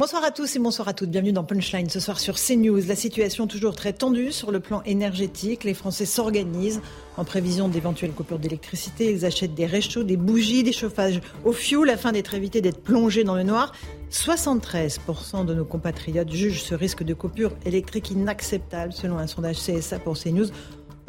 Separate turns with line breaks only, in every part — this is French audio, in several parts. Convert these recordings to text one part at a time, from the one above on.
Bonsoir à tous et bonsoir à toutes. Bienvenue dans Punchline ce soir sur CNews. La situation toujours très tendue sur le plan énergétique. Les Français s'organisent en prévision d'éventuelles coupures d'électricité. Ils achètent des réchauds, des bougies, des chauffages au fioul afin d'être évités d'être plongés dans le noir. 73% de nos compatriotes jugent ce risque de coupure électrique inacceptable selon un sondage CSA pour CNews.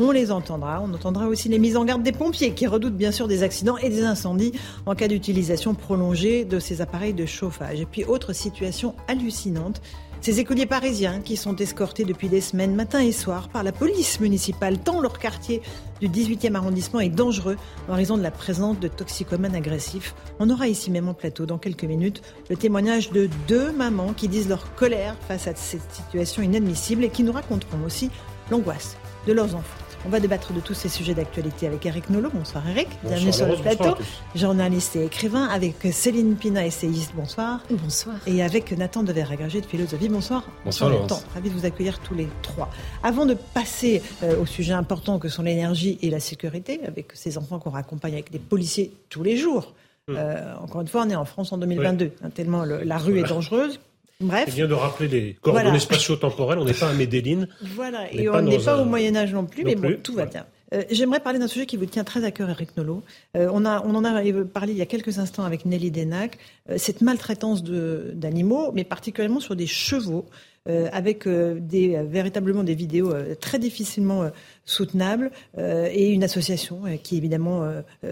On les entendra. On entendra aussi les mises en garde des pompiers qui redoutent bien sûr des accidents et des incendies en cas d'utilisation prolongée de ces appareils de chauffage. Et puis autre situation hallucinante. Ces écoliers parisiens qui sont escortés depuis des semaines, matin et soir, par la police municipale, tant leur quartier du 18e arrondissement est dangereux en raison de la présence de toxicomanes agressifs. On aura ici même en plateau, dans quelques minutes, le témoignage de deux mamans qui disent leur colère face à cette situation inadmissible et qui nous raconteront aussi l'angoisse de leurs enfants. On va débattre de tous ces sujets d'actualité avec Eric Nolot. Bonsoir Eric, bienvenue sur le plateau. Journaliste et écrivain avec Céline Pina, essayiste. Bonsoir.
Bonsoir.
Et avec Nathan Dever, agrégé de philosophie. Bonsoir.
Bonsoir
Nathan. Ravi de vous accueillir tous les trois. Avant de passer euh, au sujet important que sont l'énergie et la sécurité, avec ces enfants qu'on raccompagne avec des policiers tous les jours. Hmm. Euh, encore une fois, on est en France en 2022, hein, tellement la rue est dangereuse.
Bref. C'est bien de rappeler les coordonnées spatio-temporelles. On n'est pas à Medellin.
Voilà, et on n'est pas, au Moyen Âge non plus, mais bon, tout va bien. Euh, j'aimerais parler d'un sujet qui vous tient très à cœur, Eric Nolot. Euh, on, a, on en a parlé il y a quelques instants avec Nelly Denac. Euh, cette maltraitance d'animaux, mais particulièrement sur des chevaux. Euh, avec véritablement des vidéos très difficilement soutenables et une association qui évidemment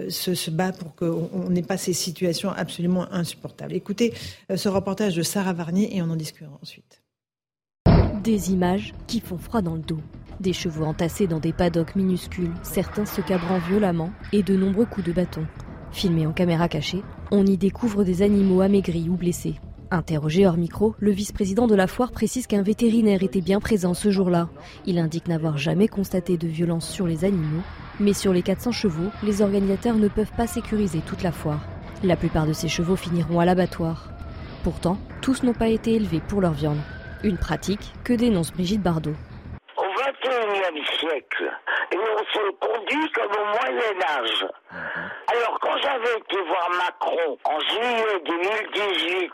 se, bat pour qu'on n'ait pas ces situations absolument insupportables. Écoutez ce reportage de Sarah Varnier et on en discutera ensuite.
Des images qui font froid dans le dos. Des chevaux entassés dans des paddocks minuscules, certains se cabrant violemment et de nombreux coups de bâton. Filmés en caméra cachée, on y découvre des animaux amaigris ou blessés. Interrogé hors micro, le vice-président de la foire précise qu'un vétérinaire était bien présent ce jour-là. Il indique n'avoir jamais constaté de violence sur les animaux, mais sur les 400 chevaux, les organisateurs ne peuvent pas sécuriser toute la foire. La plupart de ces chevaux finiront à l'abattoir. Pourtant, tous n'ont pas été élevés pour leur viande. Une pratique que dénonce Brigitte Bardot.
Au XXIe siècle, et on se conduit comme au Moyen Âge. Alors quand j'avais été voir Macron en juillet 2018,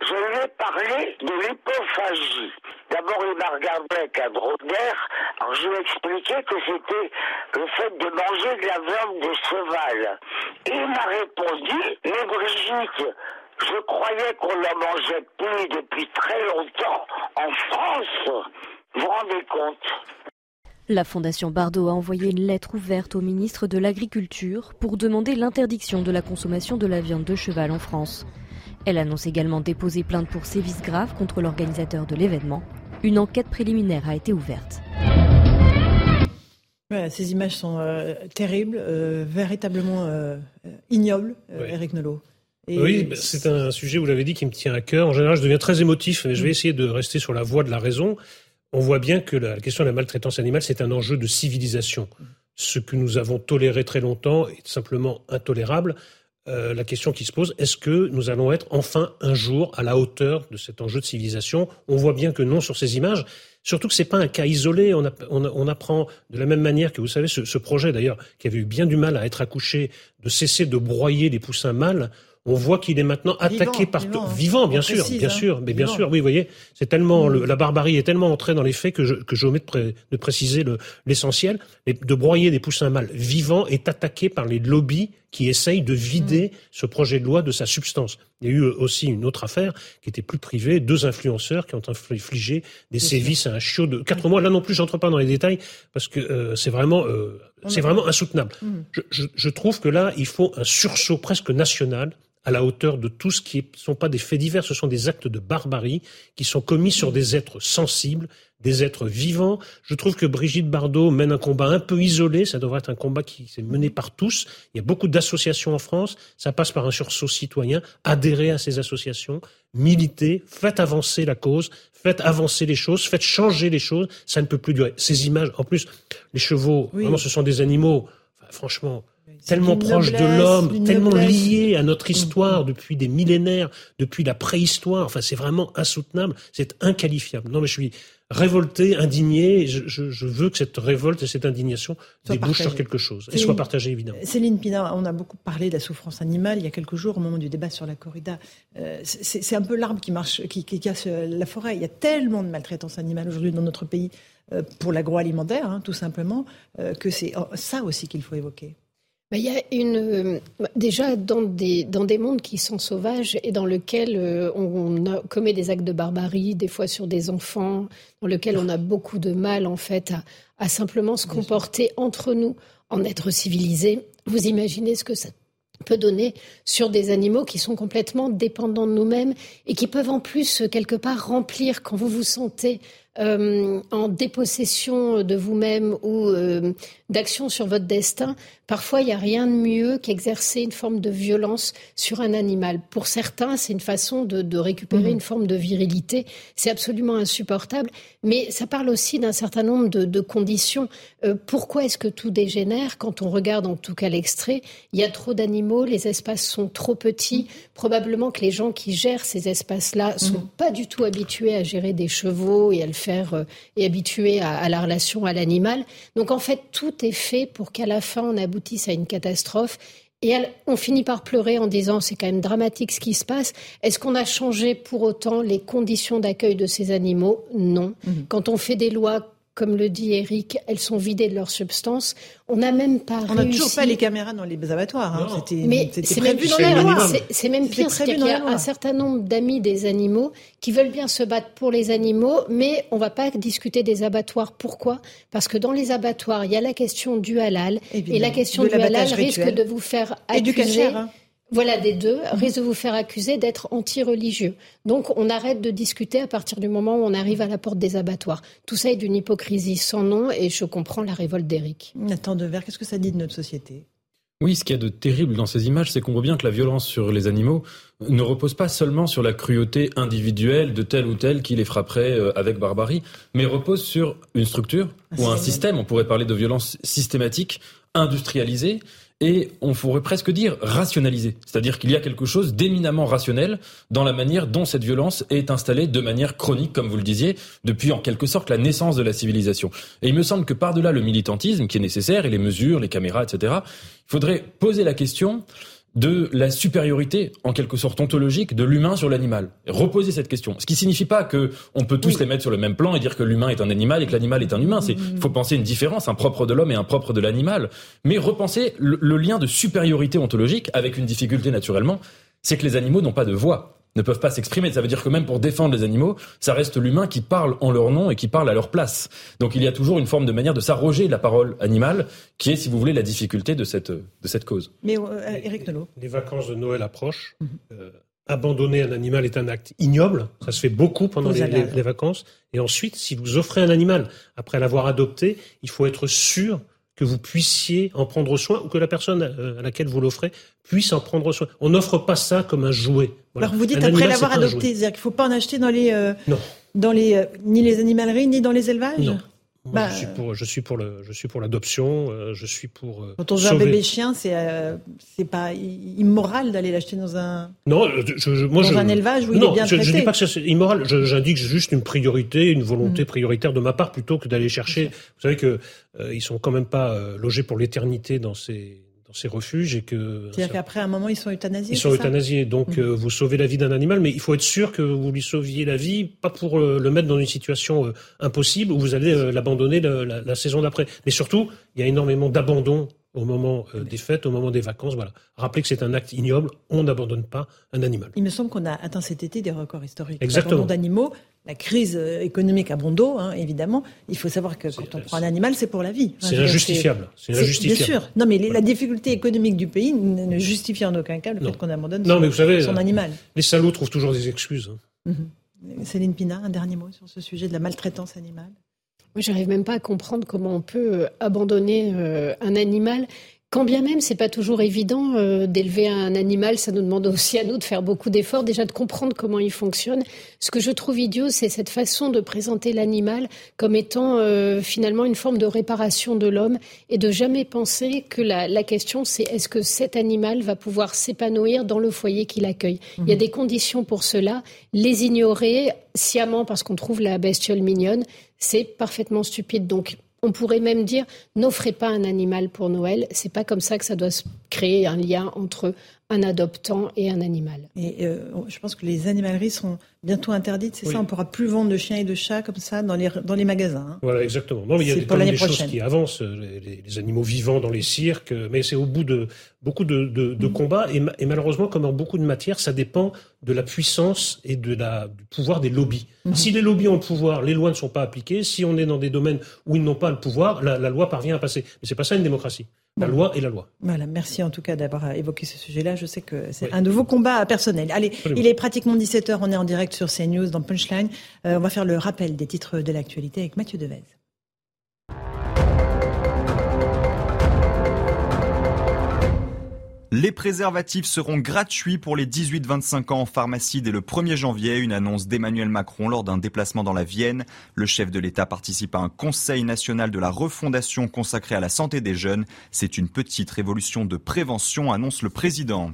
je lui ai parlé de l'hypophagie. D'abord il m'a regardé avec un drôle d'air, alors je lui ai expliqué que c'était le fait de manger de la viande de cheval. Et il m'a répondu, mais Brigitte, je croyais qu'on la mangeait plus depuis très longtemps en France. Vous vous rendez compte
la Fondation Bardot a envoyé une lettre ouverte au ministre de l'Agriculture pour demander l'interdiction de la consommation de la viande de cheval en France. Elle annonce également déposer plainte pour sévices graves contre l'organisateur de l'événement. Une enquête préliminaire a été ouverte.
ces images sont euh, terribles, euh, véritablement euh, ignobles, Eric Nolot.
oui, bah, c'est un sujet, vous l'avez dit, qui me tient à cœur. En général, je deviens très émotif, mais je vais mm. essayer de rester sur la voie de la raison on voit bien que la question de la maltraitance animale, c'est un enjeu de civilisation. Ce que nous avons toléré très longtemps est simplement intolérable. Euh, la question qui se pose, est-ce que nous allons être enfin un jour à la hauteur de cet enjeu de civilisation? On voit bien que non sur ces images. Surtout que c'est pas un cas isolé. On, apprend de la même manière que vous savez ce projet d'ailleurs qui avait eu bien du mal à être accouché, de cesser de broyer les poussins mâles on voit qu'il est maintenant attaqué par vivant, vivant bien sûr, bien hein. sûr, mais bien sûr, oui, vous voyez, c'est tellement mm. la barbarie est tellement entrée dans les faits que je que j'omets de, de, préciser l'essentiel, de broyer des poussins mâles vivants est attaqué par les lobbies qui essayent de vider mm. ce projet de loi de sa substance. Il y a eu aussi une autre affaire qui était plus privée, deux influenceurs qui ont infligé des sévices à un chiot de quatre mois. Là non plus, j'entre pas dans les détails parce que euh, c'est vraiment, euh, c'est vraiment insoutenable. Mm. Je, je, je trouve que là, il faut un sursaut presque national à la hauteur de tout ce qui ne sont pas des faits divers, ce sont des actes de barbarie qui sont commis sur des êtres sensibles, des êtres vivants. Je trouve que Brigitte Bardot mène un combat un peu isolé, ça devrait être un combat qui s'est mené par tous. Il y a beaucoup d'associations en France, ça passe par un sursaut citoyen, adhérer à ces associations, militer, faites avancer la cause, faites avancer les choses, faites changer les choses, ça ne peut plus durer. Ces images, en plus, les chevaux, vraiment ce sont des animaux, franchement, tellement proche de l'homme, tellement lié à notre histoire mm. depuis des millénaires, depuis la préhistoire. Enfin, c'est vraiment insoutenable, c'est inqualifiable. Non, mais je suis révolté, indigné. Je, je, veux que cette révolte et cette indignation débouchent sur quelque chose et soient partagées, évidemment.
Céline Pina, on a beaucoup parlé de la souffrance animale il y a quelques jours au moment du débat sur la corrida. Euh, c'est un peu l'arbre qui marche, qui, qui, casse la forêt. Il y a tellement de maltraitance animale aujourd'hui dans notre pays euh, pour l'agroalimentaire, hein, tout simplement, euh, que c'est ça aussi qu'il faut évoquer.
Il y a une déjà dans des dans des mondes qui sont sauvages et dans lesquels on, commet des actes de barbarie, des fois sur des enfants, dans lesquels on a beaucoup de mal en fait à, à simplement se comporter entre nous en être civilisé. Vous imaginez ce que ça peut donner sur des animaux qui sont complètement dépendants de nous-mêmes et qui peuvent en plus quelque part remplir quand vous vous sentez euh, en dépossession de vous-même ou euh, d'action sur votre destin, parfois il n'y a rien de mieux qu'exercer une forme de violence sur un animal. Pour certains, c'est une façon de, récupérer mmh. une forme de virilité. C'est absolument insupportable, mais ça parle aussi d'un certain nombre de, conditions. Euh, pourquoi est-ce que tout dégénère? Quand on regarde en tout cas l'extrait, il y a trop d'animaux, les espaces sont trop petits. Mmh. Probablement que les gens qui gèrent ces espaces-là sont mmh. pas du tout habitués à gérer des chevaux et à le faire euh, et habitués à, à la relation à l'animal. Donc en fait, tout est fait pour qu'à la fin on aboutisse à une catastrophe. Et on finit par pleurer en disant c'est quand même dramatique ce qui se passe. Est-ce qu'on a changé pour autant les conditions d'accueil de ces animaux? Non. Mhm. Quand on fait des lois comme le dit Eric, elles sont vidées de leur substance. On n'a même pas
On n'a toujours pas les caméras dans les abattoirs. Hein.
Mais c'est prévu dans la loi. C'est même pire, c'est qu'il y a un certain nombre d'amis des animaux qui veulent bien se battre pour les animaux, mais on ne va pas discuter des abattoirs. Pourquoi? Parce que dans les abattoirs, il y a la question du halal, et la question du halal risque de vous faire accuser. Hein. Voilà, des deux, risque de vous faire accuser d'être anti-religieux. Donc on arrête de discuter à partir du moment où on arrive à la porte des abattoirs. Tout ça est d'une hypocrisie sans nom et je comprends la révolte d'Éric.
Nathan Devers, qu'est-ce que ça dit de notre société?
Oui, ce qu'il y a de terrible dans ces images, c'est qu'on voit bien que la violence sur les animaux ne repose pas seulement sur la cruauté individuelle de tel ou tel qui les frapperait euh, avec barbarie, mais repose sur une structure ou un système, on pourrait parler de violence systématique, industrialisée, et on pourrait presque dire rationalisé. C'est-à-dire qu'il y a quelque chose d'éminemment rationnel dans la manière dont cette violence est installée de manière chronique, comme vous le disiez, depuis en quelque sorte la naissance de la civilisation. Et il me semble que par-delà le militantisme qui est nécessaire et les mesures, les caméras, etc., il faudrait poser la question de la supériorité, en quelque sorte ontologique, de l'humain sur l'animal. Reposer cette question. Ce qui signifie pas que on peut tous les mettre sur le même plan et dire que l'humain est un animal et que l'animal est un humain. C'est, il faut penser une différence, un propre de l'homme et un propre de l'animal. Mais repenser le lien de supériorité ontologique avec une difficulté naturellement, c'est que les animaux n'ont pas de voix ne peuvent pas s'exprimer. Ça veut dire que même pour défendre les animaux, ça reste l'humain qui parle en leur nom et qui parle à leur place. Donc il y a toujours une forme de manière de s'arroger la parole animale, qui est, si vous voulez, la difficulté de cette, de cette cause.
Mais euh, Eric Nolot.
Les vacances de Noël approchent. Mhm. Euh, abandonner un animal est un acte ignoble. Ça se fait beaucoup pendant les, les, vacances. Et ensuite, si vous offrez un animal après l'avoir adopté, il faut être sûr que vous puissiez en prendre soin ou que la personne euh, à laquelle vous l'offrez puisse en prendre soin. On n'offre pas ça comme un jouet.
Alors vous dites après l'avoir adopté, c'est-à-dire qu'il ne faut pas en acheter dans les, euh, dans les euh, ni les animaleries ni dans les élevages?
Non. Bah, je suis pour, je suis pour le, je suis pour l'adoption. Euh, je suis pour. Euh,
Quand on veut un bébé chien, c'est, euh, c'est pas immoral d'aller l'acheter dans un.
Non, je, je, moi
dans
je.
un élevage où il est bien
je,
traité.
je dis pas que c'est immoral. J'indique juste une priorité, une volonté mm. prioritaire de ma part plutôt que d'aller chercher. Vous savez que ils sont quand même pas logés pour l'éternité dans ces ces refuges et que.
C'est-à-dire qu'après un moment ils sont euthanasiés.
Ils sont euthanasiés, donc mmh. euh, vous sauvez la vie d'un animal, mais il faut être sûr que vous lui sauviez la vie, pas pour euh, le mettre dans une situation euh, impossible où vous allez l'abandonner la, la, saison d'après. Mais surtout, il y a énormément d'abandon au moment des fêtes, au moment des vacances. Voilà. Rappelez que c'est un acte ignoble. On n'abandonne pas un animal.
Il me semble qu'on a atteint cet été des records historiques.
Exactement.
d'animaux la crise euh, économique à bon dos, hein, évidemment. Il faut savoir que quand on prend un animal, c'est pour la vie.
c'est injustifiable. C'est injustifiable.
Bien sûr. Non, mais la difficulté économique du pays ne justifie en aucun cas le fait qu'on abandonne
non,
son,
mais vous savez,
son animal.
Les salauds trouvent toujours des excuses.
Hein. Mhm. Céline Pina, un dernier mot sur ce sujet de la maltraitance animale?
Moi, j'arrive même pas à comprendre comment on peut euh, abandonner euh, un animal Quand bien même, c'est pas toujours évident euh, d'élever un animal, ça nous demande aussi à nous de faire beaucoup d'efforts, déjà de comprendre comment il fonctionne. Ce que je trouve idiot, c'est cette façon de présenter l'animal comme étant euh, finalement une forme de réparation de l'homme et de jamais penser que la, la question, c'est est-ce que cet animal va pouvoir s'épanouir dans le foyer qu'il accueille. Il y a mhm. des conditions pour cela. Les ignorer sciemment parce qu'on trouve la bestiole mignonne, c'est parfaitement stupide. Donc on pourrait même dire n'offrez pas un animal pour Noël. C'est pas comme ça que ça doit se créer un lien entre un adoptant et un animal.
Et euh, je pense que les animaleries seront bientôt interdites, c'est ça On pourra plus vendre de chiens et de chats comme ça dans les, dans les magasins. Hein.
Voilà, exactement. Non, mais il y a des, des choses qui avancent, euh, les, animaux vivants dans les cirques, euh, mais c'est au bout de beaucoup de, de, de mm. combats. Et, et, malheureusement, comme dans beaucoup de matières, ça dépend de la puissance et de la, du pouvoir des lobbies. Mm-hmm. Si les lobbies ont le pouvoir, les lois ne sont pas appliquées. Si on est dans des domaines où ils n'ont pas le pouvoir, la, la loi parvient à passer. Mais c'est pas ça une démocratie. La loi et la loi.
Voilà, merci en tout cas d'avoir évoqué ce sujet-là. Je sais que c'est un de vos combats personnels. Allez, il est pratiquement 17h, on est en direct sur CNews dans Punchline. Euh, on va faire le rappel des titres de l'actualité avec Mathieu Devez.
Les préservatifs seront gratuits pour les 18-25 ans en pharmacie dès le 1er janvier, une annonce d'Emmanuel Macron lors d'un déplacement dans la Vienne. Le chef de l'État participe à un conseil national de la refondation consacré à la santé des jeunes. C'est une petite révolution de prévention, annonce le président.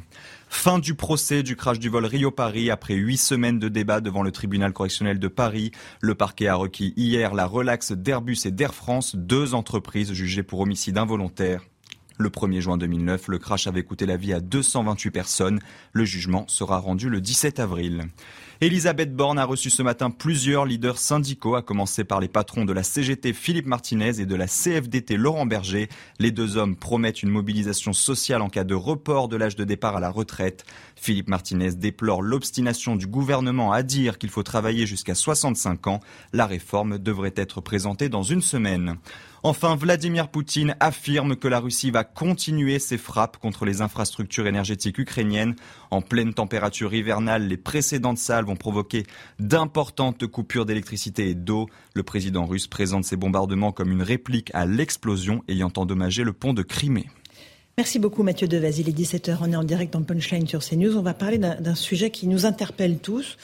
Fin du procès du crash du vol Rio-Paris après huit semaines de débat devant le tribunal correctionnel de Paris. Le parquet a requis hier la relaxe d'Airbus et d'Air France, deux entreprises jugées pour homicide involontaire. Le 1er juin 2009, le crash avait coûté la vie à 228 personnes. Le jugement sera rendu le 17 avril. Elisabeth Borne a reçu ce matin plusieurs leaders syndicaux, à commencer par les patrons de la CGT Philippe Martinez et de la CFDT Laurent Berger. Les deux hommes promettent une mobilisation sociale en cas de report de l'âge de départ à la retraite. Philippe Martinez déplore l'obstination du gouvernement à dire qu'il faut travailler jusqu'à 65 ans. La réforme devrait être présentée dans une semaine. Enfin, Vladimir Poutine affirme que la Russie va continuer ses frappes contre les infrastructures énergétiques ukrainiennes. En pleine température hivernale, les précédentes salves ont provoqué d'importantes coupures d'électricité et d'eau. Le président russe présente ces bombardements comme une réplique à l'explosion ayant endommagé le pont de Crimée.
Merci beaucoup Mathieu Devaz. Il est 17h, on est en direct en Punchline sur CNews. On va parler d'un sujet qui nous interpelle tous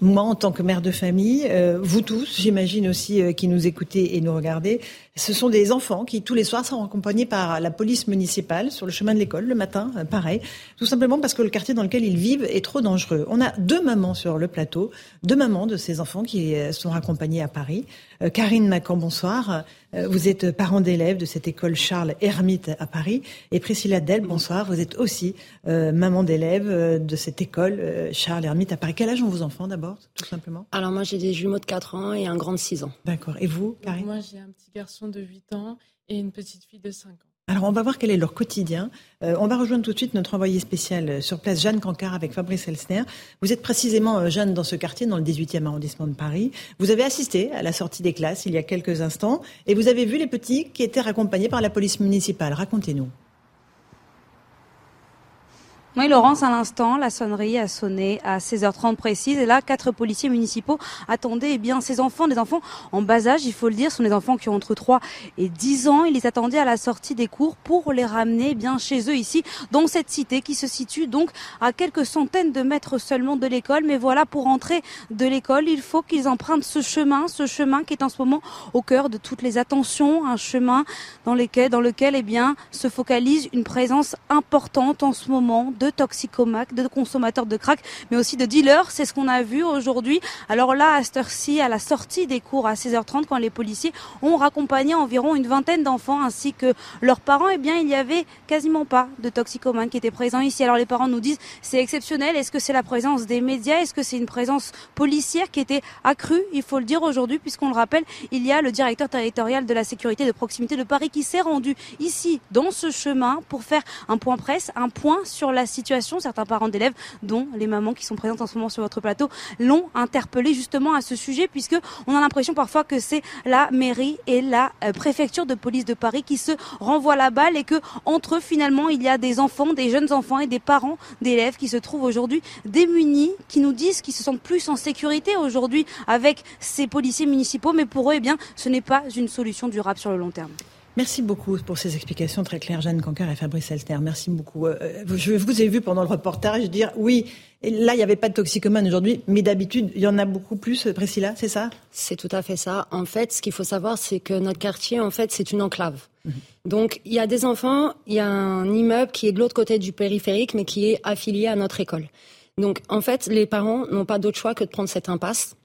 moi en tant que mère de famille, euh, vous tous, j'imagine aussi euh, qui nous écoutez et nous regardez, ce sont des enfants qui tous les soirs sont accompagnés par la police municipale sur le chemin de l'école le matin, euh, pareil, tout simplement parce que le quartier dans lequel ils vivent est trop dangereux. On a deux mamans sur le plateau, deux mamans de ces enfants qui sont accompagnés à Paris. Karine Macan, bonsoir. Vous êtes parent d'élèves de cette école Charles Hermite à Paris. Et Priscilla Del, bonsoir. Vous êtes aussi maman d'élèves de cette école Charles Hermite à Paris. Quel âge ont vos enfants d'abord, tout simplement?
Alors moi j'ai des jumeaux de 4 ans et un grand de 6 ans.
D'accord. Et vous, Karine?
Moi j'ai un petit garçon de 8 ans et une petite fille de 5 ans.
Alors on va voir quel est leur quotidien. Euh, on va rejoindre tout de suite notre envoyé spécial euh, sur place, Jeanne Cancard, avec Fabrice Elsner. Vous êtes précisément, euh, Jeanne, dans ce quartier, dans le 18e arrondissement de Paris. Vous avez assisté à la sortie des classes il y a quelques instants et vous avez vu les petits qui étaient raccompagnés par la police municipale. Racontez-nous.
Oui, Laurence, à l'instant, la sonnerie a sonné à 16h30 précise. Et là, quatre policiers municipaux attendaient eh bien, ces enfants, des enfants en bas âge, il faut le dire, sont des enfants qui ont entre 3 et 10 ans. Ils les attendaient à la sortie des cours pour les ramener eh bien chez eux ici, dans cette cité qui se situe donc à quelques centaines de mètres seulement de l'école. Mais voilà, pour entrer de l'école, il faut qu'ils empruntent ce chemin, ce chemin qui est en ce moment au cœur de toutes les attentions, un chemin dans lequel, dans lequel eh bien, se focalise une présence importante en ce moment de toxicomaques, de consommateurs de crack, mais aussi de dealers. C'est ce qu'on a vu aujourd'hui. Alors là, à cette heure-ci, à la sortie des cours à 16h30, quand les policiers ont raccompagné environ une vingtaine d'enfants ainsi que leurs parents, eh bien, il n'y avait quasiment pas de toxicomanes qui étaient présents ici. Alors les parents nous disent, c'est exceptionnel. Est-ce que c'est la présence des médias? Est-ce que c'est une présence policière qui était accrue? Il faut le dire aujourd'hui, puisqu'on le rappelle, il y a le directeur territorial de la sécurité de proximité de Paris qui s'est rendu ici, dans ce chemin, pour faire un point presse, un point sur la situation. Certains parents d'élèves, dont les mamans qui sont présentes en ce moment sur votre plateau, l'ont interpellé justement à ce sujet, puisque on a l'impression parfois que c'est la mairie et la euh, préfecture de police de Paris qui se renvoient la balle et que entre eux finalement il y a des enfants, des jeunes enfants et des parents d'élèves qui se trouvent aujourd'hui démunis, qui nous disent qu'ils se sentent plus en sécurité aujourd'hui avec ces policiers municipaux, mais pour eux, eh bien, ce n'est pas une solution durable sur le long terme.
Merci beaucoup pour ces explications très claires, Jeanne Cancar et Fabrice Elter. Merci beaucoup. Euh, je vous ai vu pendant le reportage dire oui, là, il n'y avait pas de toxicomane aujourd'hui, mais d'habitude, il y en a beaucoup plus, Priscilla, c'est ça?
C'est tout à fait ça. En fait, ce qu'il faut savoir, c'est que notre quartier, en fait, c'est une enclave. Mhm. Donc, il y a des enfants, il y a un immeuble qui est de l'autre côté du périphérique, mais qui est affilié à notre école. Donc, en fait, les parents n'ont pas d'autre choix que de prendre cette impasse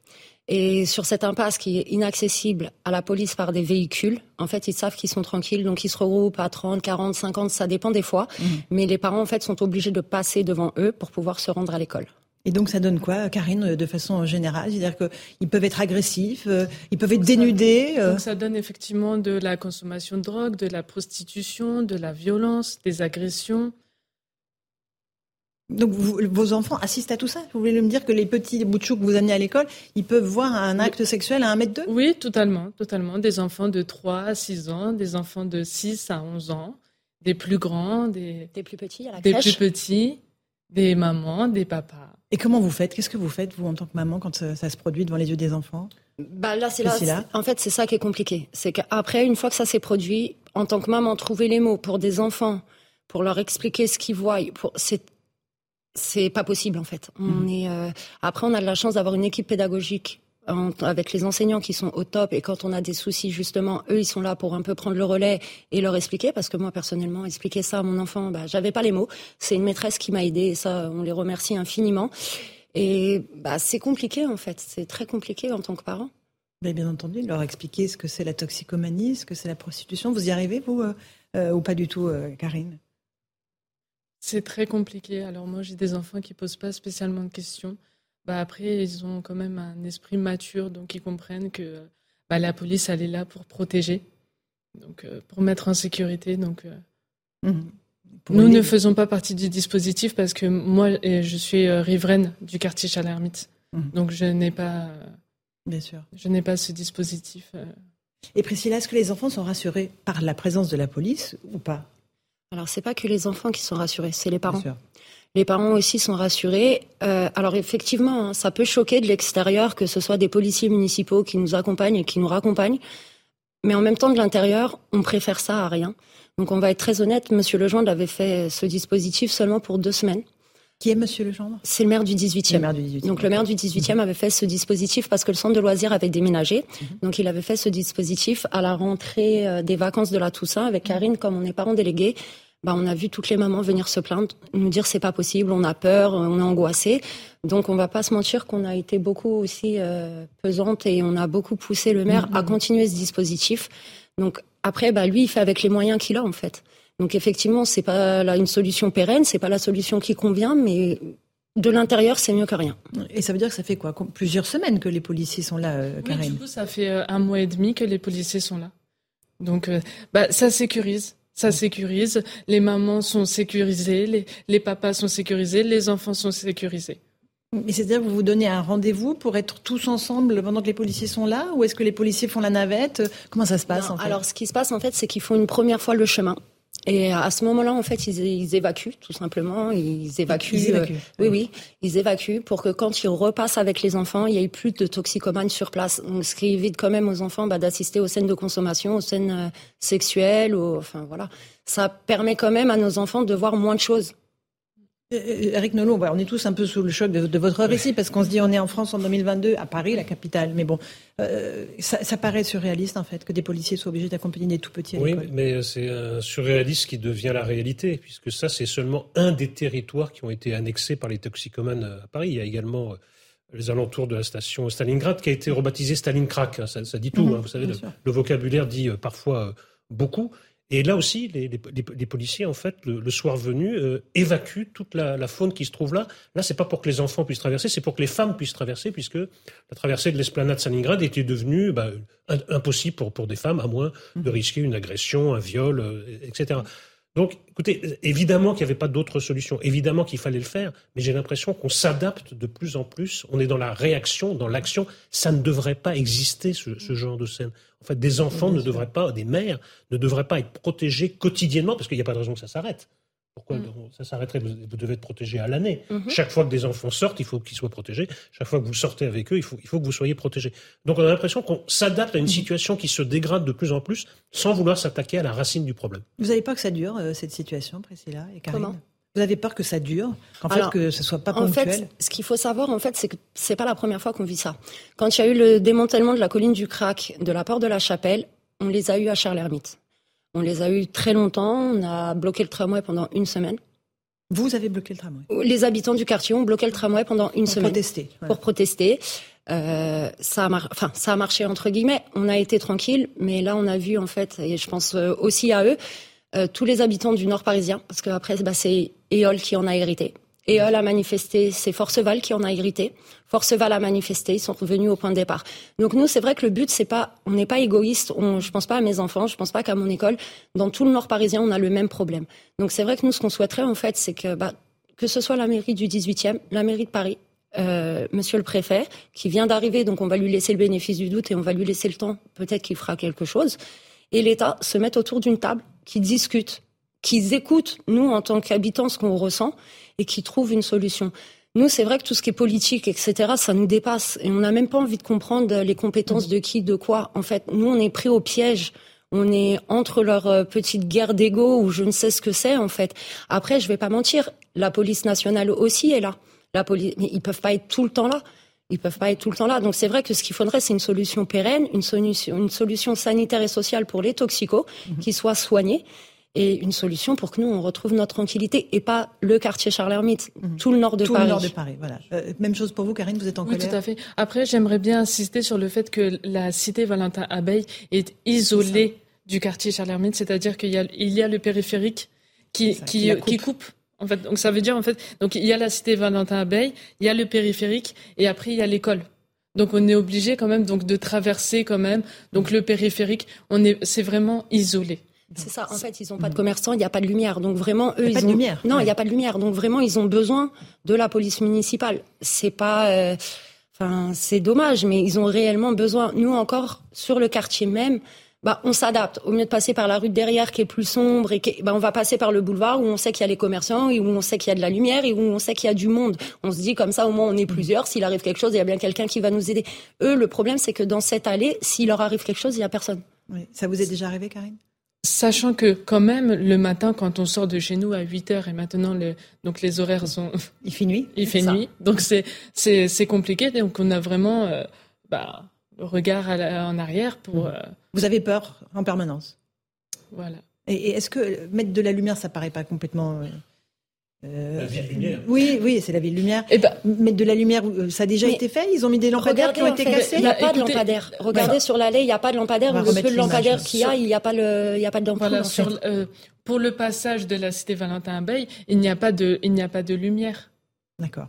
et sur cette impasse qui est inaccessible à la police par des véhicules, en fait, ils savent qu'ils sont tranquilles, donc ils se regroupent à 30, 40, 50, ça dépend des fois. Mmh. Mais les parents, en fait, sont obligés de passer devant eux pour pouvoir se rendre à l'école.
Et donc ça donne quoi, Karine, de façon générale? C'est-à-dire qu'ils peuvent être agressifs, euh, ils peuvent être dénudés
euh? Donc ça donne effectivement de la consommation de drogue, de la prostitution, de la violence, des agressions.
Donc vos enfants assistent à tout ça. Vous voulez me dire que les petits bouts que vous amenez à l'école, ils peuvent voir un acte sexuel à 1 mètre 2
Oui, totalement, totalement. Des enfants de 3 à 6 ans, des enfants de 6 à 11 ans, des plus grands, des,
des plus petits à la
Des plus petits, des mamans, des papas.
Et comment vous faites? Qu'est-ce que vous faites, vous, en tant que maman, quand ça, se produit devant les yeux des enfants?
Bah là, c'est là, En fait, c'est ça qui est compliqué. C'est qu'après, une fois que ça s'est produit, en tant que maman, trouver les mots pour des enfants, pour leur expliquer ce qu'ils voient, c'est c'est pas possible en fait. On mhm. est euh, après on a de la chance d'avoir une équipe pédagogique avec les enseignants qui sont au top. Et quand on a des soucis justement eux ils sont là pour un peu prendre le relais et leur expliquer. Parce que moi personnellement expliquer ça à mon enfant bah j'avais pas les mots. C'est une maîtresse qui m'a aidé et ça on les remercie infiniment. Et bah c'est compliqué en fait. C'est très compliqué en tant que parent.
Mais bien entendu leur expliquer ce que c'est la toxicomanie ce que c'est la prostitution. Vous y arrivez vous euh, euh, ou pas du tout Karine?
C'est très compliqué. Alors moi, j'ai des enfants qui posent pas spécialement de questions. Bah après, ils ont quand même un esprit mature, donc ils comprennent que bah, la police, elle est là pour protéger, donc euh, pour mettre en sécurité. Donc euh, mmh. nous ne faisons pas partie du dispositif parce que moi, je suis euh, riveraine du quartier Chalermite, mmh. donc je n'ai pas,
bien sûr,
je n'ai pas ce dispositif.
Et Priscilla, est-ce que les enfants sont rassurés par la présence de la police ou pas?
Alors, c'est pas que les enfants qui sont rassurés, c'est les parents. Les parents aussi sont rassurés. Euh, alors effectivement, hein, ça peut choquer de l'extérieur que ce soit des policiers municipaux qui nous accompagnent et qui nous raccompagnent. Mais en même temps, de l'intérieur, on préfère ça à rien. Donc on va être très honnête, Monsieur Legendre avait fait ce dispositif seulement pour deux semaines.
Qui est Monsieur Legendre?
C'est le maire du 18e. Le maire du 18e. Donc le maire du 18e avait fait ce dispositif parce que le centre de loisirs avait déménagé. Mhm. Donc il avait fait ce dispositif à la rentrée euh, des vacances de la Toussaint avec mhm. Karine, comme on est parents délégués. Bah, on a vu toutes les mamans venir se plaindre, nous dire c'est pas possible, on a peur, on est angoissé. Donc on va pas se mentir qu'on a été beaucoup aussi euh, pesante et on a beaucoup poussé le maire à mhm. continuer ce dispositif. Donc après, bah, lui, il fait avec les moyens qu'il a en fait. Donc effectivement, c'est pas là une solution pérenne, c'est pas la solution qui convient, mais de l'intérieur, c'est mieux que rien.
Et ça veut dire que ça fait quoi? Plusieurs semaines que les policiers sont là, euh,
Oui, du coup, ça fait euh, un mois et demi que les policiers sont là. Donc, euh, bah, ça sécurise. Ça sécurise. Les mamans sont sécurisées, les, les papas sont sécurisés, les enfants sont sécurisés.
Mais c'est-à-dire que vous vous donnez un rendez-vous pour être tous ensemble pendant que les policiers sont là? Ou est-ce que les policiers font la navette? Comment ça se passe en fait?
Alors, ce qui se passe en fait, c'est qu'ils font une première fois le chemin. Et à ce moment-là, en fait, ils, évacuent tout simplement. Ils évacuent.
Euh,
oui, oui, ils évacuent pour que quand ils repassent avec les enfants, il n'y ait plus de toxicomanes sur place. Donc, ce qui évite quand même aux enfants bah, d'assister aux scènes de consommation, aux scènes euh, sexuelles, enfin voilà. Ça permet quand même à nos enfants de voir moins de choses.
Eric Nolot, on est tous un peu sous le choc de, votre récit parce qu'on se dit on est en France en 2022 à Paris, la capitale. Mais bon, euh, ça, paraît surréaliste en fait que des policiers soient obligés d'accompagner des tout petits à
Oui, mais c'est un surréaliste qui devient la réalité puisque ça c'est seulement un des territoires qui ont été annexés par les toxicomanes à Paris. Il y a également euh, les alentours de la station Stalingrad qui a été rebaptisée Stalingrad. Ça, ça dit tout. Mhm, hein. vous savez, le, vocabulaire dit euh, parfois beaucoup. Et là aussi, les, les, policiers, en fait, le, soir venu, euh, évacuent toute la, faune qui se trouve là. Là, c'est pas pour que les enfants puissent traverser, c'est pour que les femmes puissent traverser, puisque la traversée de l'esplanade Stalingrad était devenue bah, impossible pour, pour des femmes, à moins de risquer une agression, un viol, euh, etc. Donc, écoutez, évidemment qu'il n'y avait pas d'autre solution, évidemment qu'il fallait le faire, mais j'ai l'impression qu'on s'adapte de plus en plus, on est dans la réaction, dans l'action, ça ne devrait pas exister, ce, ce genre de scène. En fait, des enfants ne devraient pas, des mères ne devraient pas être protégés quotidiennement, parce qu'il n'y a pas de raison que ça s'arrête. Pourquoi mm. ça s'arrêterait vous, devez être protégé à l'année. Mm-hmm. Chaque fois que des enfants sortent, il faut qu'ils soient protégés. Chaque fois que vous sortez avec eux, il faut, il faut que vous soyez protégés. Donc on a l'impression qu'on s'adapte à une mm-hmm. situation qui se dégrade de plus en plus sans vouloir s'attaquer à la racine du problème.
Vous n'avez pas que ça dure, euh, cette situation, Priscilla et Karine vous avez peur que ça dure, qu'en fait que ce soit pas ponctuel.
En fait, ce qu'il faut savoir, en fait, c'est que c'est pas la première fois qu'on vit ça. Quand il y a eu le démantèlement de la colline du Crac, de la porte de la Chapelle, on les a eus à Charles-Hermite. On les a eus très longtemps. On a bloqué le tramway pendant une semaine.
Vous avez bloqué le tramway
Les habitants du quartier ont bloqué le tramway pendant une semaine.
Protester,
Pour protester. Euh, ça, a enfin, ça a marché entre guillemets. On a été tranquille, mais là, on a vu en fait, et je pense euh, aussi à eux, euh, tous les habitants du Nord parisien, parce qu'après, bah, c'est Éole qui en a hérité. Éole a manifesté, c'est Forceval qui en a hérité. Forceval a manifesté, ils sont revenus au point de départ. Donc nous, c'est vrai que le but, c'est pas, on n'est pas égoïste. On, je pense pas à mes enfants, je pense pas qu'à mon école. Dans tout le Nord parisien, on a le même problème. Donc c'est vrai que nous, ce qu'on souhaiterait en fait, c'est que bah, que ce soit la mairie du 18e, la mairie de Paris, euh, Monsieur le préfet, qui vient d'arriver, donc on va lui laisser le bénéfice du doute et on va lui laisser le temps, peut-être qu'il fera quelque chose. Et l'État se met autour d'une table, qui discute, qu'ils écoutent, nous, en tant qu'habitants, ce qu'on ressent et qui trouvent une solution. Nous, c'est vrai que tout ce qui est politique, etc., ça nous dépasse. Et on n'a même pas envie de comprendre les compétences de qui, de quoi. En fait, nous, on est pris au piège. On est entre leur euh, petite guerre d'ego ou je ne sais ce que c'est, en fait. Après, je vais pas mentir, la police nationale aussi est là. La police, mais ils peuvent pas être tout le temps là. Ils peuvent pas être tout le temps là. Donc c'est vrai que ce qu'il faudrait, c'est une solution pérenne, une solution, une solution sanitaire et sociale pour les toxicos, mhm. qui soient soignés et une solution pour que nous, on retrouve notre tranquillité et pas le quartier Charles-Hermite, mhm. tout le nord de
tout
Paris.
Tout le nord de Paris, voilà. Euh, même chose pour vous, Karine, vous êtes en
oui,
colère
tout à fait. Après, j'aimerais bien insister sur le fait que la cité Valentin-Abeille est isolée du quartier Charles-Hermite, c'est-à-dire qu'il y a, il y a le périphérique qui, qui, qui, coupe. En fait, donc ça veut dire en fait, donc il y a la cité Valentin-Abeille, il y a le périphérique et après il y a l'école. Donc on est obligé quand même donc de traverser quand même donc le périphérique. On est, c'est vraiment isolé.
C'est ça. En fait, ils n'ont pas de commerçants, il n'y a pas de lumière. Donc vraiment, eux,
il
ils
ont. De lumière.
Non, il n'y a pas de lumière. Donc vraiment, ils ont besoin de la police municipale. C'est pas. Euh, enfin, c'est dommage, mais ils ont réellement besoin. Nous encore sur le quartier même. Bah, on s'adapte. Au mieux de passer par la rue de derrière qui est plus sombre, et qui, bah, on va passer par le boulevard où on sait qu'il y a les commerçants, et où on sait qu'il y a de la lumière, et où on sait qu'il y a du monde. On se dit comme ça, au moins on est plusieurs. S'il arrive quelque chose, il y a bien quelqu'un qui va nous aider. Eux, le problème, c'est que dans cette allée, s'il leur arrive quelque chose, il n'y a personne.
Oui. Ça vous est déjà arrivé, Karine?
Sachant que quand même le matin quand on sort de chez nous à 8 heures et maintenant le, donc les horaires sont
il fait nuit
il fait nuit. Donc c'est c'est c'est compliqué. Donc on a vraiment euh, bah, le regard en arrière pour mmh. euh,
vous avez peur en permanence?
Voilà.
Et, est-ce que mettre de la lumière ça paraît pas complètement euh,
euh, la ville lumière.
Oui, oui, c'est la ville lumière. Et eh ben, Mettre de la lumière, euh, ça a déjà été fait Ils ont mis des lampadaires qui ont été cassés
Il n'y a pas de lampadaire. Regardez sur l'allée, il n'y a pas de lampadaire. Le peu de lampadaire qu'il y a, il n'y a pas le, il y a pas d'ampoule.
euh, pour le passage de la cité Valentin-Abeille, il n'y a pas de, il n'y a pas de lumière.
D'accord.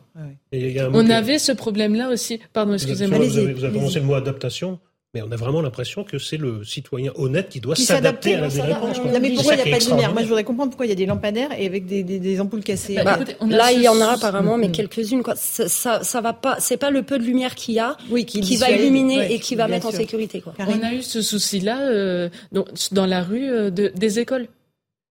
On avait ce problème-là aussi. Pardon, excusez-moi.
Vous, avez, vous avez prononcé le mot adaptation. Mais on a vraiment l'impression que c'est le citoyen honnête qui doit s'adapter à la délinquance.
Mais pourquoi il n'y a pas de lumière Moi, je voudrais comprendre pourquoi il y a des lampadaires et avec des, des, des ampoules cassées.
Bah, là, il y en a apparemment, mais quelques-unes. Quoi. Ça, ça, ça va pas. C'est pas le peu de lumière qu'il y a
oui, qui,
qui va illuminer et qui va mettre en sécurité. Quoi.
On a eu ce souci-là euh, dans la rue euh, de, des écoles,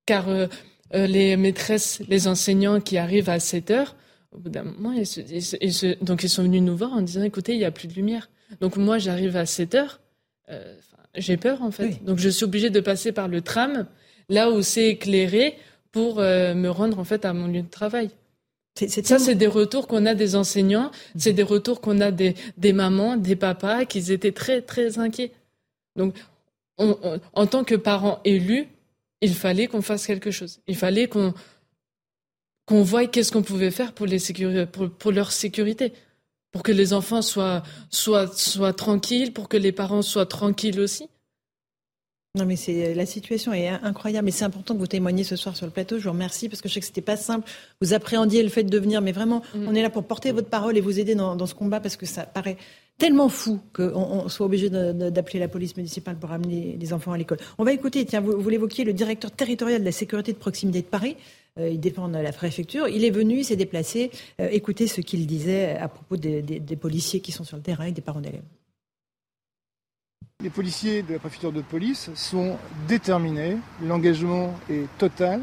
car euh, euh, les maîtresses, les enseignants qui arrivent à 7 heures, au bout d'un moment, ils se, ils se, donc ils sont venus nous voir en disant "Écoutez, il n'y a plus de lumière." Donc moi, j'arrive à 7 heures. Euh, j'ai peur en fait. Donc je suis obligée de passer par le tram, là où c'est éclairé, pour euh, me rendre en fait à mon lieu de travail. ça, c'est des retours qu'on a des enseignants, c'est des retours qu'on a des, des mamans, des papas, qui étaient très très inquiets. Donc, en tant que parents élus, il fallait qu'on fasse quelque chose. Il fallait qu'on qu'on voie qu'est-ce qu'on pouvait faire pour les pour, pour leur sécurité pour que les enfants soient, soient, soient tranquilles, pour que les parents soient tranquilles aussi
non, mais c'est la situation est incroyable. Mais c'est important que vous témoigniez ce soir sur le plateau. Je vous remercie parce que je sais que c'était pas simple. Vous appréhendiez le fait de venir, mais vraiment, mm. on est là pour porter votre parole et vous aider dans, ce combat parce que ça paraît tellement fou qu'on soit obligé d'appeler la police municipale pour amener les enfants à l'école. On va écouter, tiens, vous, vous l'évoquiez, le directeur territorial de la sécurité de proximité de Paris, euh, il dépend de la préfecture. Il est venu, il s'est déplacé. Euh, écoutez ce qu'il disait à propos des, policiers qui sont sur le terrain et des parents d'élèves.
Les policiers de la préfecture de police sont déterminés, l'engagement est total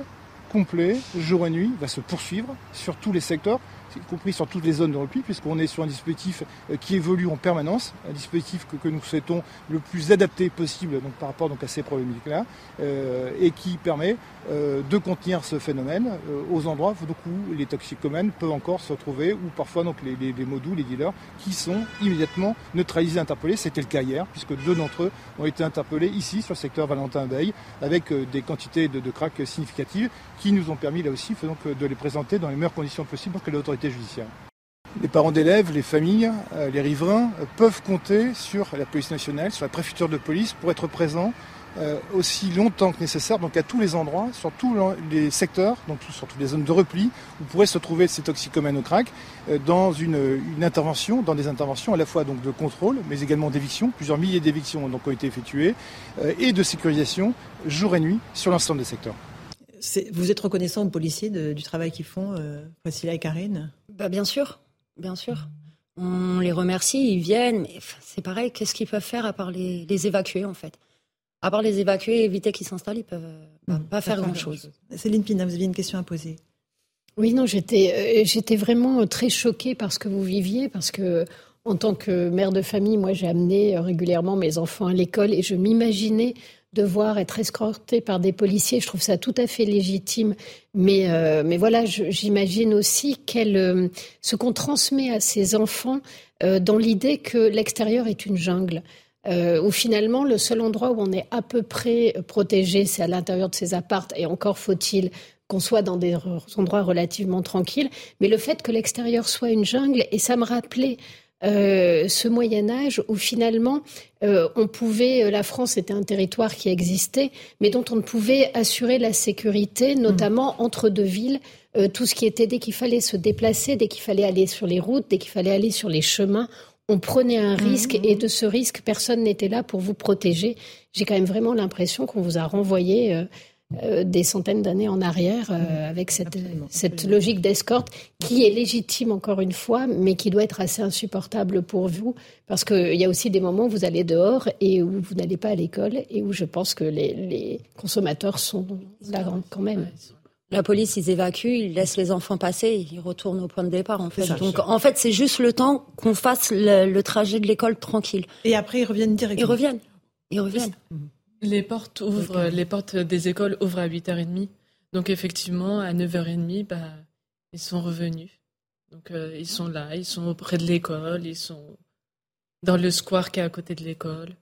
complet, jour et nuit, va se poursuivre sur tous les secteurs y compris sur toutes les zones de repli, puisqu'on est sur un dispositif euh, qui évolue en permanence, un dispositif que, nous souhaitons le plus adapté possible donc, par rapport donc, à ces problématiques-là, euh, et qui permet euh, de contenir ce phénomène aux endroits où les toxicomènes peuvent encore se retrouver, ou parfois donc, les, les, les dealers, qui sont immédiatement neutralisés, interpellés. C'était le cas hier, puisque deux d'entre eux ont été interpellés ici, sur le secteur Valentin-Veil, avec des quantités de, de crack significatives, qui nous ont permis là aussi de les présenter dans les meilleures conditions possibles pour que l'autorité Les parents d'élèves, les familles, euh, les riverains euh, peuvent compter sur la police nationale, sur la préfecture de police pour être présents euh, aussi longtemps que nécessaire, donc à tous les endroits, sur tous les secteurs, donc sur toutes les zones de repli, où pourraient se trouver ces toxicomènes au crack, dans une, intervention, dans des interventions à la fois donc de contrôle, mais également d'éviction. Plusieurs milliers d'évictions ont été effectuées, et de sécurisation jour et nuit sur l'ensemble des secteurs.
Vous êtes reconnaissant aux policiers du travail qu'ils font, euh, et Karine?
Bah, Bien sûr, bien sûr. On les remercie, ils viennent, mais c'est pareil, qu'est-ce qu'ils peuvent faire à part les, évacuer en fait? À part les évacuer et éviter qu'ils s'installent, ils peuvent bah, mmh, pas faire grand-chose.
Céline Pina, vous aviez une question à poser.
Oui, non, j'étais, euh, j'étais vraiment très choquée par ce que vous viviez, parce que en tant que mère de famille, moi j'ai amené régulièrement mes enfants à l'école et je m'imaginais devoir être escorté par des policiers. Je trouve ça tout à fait légitime. Mais, euh, mais voilà, j'imagine aussi euh, ce qu'on transmet à ces enfants euh, dans l'idée que l'extérieur est une jungle. où finalement, le seul endroit où on est à peu près protégé, c'est à l'intérieur de ces appartes. Et encore faut-il qu'on soit dans des endroits relativement tranquilles. Mais le fait que l'extérieur soit une jungle, et ça me rappelait euh, ce Moyen Âge où finalement euh, on pouvait, euh, la France était un territoire qui existait, mais dont on ne pouvait assurer la sécurité, notamment entre deux villes. tout ce qui était dès qu'il fallait se déplacer, dès qu'il fallait aller sur les routes, dès qu'il fallait aller sur les chemins, on prenait un risque et de ce risque, personne n'était là pour vous protéger. J'ai quand même vraiment l'impression qu'on vous a renvoyé euh, des centaines d'années en arrière euh, avec cette, cette logique d'escorte qui est légitime encore une fois, mais qui doit être assez insupportable pour vous parce qu'il y a aussi des moments où vous allez dehors et où vous n'allez pas à l'école et où je pense que les, les consommateurs sont là quand même.
La police, ils évacuent, ils laissent les enfants passer, ils retournent au point de départ, en fait. Donc, en fait, c'est juste le temps qu'on fasse le, trajet de l'école tranquille.
Et après, ils reviennent directement.
Ils reviennent. Ils reviennent.
Les portes ouvrent, les portes des écoles ouvrent à 8h30. Donc effectivement, à 9h30, bah, ils sont revenus. Donc euh, ils sont là, ils sont auprès de l'école, ils sont dans le square qui est à côté de l'école.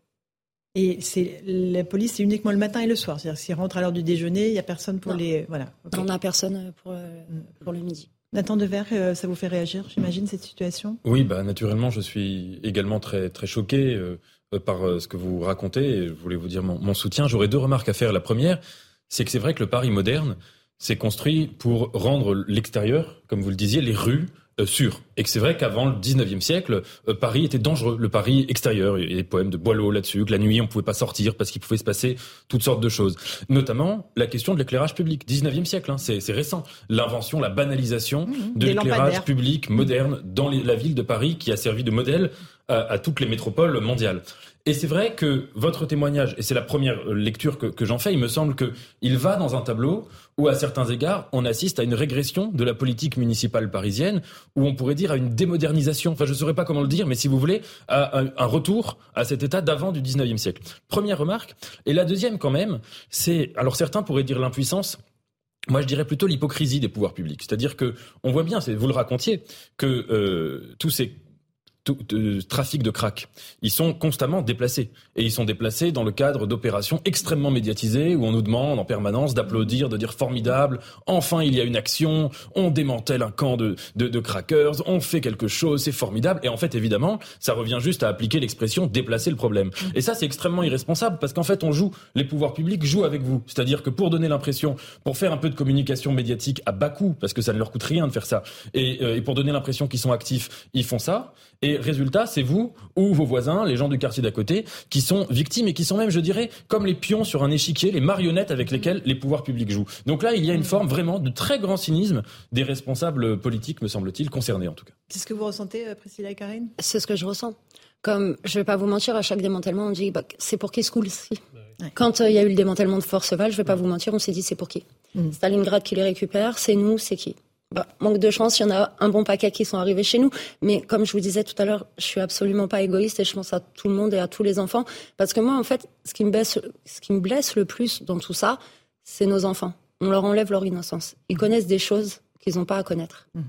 Et c'est la police, c'est uniquement le matin et le soir. C'est-à-dire s'ils rentrent à l'heure du déjeuner, il n'y a personne pour les. Voilà.
On n'a personne pour, euh, pour le midi.
Nathan Dever, euh, ça vous fait réagir, j'imagine, cette situation?
Oui, bah, naturellement, je suis également très, très choqué. Euh, par euh, ce que vous racontez. Et je voulais vous dire mon, soutien. J'aurais deux remarques à faire. La première, c'est que c'est vrai que le Paris moderne s'est construit pour rendre l'extérieur, comme vous le disiez, les rues euh, sûres. Et que c'est vrai qu'avant le 19e siècle, Paris était dangereux, le Paris extérieur. Il y a des poèmes de Boileau là-dessus, que la nuit on pouvait pas sortir parce qu'il pouvait se passer toutes sortes de choses. Notamment la question de l'éclairage public. 19e siècle, hein, c'est récent. L'invention, la banalisation mmh, de l'éclairage public moderne dans la ville de Paris qui a servi de modèle à, toutes les métropoles mondiales. Et c'est vrai que votre témoignage, et c'est la première lecture que, j'en fais, il me semble qu'il va dans un tableau où, à certains égards, on assiste à une régression de la politique municipale parisienne, où on pourrait dire à une démodernisation, enfin je ne saurais pas comment le dire, mais si vous voulez, à un, retour à cet état d'avant du 19e siècle. Première remarque. Et la deuxième quand même, c'est, alors certains pourraient dire l'impuissance, moi, je dirais plutôt l'hypocrisie des pouvoirs publics. C'est-à-dire que on voit bien, vous le racontiez, que euh, tous ces trafic de crack. Ils sont constamment déplacés. Et ils sont déplacés dans le cadre d'opérations extrêmement médiatisées où on nous demande en permanence d'applaudir, de dire formidable, enfin il y a une action, on démantèle un camp de, de, de crackers, on fait quelque chose, c'est formidable. Et en fait, évidemment, ça revient juste à appliquer l'expression déplacer le problème. Et ça, c'est extrêmement irresponsable parce qu'en fait, on joue, les pouvoirs publics jouent avec vous. C'est-à-dire que pour donner l'impression, pour faire un peu de communication médiatique à bas coût, parce que ça ne leur coûte rien de faire ça, et, euh, et pour donner l'impression qu'ils sont actifs, ils font ça. Et résultat, c'est vous ou vos voisins, les gens du quartier d'à côté, qui sont victimes et qui sont même, je dirais, comme les pions sur un échiquier, les marionnettes avec lesquelles les pouvoirs publics jouent. Donc là, il y a une forme vraiment de très grand cynisme des responsables politiques, me semble-t-il, concernés en tout cas.
C'est ce que vous ressentez, euh, Priscilla et Karine?
C'est ce que je ressens. Comme, je vais pas vous mentir, à chaque démantèlement, on dit, bah, c'est pour qui ce coup Quand euh, il y a eu le démantèlement de Forceval, je vais pas vous mentir, on s'est dit, c'est pour qui? Mm. Stalingrad qui les récupère, c'est nous, c'est qui? Bah, manque de chance, il y en a un bon paquet qui sont arrivés chez nous. Mais comme je vous disais tout à l'heure, je suis absolument pas égoïste et je pense à tout le monde et à tous les enfants. Parce que moi, en fait, ce qui me blesse, ce qui me blesse le plus dans tout ça, c'est nos enfants. On leur enlève leur innocence. Ils connaissent des choses qu'ils n'ont pas à connaître.
Mhm.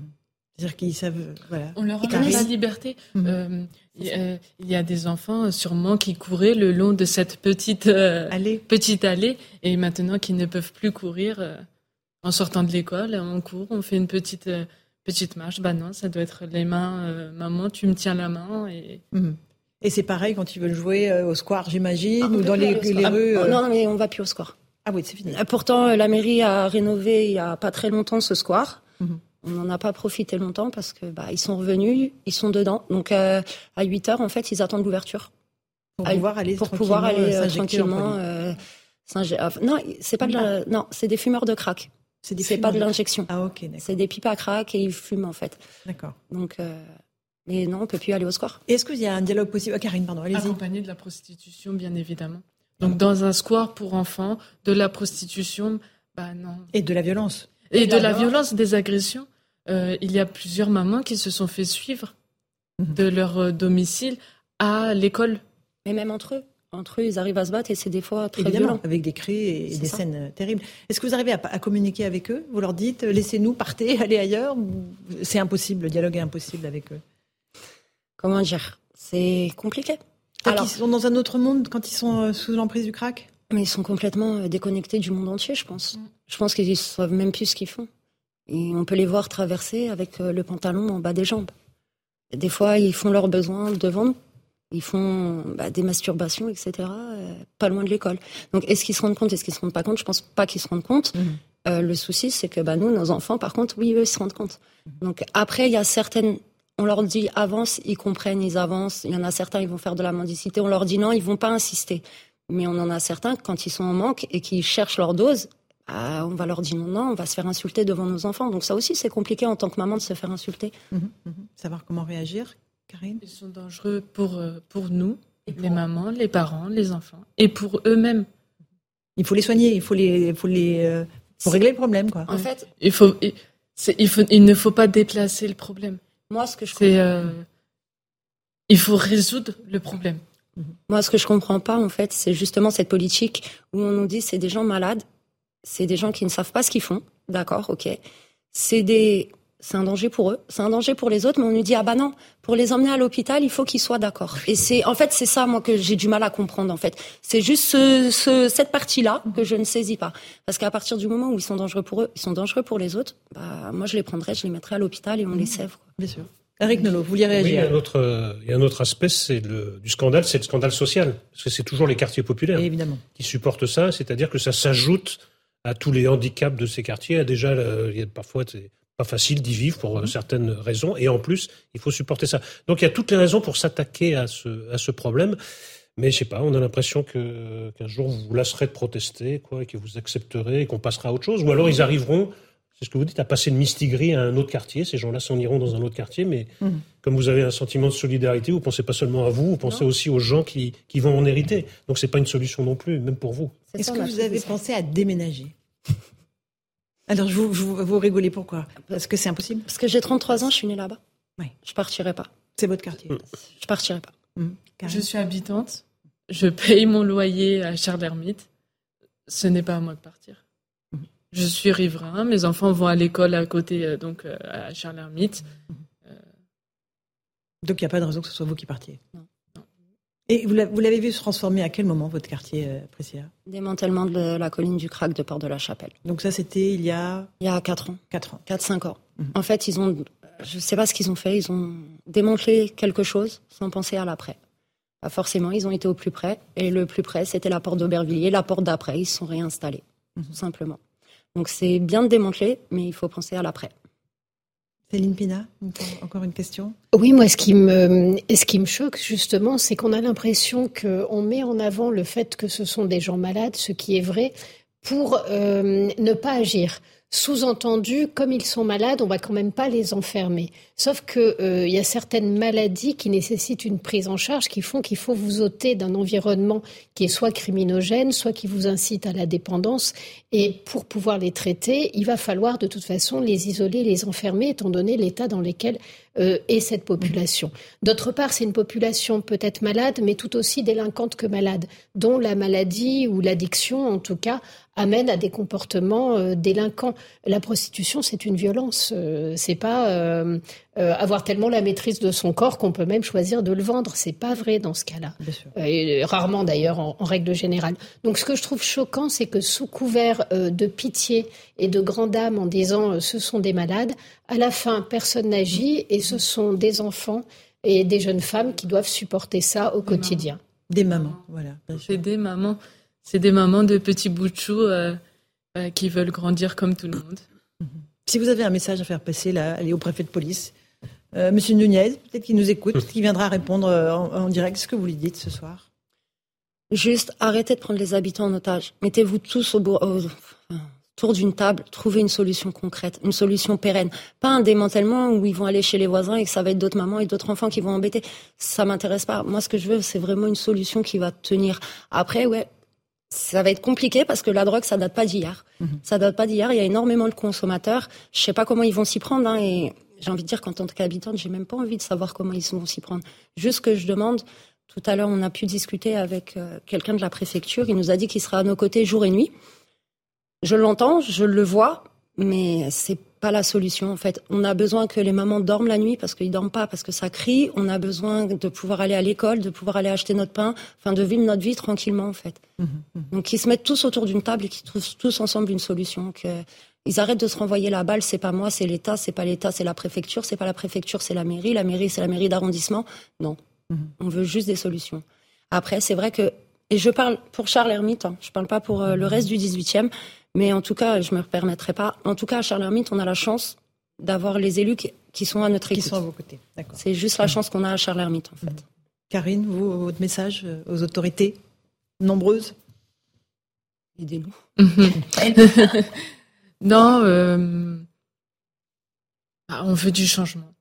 C'est-à-dire qu'ils savent. Voilà.
On leur enlève la liberté. Mhm. Euh, il y, a des enfants sûrement qui couraient le long de cette petite euh, allée. petite allée et maintenant qui ne peuvent plus courir. En sortant de l'école, on court, on fait une petite, euh, petite marche. Bah non, ça doit être les mains. Euh, maman, tu me tiens la main. Et,
mhm. et c'est pareil quand ils veulent jouer euh, au square, j'imagine, ah, ou dans les, rues.
non, non, mais on va plus au square.
Ah oui, c'est fini.
Pourtant, la mairie a rénové il y a pas très longtemps ce square. Mhm. On n'en a pas profité longtemps parce que bah, ils sont revenus, ils sont dedans. Donc à 8 heures, en fait, ils attendent l'ouverture.
Pour pouvoir aller
pour pouvoir aller tranquillement. non, c'est pas de non, c'est des fumeurs de crack. C'est pas de l'injection.
Ah ok.
C'est des pipes à crack et ils fument en fait.
D'accord.
Donc, euh, mais non, on peut plus aller au square.
Est-ce qu'il y a un dialogue possible? Ah, Karine, pardon, allez-y.
Accompagné de la prostitution, bien évidemment. Donc dans un square pour enfants, de la prostitution, bah non.
Et de la violence.
Et, de la violence, des agressions. Euh, il y a plusieurs mamans qui se sont fait suivre mhm. de leur euh, domicile à l'école.
Mais même entre eux entre eux, ils arrivent à se battre et c'est des fois très
Évidemment,
violent.
avec des cris et des scènes euh, terribles. Est-ce que vous arrivez à, communiquer avec eux? Vous leur dites, laissez-nous, partez, allez ailleurs? C'est impossible, le dialogue est impossible avec eux?
Comment dire? C'est compliqué.
Alors, ils sont dans un autre monde quand ils sont euh, sous l'emprise du crack?
Mais ils sont complètement euh, déconnectés du monde entier, je pense. Mm. Je pense qu'ils ne savent même plus ce qu'ils font. Et on peut les voir traverser avec le pantalon en bas des jambes. Des fois, ils font leurs besoins devant nous. Ils font bah, des masturbations, etc., euh, pas loin de l'école. Donc, est-ce qu'ils se rendent compte, est-ce qu'ils se rendent pas compte? Je pense pas qu'ils se rendent compte. Mhm. Euh, le souci, c'est que bah, nous, nos enfants, par contre, oui, eux, ils se rendent compte. Donc, après, il y a certaines. On leur dit avance, ils comprennent, ils avancent. Il y en a certains, ils vont faire de la mendicité. On leur dit non, ils vont pas insister. Mais on en a certains, quand ils sont en manque et qu'ils cherchent leur dose, bah, on va leur dire non, non, on va se faire insulter devant nos enfants. Donc ça aussi, c'est compliqué en tant que maman de se faire insulter.
Mhm, mhm. Savoir comment réagir.
Ils sont dangereux pour, euh, pour nous, les mamans, les parents, les enfants, et pour eux-mêmes.
Il faut les soigner, il faut les, il faut les, euh, régler le problème, quoi.
En fait, il faut, il, il, faut, il ne faut pas déplacer le problème.
Moi, ce que je
c'est, euh, il faut résoudre le problème.
Mhm. Moi, ce que je comprends pas, en fait, c'est justement cette politique où on nous dit c'est des gens malades, c'est des gens qui ne savent pas ce qu'ils font, d'accord, ok. C'est des c'est un danger pour eux, c'est un danger pour les autres, mais on nous dit ah bah non, pour les emmener à l'hôpital, il faut qu'ils soient d'accord. Et c'est en fait c'est ça moi que j'ai du mal à comprendre en fait. C'est juste ce, cette partie-là que je ne saisis pas, parce qu'à partir du moment où ils sont dangereux pour eux, ils sont dangereux pour les autres, bah moi je les prendrais, je les mettrais à l'hôpital et on les sève. Quoi.
Bien sûr. Eric Nolot, vous vouliez réagir
oui, il, y a un autre, il y a un autre aspect c'est le, du scandale, c'est le scandale social, parce que c'est toujours les quartiers populaires
évidemment.
qui supportent ça, c'est-à-dire que ça s'ajoute à tous les handicaps de ces quartiers. Déjà, il y a parfois pas facile d'y vivre pour euh, mhm. certaines raisons, et en plus, il faut supporter ça. Donc il y a toutes les raisons pour s'attaquer à ce, à ce problème. Mais je sais pas, on a l'impression que qu'un jour vous vous lasserez de protester, quoi, et que vous accepterez, et qu'on passera à autre chose. Ou alors ils arriveront, c'est ce que vous dites, à passer de Mistigris à un autre quartier. Ces gens-là s'en iront dans un autre quartier, mais mhm. comme vous avez un sentiment de solidarité, vous pensez pas seulement à vous, vous pensez aussi aux gens qui, qui vont en hériter. Donc c'est pas une solution non plus, même pour vous.
Est-ce que vous avez pensé à déménager? Alors, je vous, vous, rigolez pourquoi? Parce que c'est impossible?
Parce que j'ai 33 ans, je suis née là-bas.
Oui.
Je partirai pas.
C'est votre quartier mm.
Je partirai pas.
Mm. Je suis habitante. Je paye mon loyer à Charles-Hermite. Ce n'est pas à moi de partir. Mm. Je suis riverain. Mes enfants vont à l'école à côté, euh, donc euh, à Charles-Hermite. Euh.
Donc, il n'y a pas de raison que ce soit vous qui partiez? Non. Et vous l'avez vu se transformer à quel moment, votre quartier, euh, Précia
Démantèlement de la colline du Crac de Port de la Chapelle.
Donc ça, c'était il y a
Il y a 4 ans.
4 ans.
4-5 ans. Mhm. En fait, ils ont, je ne sais pas ce qu'ils ont fait, ils ont démantelé quelque chose sans penser à l'après. forcément, ils ont été au plus près. Et le plus près, c'était la porte d'Aubervilliers. La porte d'après, ils se sont réinstallés, mhm. tout simplement. Donc c'est bien de démanteler, mais il faut penser à l'après.
Céline Pina, encore une question
Oui, moi, ce qui me, ce qui me choque, justement, c'est qu'on a l'impression qu'on met en avant le fait que ce sont des gens malades, ce qui est vrai, pour euh, ne pas agir. Sous-entendu, comme ils sont malades, on va quand même pas les enfermer. Sauf que il y a certaines maladies qui nécessitent une prise en charge, qui font qu'il faut vous ôter d'un environnement qui est soit criminogène, soit qui vous incite à la dépendance. Et pour pouvoir les traiter, il va falloir de toute façon les isoler, les enfermer, étant donné l'état dans lequel euh, est cette population. D'autre part, c'est une population peut-être malade, mais tout aussi délinquante que malade, dont la maladie ou l'addiction, en tout cas, amène à des comportements euh, délinquants. La prostitution, c'est une violence. Euh, c'est pas euh, avoir tellement la maîtrise de son corps qu'on peut même choisir de le vendre. C'est pas vrai dans ce cas-là. rarement d'ailleurs, en, règle générale. Donc, ce que je trouve choquant, c'est que sous couvert de pitié et de grande âme, en disant ce sont des malades, à la fin, personne n'agit et ce sont des enfants et des jeunes femmes qui doivent supporter ça au quotidien.
Des mamans, voilà.
C'est des mamans. C'est des mamans de petits bouts de chou euh, euh, qui veulent grandir comme tout le monde.
Si vous avez un message à faire passer, là, allez au préfet de police. Euh, Monsieur Nunez, peut-être qu'il nous écoute, peut-être qu'il viendra répondre en, direct. Ce que vous lui dites ce soir
Juste arrêtez de prendre les habitants en otage. Mettez-vous tous au, autour d'une table, trouvez une solution concrète, une solution pérenne. Pas un démantèlement où ils vont aller chez les voisins et que ça va être d'autres mamans et d'autres enfants qui vont embêter. Ça m'intéresse pas. Moi, ce que je veux, c'est vraiment une solution qui va tenir. Après, ouais, ça va être compliqué parce que la drogue, ça date pas d'hier. Ça mhm. Ça date pas d'hier. Il y a énormément de consommateurs. Je sais pas comment ils vont s'y prendre. Hein, et j'ai envie de dire qu'en tant qu'habitante, j'ai même pas envie de savoir comment ils vont s'y prendre. Juste que je demande. Tout à l'heure, on a pu discuter avec euh, quelqu'un de la préfecture. Il nous a dit qu'il sera à nos côtés jour et nuit. Je l'entends, je le vois, mais c'est pas la solution en fait. On a besoin que les mamans dorment la nuit parce qu'ils dorment pas, parce que ça crie. On a besoin de pouvoir aller à l'école, de pouvoir aller acheter notre pain, enfin de vivre notre vie tranquillement en fait. Mmh, mmh. Donc ils se mettent tous autour d'une table et qu'ils trouvent tous ensemble une solution. Que ils arrêtent de se renvoyer la balle. C'est pas moi, c'est l'État. C'est pas l'État, c'est la préfecture. C'est pas la préfecture, c'est la mairie. La mairie, c'est la mairie d'arrondissement. Non, mmh. on veut juste des solutions. Après, c'est vrai que et je parle pour Charles Hermite. Hein, je parle pas pour euh, le reste du 18e. Mais en tout cas, je me permettrai pas. En tout cas, à Charleroi, on a la chance d'avoir les élus qui, sont à notre écoute.
Qui sont à vos côtés.
C'est juste la chance qu'on a à Charleroi, en fait. Mhm.
Karine, vous, votre message euh, aux autorités nombreuses
Aidez-nous.
non, euh, bah, on veut du changement.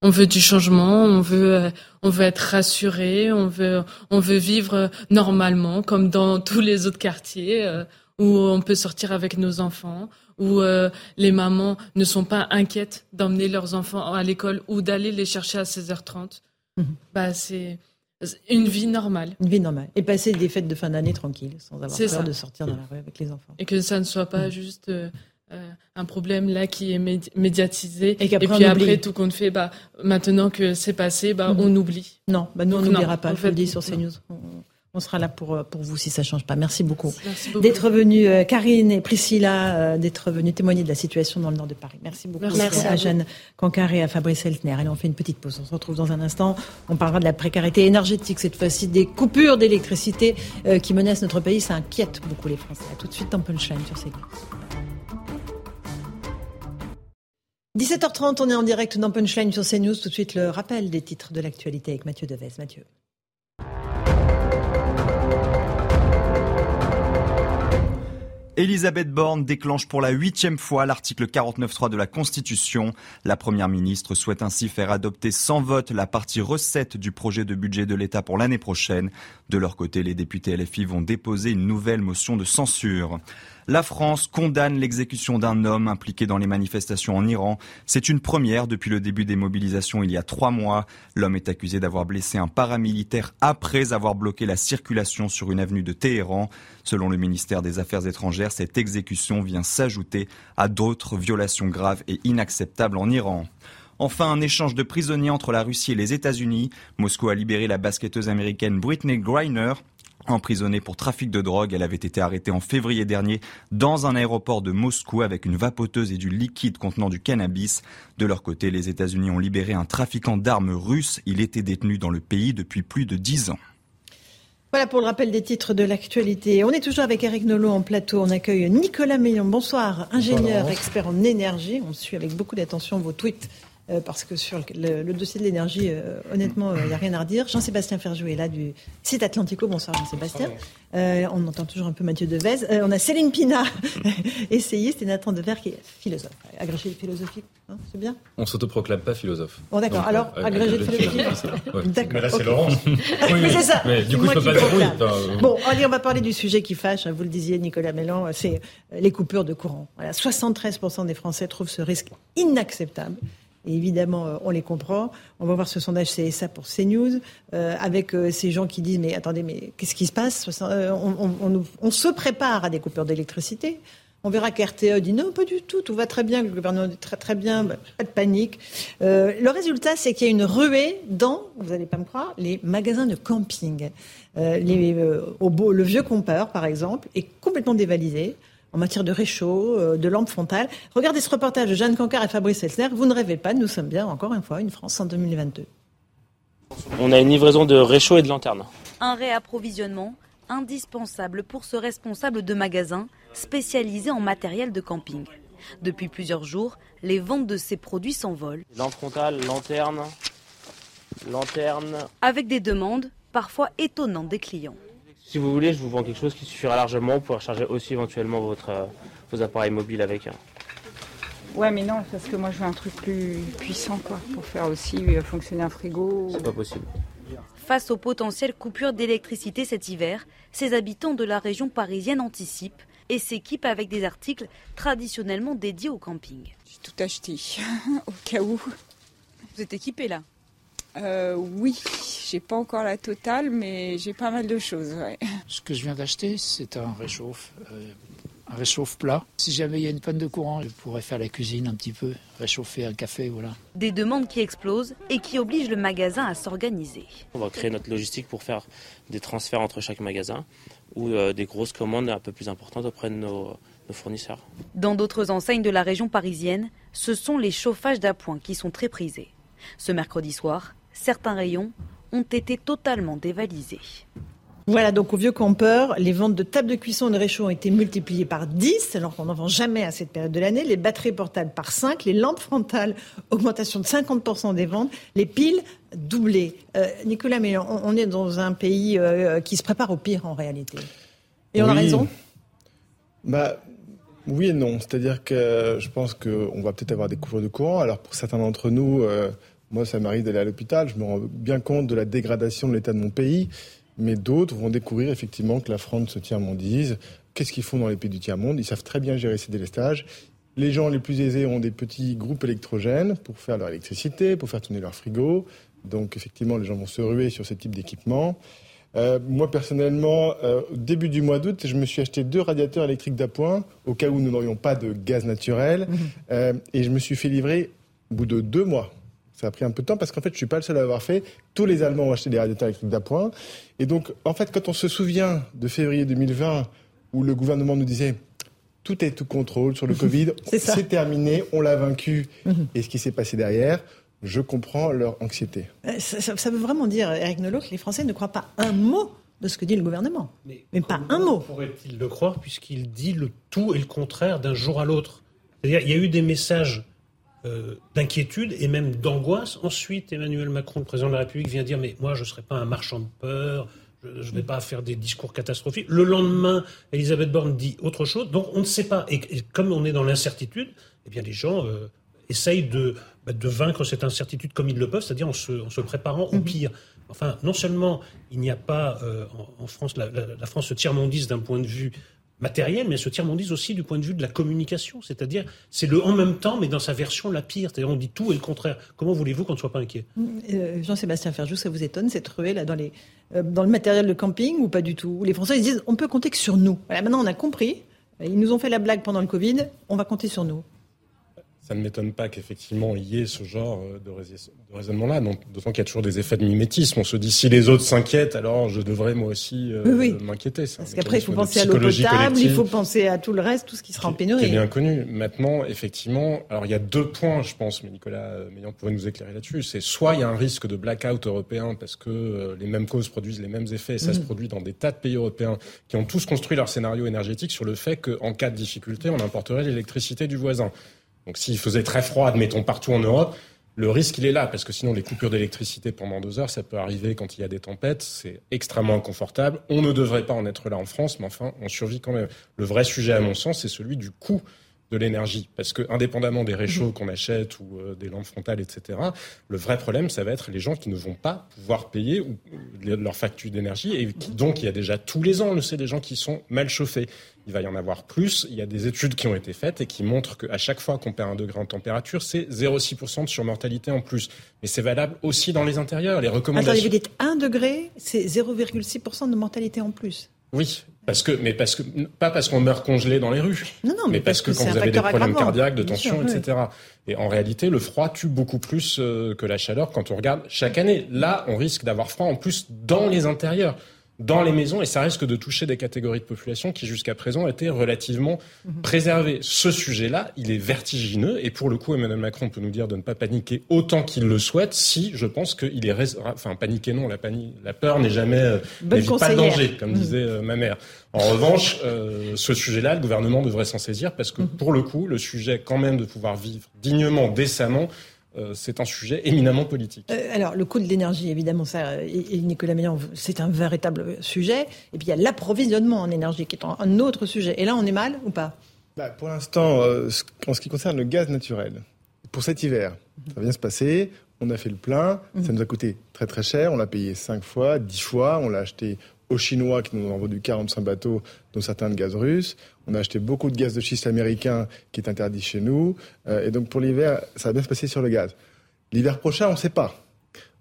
On veut du changement, on veut, euh, on veut être rassuré, on veut, on veut vivre normalement comme dans tous les autres quartiers où on peut sortir avec nos enfants, où euh, les mamans ne sont pas inquiètes d'emmener leurs enfants à l'école ou d'aller les chercher à 16h30. Mhm. Bah, c'est une vie normale.
Une vie normale. Et passer des fêtes de fin d'année tranquilles, sans avoir peur de sortir dans la rue avec les enfants.
Et que ça ne soit pas mhm. juste euh, euh, un problème là qui est médiatisé. Et, puis après, tout compte fait, bah, maintenant que c'est passé, bah, mhm. on oublie.
Non, bah, nous, on n'oubliera pas. Je le dis sur CNews. On sera là pour, euh, pour vous si ça change pas. Merci beaucoup, d'être venu, euh, Karine et Priscilla, euh, d'être venus témoigner de la situation dans le nord de Paris. Merci beaucoup
Merci
à, Jeanne Cancaré et à Fabrice Eltner. Allez, on fait une petite pause. On se retrouve dans un instant. On parlera de la précarité énergétique, cette fois-ci des coupures d'électricité qui menacent notre pays. Ça inquiète beaucoup les Français. Tout de suite dans Punchline sur CNews. 17h30, on est en direct dans Punchline sur CNews. Tout de suite, le rappel des titres de l'actualité avec Mathieu Devez. Mathieu.
Elisabeth Borne déclenche pour la huitième fois l'article 49.3 de la Constitution. La Première ministre souhaite ainsi faire adopter sans vote la partie recette du projet de budget de l'État pour l'année prochaine. De leur côté, les députés LFI vont déposer une nouvelle motion de censure. La France condamne l'exécution d'un homme impliqué dans les manifestations en Iran. C'est une première depuis le début des mobilisations il y a trois mois. L'homme est accusé d'avoir blessé un paramilitaire après avoir bloqué la circulation sur une avenue de Téhéran. Selon le ministère des Affaires étrangères, cette exécution vient s'ajouter à d'autres violations graves et inacceptables en Iran. Enfin, un échange de prisonniers entre la Russie et les États-Unis. Moscou a libéré la basketteuse américaine Britney Griner. Emprisonnée pour trafic de drogue, elle avait été arrêtée en février dernier dans un aéroport de Moscou avec une vapoteuse et du liquide contenant du cannabis. De leur côté, les États-Unis ont libéré un trafiquant d'armes russe. Il était détenu dans le pays depuis plus de dix ans.
Voilà pour le rappel des titres de l'actualité. On est toujours avec Eric Nolot en plateau. On accueille Nicolas Meillon. Bonsoir, ingénieur, expert en énergie. On suit avec beaucoup d'attention vos tweets euh, parce que sur le, dossier de l'énergie, euh, honnêtement, il n'y a rien à redire. Jean-Sébastien Ferjou est là du site Atlantico. Bonsoir Jean-Sébastien. on entend toujours un peu Mathieu Devez. on a Céline Pina, essayiste, et Nathan Dever qui est philosophe. Agrégé de philosophie, hein, c'est bien?
On s'autoproclame pas philosophe.
Bon d'accord, alors agrégé de philosophie.
D'accord. Mais là c'est Laurence.
oui, c'est ça.
Mais du coup je peux pas dire
Bon, allez, on va parler du sujet qui fâche. Hein, vous le disiez Nicolas Mélan, c'est les coupures de courant. Voilà, 73% des Français trouvent ce risque inacceptable. Et évidemment, euh, on les comprend. On va voir ce sondage CSA pour CNews, euh, avec euh, ces gens qui disent Mais attendez, mais qu'est-ce qui se passe? On, se prépare à des coupures d'électricité. On verra qu'RTE dit non, pas du tout, tout va très bien, le gouvernement dit très très bien, bah, pas de panique. le résultat, c'est qu'il y a une ruée dans, vous n'allez pas me croire, les magasins de camping. les, au beau, le vieux compeur, par exemple, est complètement dévalisé en matière de réchaud, euh, de lampe frontale. Regardez ce reportage de Jeanne Cancard et Fabrice Elsner. Vous ne rêvez pas, nous sommes bien, encore une fois, une France en 2022.
On a une livraison de réchaud et de lanterne.
Un réapprovisionnement indispensable pour ce responsable de magasin spécialisé en matériel de camping. Depuis plusieurs jours, les ventes de ces produits s'envolent.
Lampe frontale, lanterne, lanterne.
Avec des demandes parfois étonnantes des clients.
Si vous voulez, je vous vends quelque chose qui suffira largement pour recharger aussi éventuellement votre, euh, vos appareils mobiles avec. Hein.
Ouais, mais non, parce que moi je veux un truc plus puissant quoi, pour faire aussi euh, fonctionner un frigo.
C'est pas possible.
Face aux potentielles coupures d'électricité cet hiver, ces habitants de la région parisienne anticipent et s'équipent avec des articles traditionnellement dédiés au camping.
J'ai tout acheté, au cas où.
Vous êtes équipés là
euh, Oui, j'ai pas encore la totale, mais j'ai pas mal de choses.
Ce que je viens d'acheter, c'est un réchauffe, euh, un réchauffe plat. Si jamais il y a une panne de courant, je pourrais faire la cuisine un petit peu, réchauffer un café, voilà.
Des demandes qui explosent et qui obligent le magasin à s'organiser.
On va créer notre logistique pour faire des transferts entre chaque magasin ou euh, des grosses commandes un peu plus importantes auprès de nos, nos fournisseurs.
Dans d'autres enseignes de la région parisienne, ce sont les chauffages d'appoint qui sont très prisés. Ce mercredi soir, certains rayons ont été totalement dévalisés.
Voilà, donc au vieux campeur, les ventes de tables de cuisson et de réchaud ont été multipliées par 10, alors qu'on n'en vend jamais à cette période de l'année. Les batteries portables par 5, les lampes frontales, augmentation de 50% des ventes, les piles doublées. Euh, Nicolas, mais on, est dans un pays euh, qui se prépare au pire en réalité. Et on a raison
bah, Oui et non. C'est-à-dire que je pense qu'on va peut-être avoir des couvres de courant. Alors pour certains d'entre nous, euh, moi, ça m'arrive d'aller à l'hôpital, je me rends bien compte de la dégradation de l'état de mon pays, mais d'autres vont découvrir effectivement que la France se tiers-mondise. Qu'est-ce qu'ils font dans les pays du tiers-monde? Ils savent très bien gérer ces délestages. Les gens les plus aisés ont des petits groupes électrogènes pour faire leur électricité, pour faire tourner leur frigo. Donc effectivement, les gens vont se ruer sur ce type d'équipement. Euh, moi, personnellement, euh, au début du mois d'août, je me suis acheté deux radiateurs électriques d'appoint, au cas où nous n'aurions pas de gaz naturel. Mmh. Euh, et je me suis fait livrer, au bout de deux mois, ça a pris un peu de temps parce qu'en fait, je suis pas le seul à l'avoir fait. Tous les Allemands ont acheté des radiateurs électriques d'appoint. Et donc, en fait, quand on se souvient de février 2020, où le gouvernement nous disait tout est tout contrôle sur le Covid, c'est terminé, on l'a vaincu. Mhm. Et ce qui s'est passé derrière, je comprends leur anxiété.
Euh, ça, veut vraiment dire, Eric Nolot, que les Français ne croient pas un mot de ce que dit le gouvernement. Mais, pas un mot.
Pourrait-il le croire puisqu'il dit le tout et le contraire d'un jour à l'autre? C'est-à-dire, il y a eu des messages euh, d'inquiétude et même d'angoisse. Ensuite, Emmanuel Macron, le président de la République, vient dire Mais moi, je ne serai pas un marchand de peur, je ne vais pas faire des discours catastrophiques. Le lendemain, Elisabeth Borne dit autre chose. Donc, on ne sait pas. Et, comme on est dans l'incertitude, eh bien, les gens euh, essayent de, bah, de vaincre cette incertitude comme ils le peuvent, c'est-à-dire en se, en se, préparant au mhm. pire. Enfin, non seulement il n'y a pas euh, en, France, la, la, la France se tiers-mondise d'un point de vue matériel, mais ce tiers-mondise aussi du point de vue de la communication. C'est-à-dire, c'est le en même temps, mais dans sa version la pire. C'est-à-dire, on dit tout et le contraire. Comment voulez-vous qu'on ne soit pas inquiet?
Euh, Jean-Sébastien Ferjou, ça vous étonne, cette ruée là dans, euh, dans le matériel de camping ou pas du tout? Les Français ils disent, on peut compter que sur nous. Maintenant on a compris. Ils nous ont fait la blague pendant le Covid, on va compter sur nous
ça ne m'étonne pas qu'effectivement il y ait ce genre euh, de, raisonnement-là, d'autant qu'il y a toujours des effets de mimétisme. On se dit si les autres s'inquiètent, alors je devrais moi aussi euh, m'inquiéter.
Parce qu'après il faut penser à l'eau potable, il faut penser à tout le reste, tout ce qui sera en pénurie.
C'est bien connu. Maintenant, effectivement, alors il y a deux points, je pense, mais Nicolas Meillan pourrait nous éclairer là-dessus. C'est soit il y a un risque de blackout européen parce que euh, les mêmes causes produisent les mêmes effets, et ça se mm. produit dans des tas de pays européens qui ont tous construit leur scénario énergétique sur le fait qu'en cas de difficulté, on importerait l'électricité du voisin. Donc s'il faisait très froid, admettons, partout en Europe, Le risque, il est là, parce que sinon, les coupures d'électricité pendant deux heures, ça peut arriver quand il y a des tempêtes. C'est extrêmement inconfortable. On ne devrait pas en être là en France, mais enfin, on survit quand même. Le vrai sujet, à mon sens, c'est celui du coût de l'énergie. Parce que, indépendamment des réchauds mhm. qu'on achète ou euh, des lampes frontales, etc., le vrai problème, ça va être les gens qui ne vont pas pouvoir payer ou, leur facture d'énergie. Et donc, il y a déjà tous les ans, on le sait, des gens qui sont mal chauffés il va y en avoir plus. Il y a des études qui ont été faites et qui montrent qu'à chaque fois qu'on perd un degré en température, c'est 0,6% de surmortalité en plus. Mais c'est valable aussi dans les intérieurs. Les recommandations.
Attendez, vous dites 1 degré, c'est 0,6% de mortalité en plus.
Oui, parce que, mais parce que, pas parce qu'on meurt congelé dans les rues.
Non, non,
mais, parce, que, quand vous avez des problèmes cardiaques, de tension, etc. Et en réalité, le froid tue beaucoup plus euh, que la chaleur quand on regarde chaque année. Là, on risque d'avoir froid en plus dans les intérieurs dans les maisons et ça risque de toucher des catégories de population qui jusqu'à présent étaient relativement mhm. préservées. Ce sujet-là, il est vertigineux et pour le coup, Emmanuel Macron peut nous dire de ne pas paniquer autant qu'il le souhaite si je pense qu'il est... Enfin, paniquer non, la, la peur n'est jamais... Euh, n'évite pas le danger, comme mhm. disait euh, ma mère. En revanche, euh, ce sujet-là, le gouvernement devrait s'en saisir parce que mhm. pour le coup, le sujet quand même de pouvoir vivre dignement, décemment, euh, c'est un sujet éminemment politique.
Euh, alors, le coût de l'énergie, évidemment, ça, et, Nicolas Meillan, c'est un véritable sujet. Et puis, il y a l'approvisionnement en énergie, qui est un autre sujet. Et là, on est mal ou pas?
Bah, Pour l'instant, euh, en ce qui concerne le gaz naturel, pour cet hiver, ça vient se passer. On a fait le plein, ça mhm. nous a coûté très très cher. On l'a payé 5 fois, 10 fois. On l'a acheté aux Chinois qui nous ont vendu 45 bateaux, dont certains de gaz russe. On a acheté beaucoup de gaz de schiste américain qui est interdit chez nous. Euh, et donc pour l'hiver, ça va bien se passer sur le gaz. L'hiver prochain, on ne sait pas.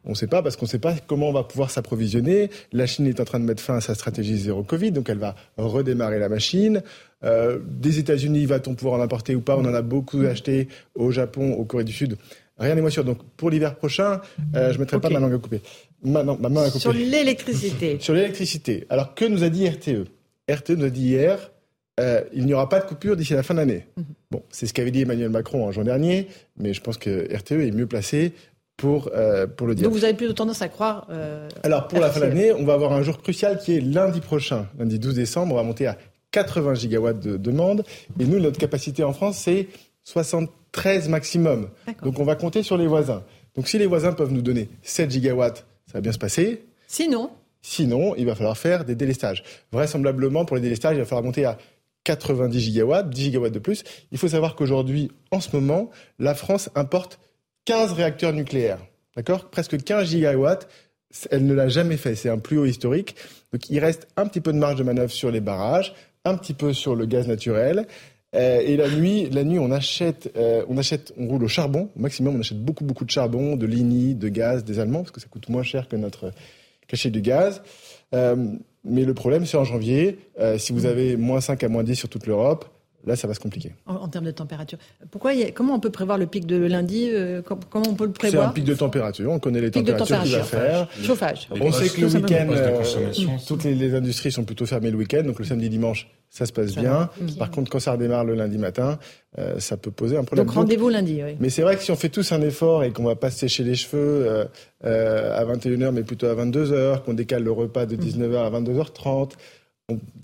On ne sait pas parce qu'on ne sait pas comment on va pouvoir s'approvisionner. La Chine est en train de mettre fin à sa stratégie zéro Covid, donc elle va redémarrer la machine. Euh, des États-Unis, va-t-on pouvoir en importer ou pas? On en a beaucoup acheté au Japon, au Corée du Sud. Rien n'est moins sûr. Donc pour l'hiver prochain, euh, je ne mettrai pas ma langue à couper. Ma, ma main à couper.
Sur l'électricité.
Sur l'électricité. Alors que nous a dit RTE RTE nous a dit hier, euh, il n'y aura pas de coupure d'ici la fin de l'année. Mhm. Bon, c'est ce qu'avait dit Emmanuel Macron en juin dernier, mais je pense que RTE est mieux placé pour, euh, pour le dire.
Donc vous avez plutôt tendance à croire.
Alors pour la fin de l'année, on va avoir un jour crucial qui est lundi prochain, lundi 12 décembre, on va monter à 80 gigawatts de demande. Et nous, notre capacité en France, c'est 73 maximum. Donc on va compter sur les voisins. Donc si les voisins peuvent nous donner 7 gigawatts, ça va bien se passer.
Sinon
Sinon, il va falloir faire des délestages. Vraisemblablement, pour les délestages, il va falloir monter à 90 gigawatts, 10 gigawatts de plus. Il faut savoir qu'aujourd'hui, en ce moment, la France importe 15 réacteurs nucléaires. D'accord? Presque 15 gigawatts. Elle ne l'a jamais fait. C'est un plus haut historique. Donc il reste un petit peu de marge de manœuvre sur les barrages, un petit peu sur le gaz naturel. Euh, et la nuit, la nuit, on achète, euh, on achète, on roule au charbon. Au maximum, on achète beaucoup, beaucoup de charbon, de ligny, de gaz des Allemands, parce que ça coûte moins cher que notre cachet du gaz. Euh, mais le problème, c'est en janvier, si vous avez moins 5 à moins 10 sur toute l'Europe, Là, ça va se compliquer.
En, termes de température. Pourquoi Comment on peut prévoir le pic de lundi Comment on peut le prévoir
C'est un pic de température. On connaît les températures qu'il va faire.
Chauffage.
On sait que le week-end, toutes les, les, industries sont plutôt fermées le week-end. Donc le samedi, dimanche, ça se passe bien. Par contre, quand ça redémarre le lundi matin, euh, ça peut poser un problème.
Donc rendez-vous lundi, oui.
Mais c'est vrai que si on fait tous un effort et qu'on va pas se sécher les cheveux euh, euh, à 21h, mais plutôt à 22h, qu'on décale le repas de 19h à 22h30,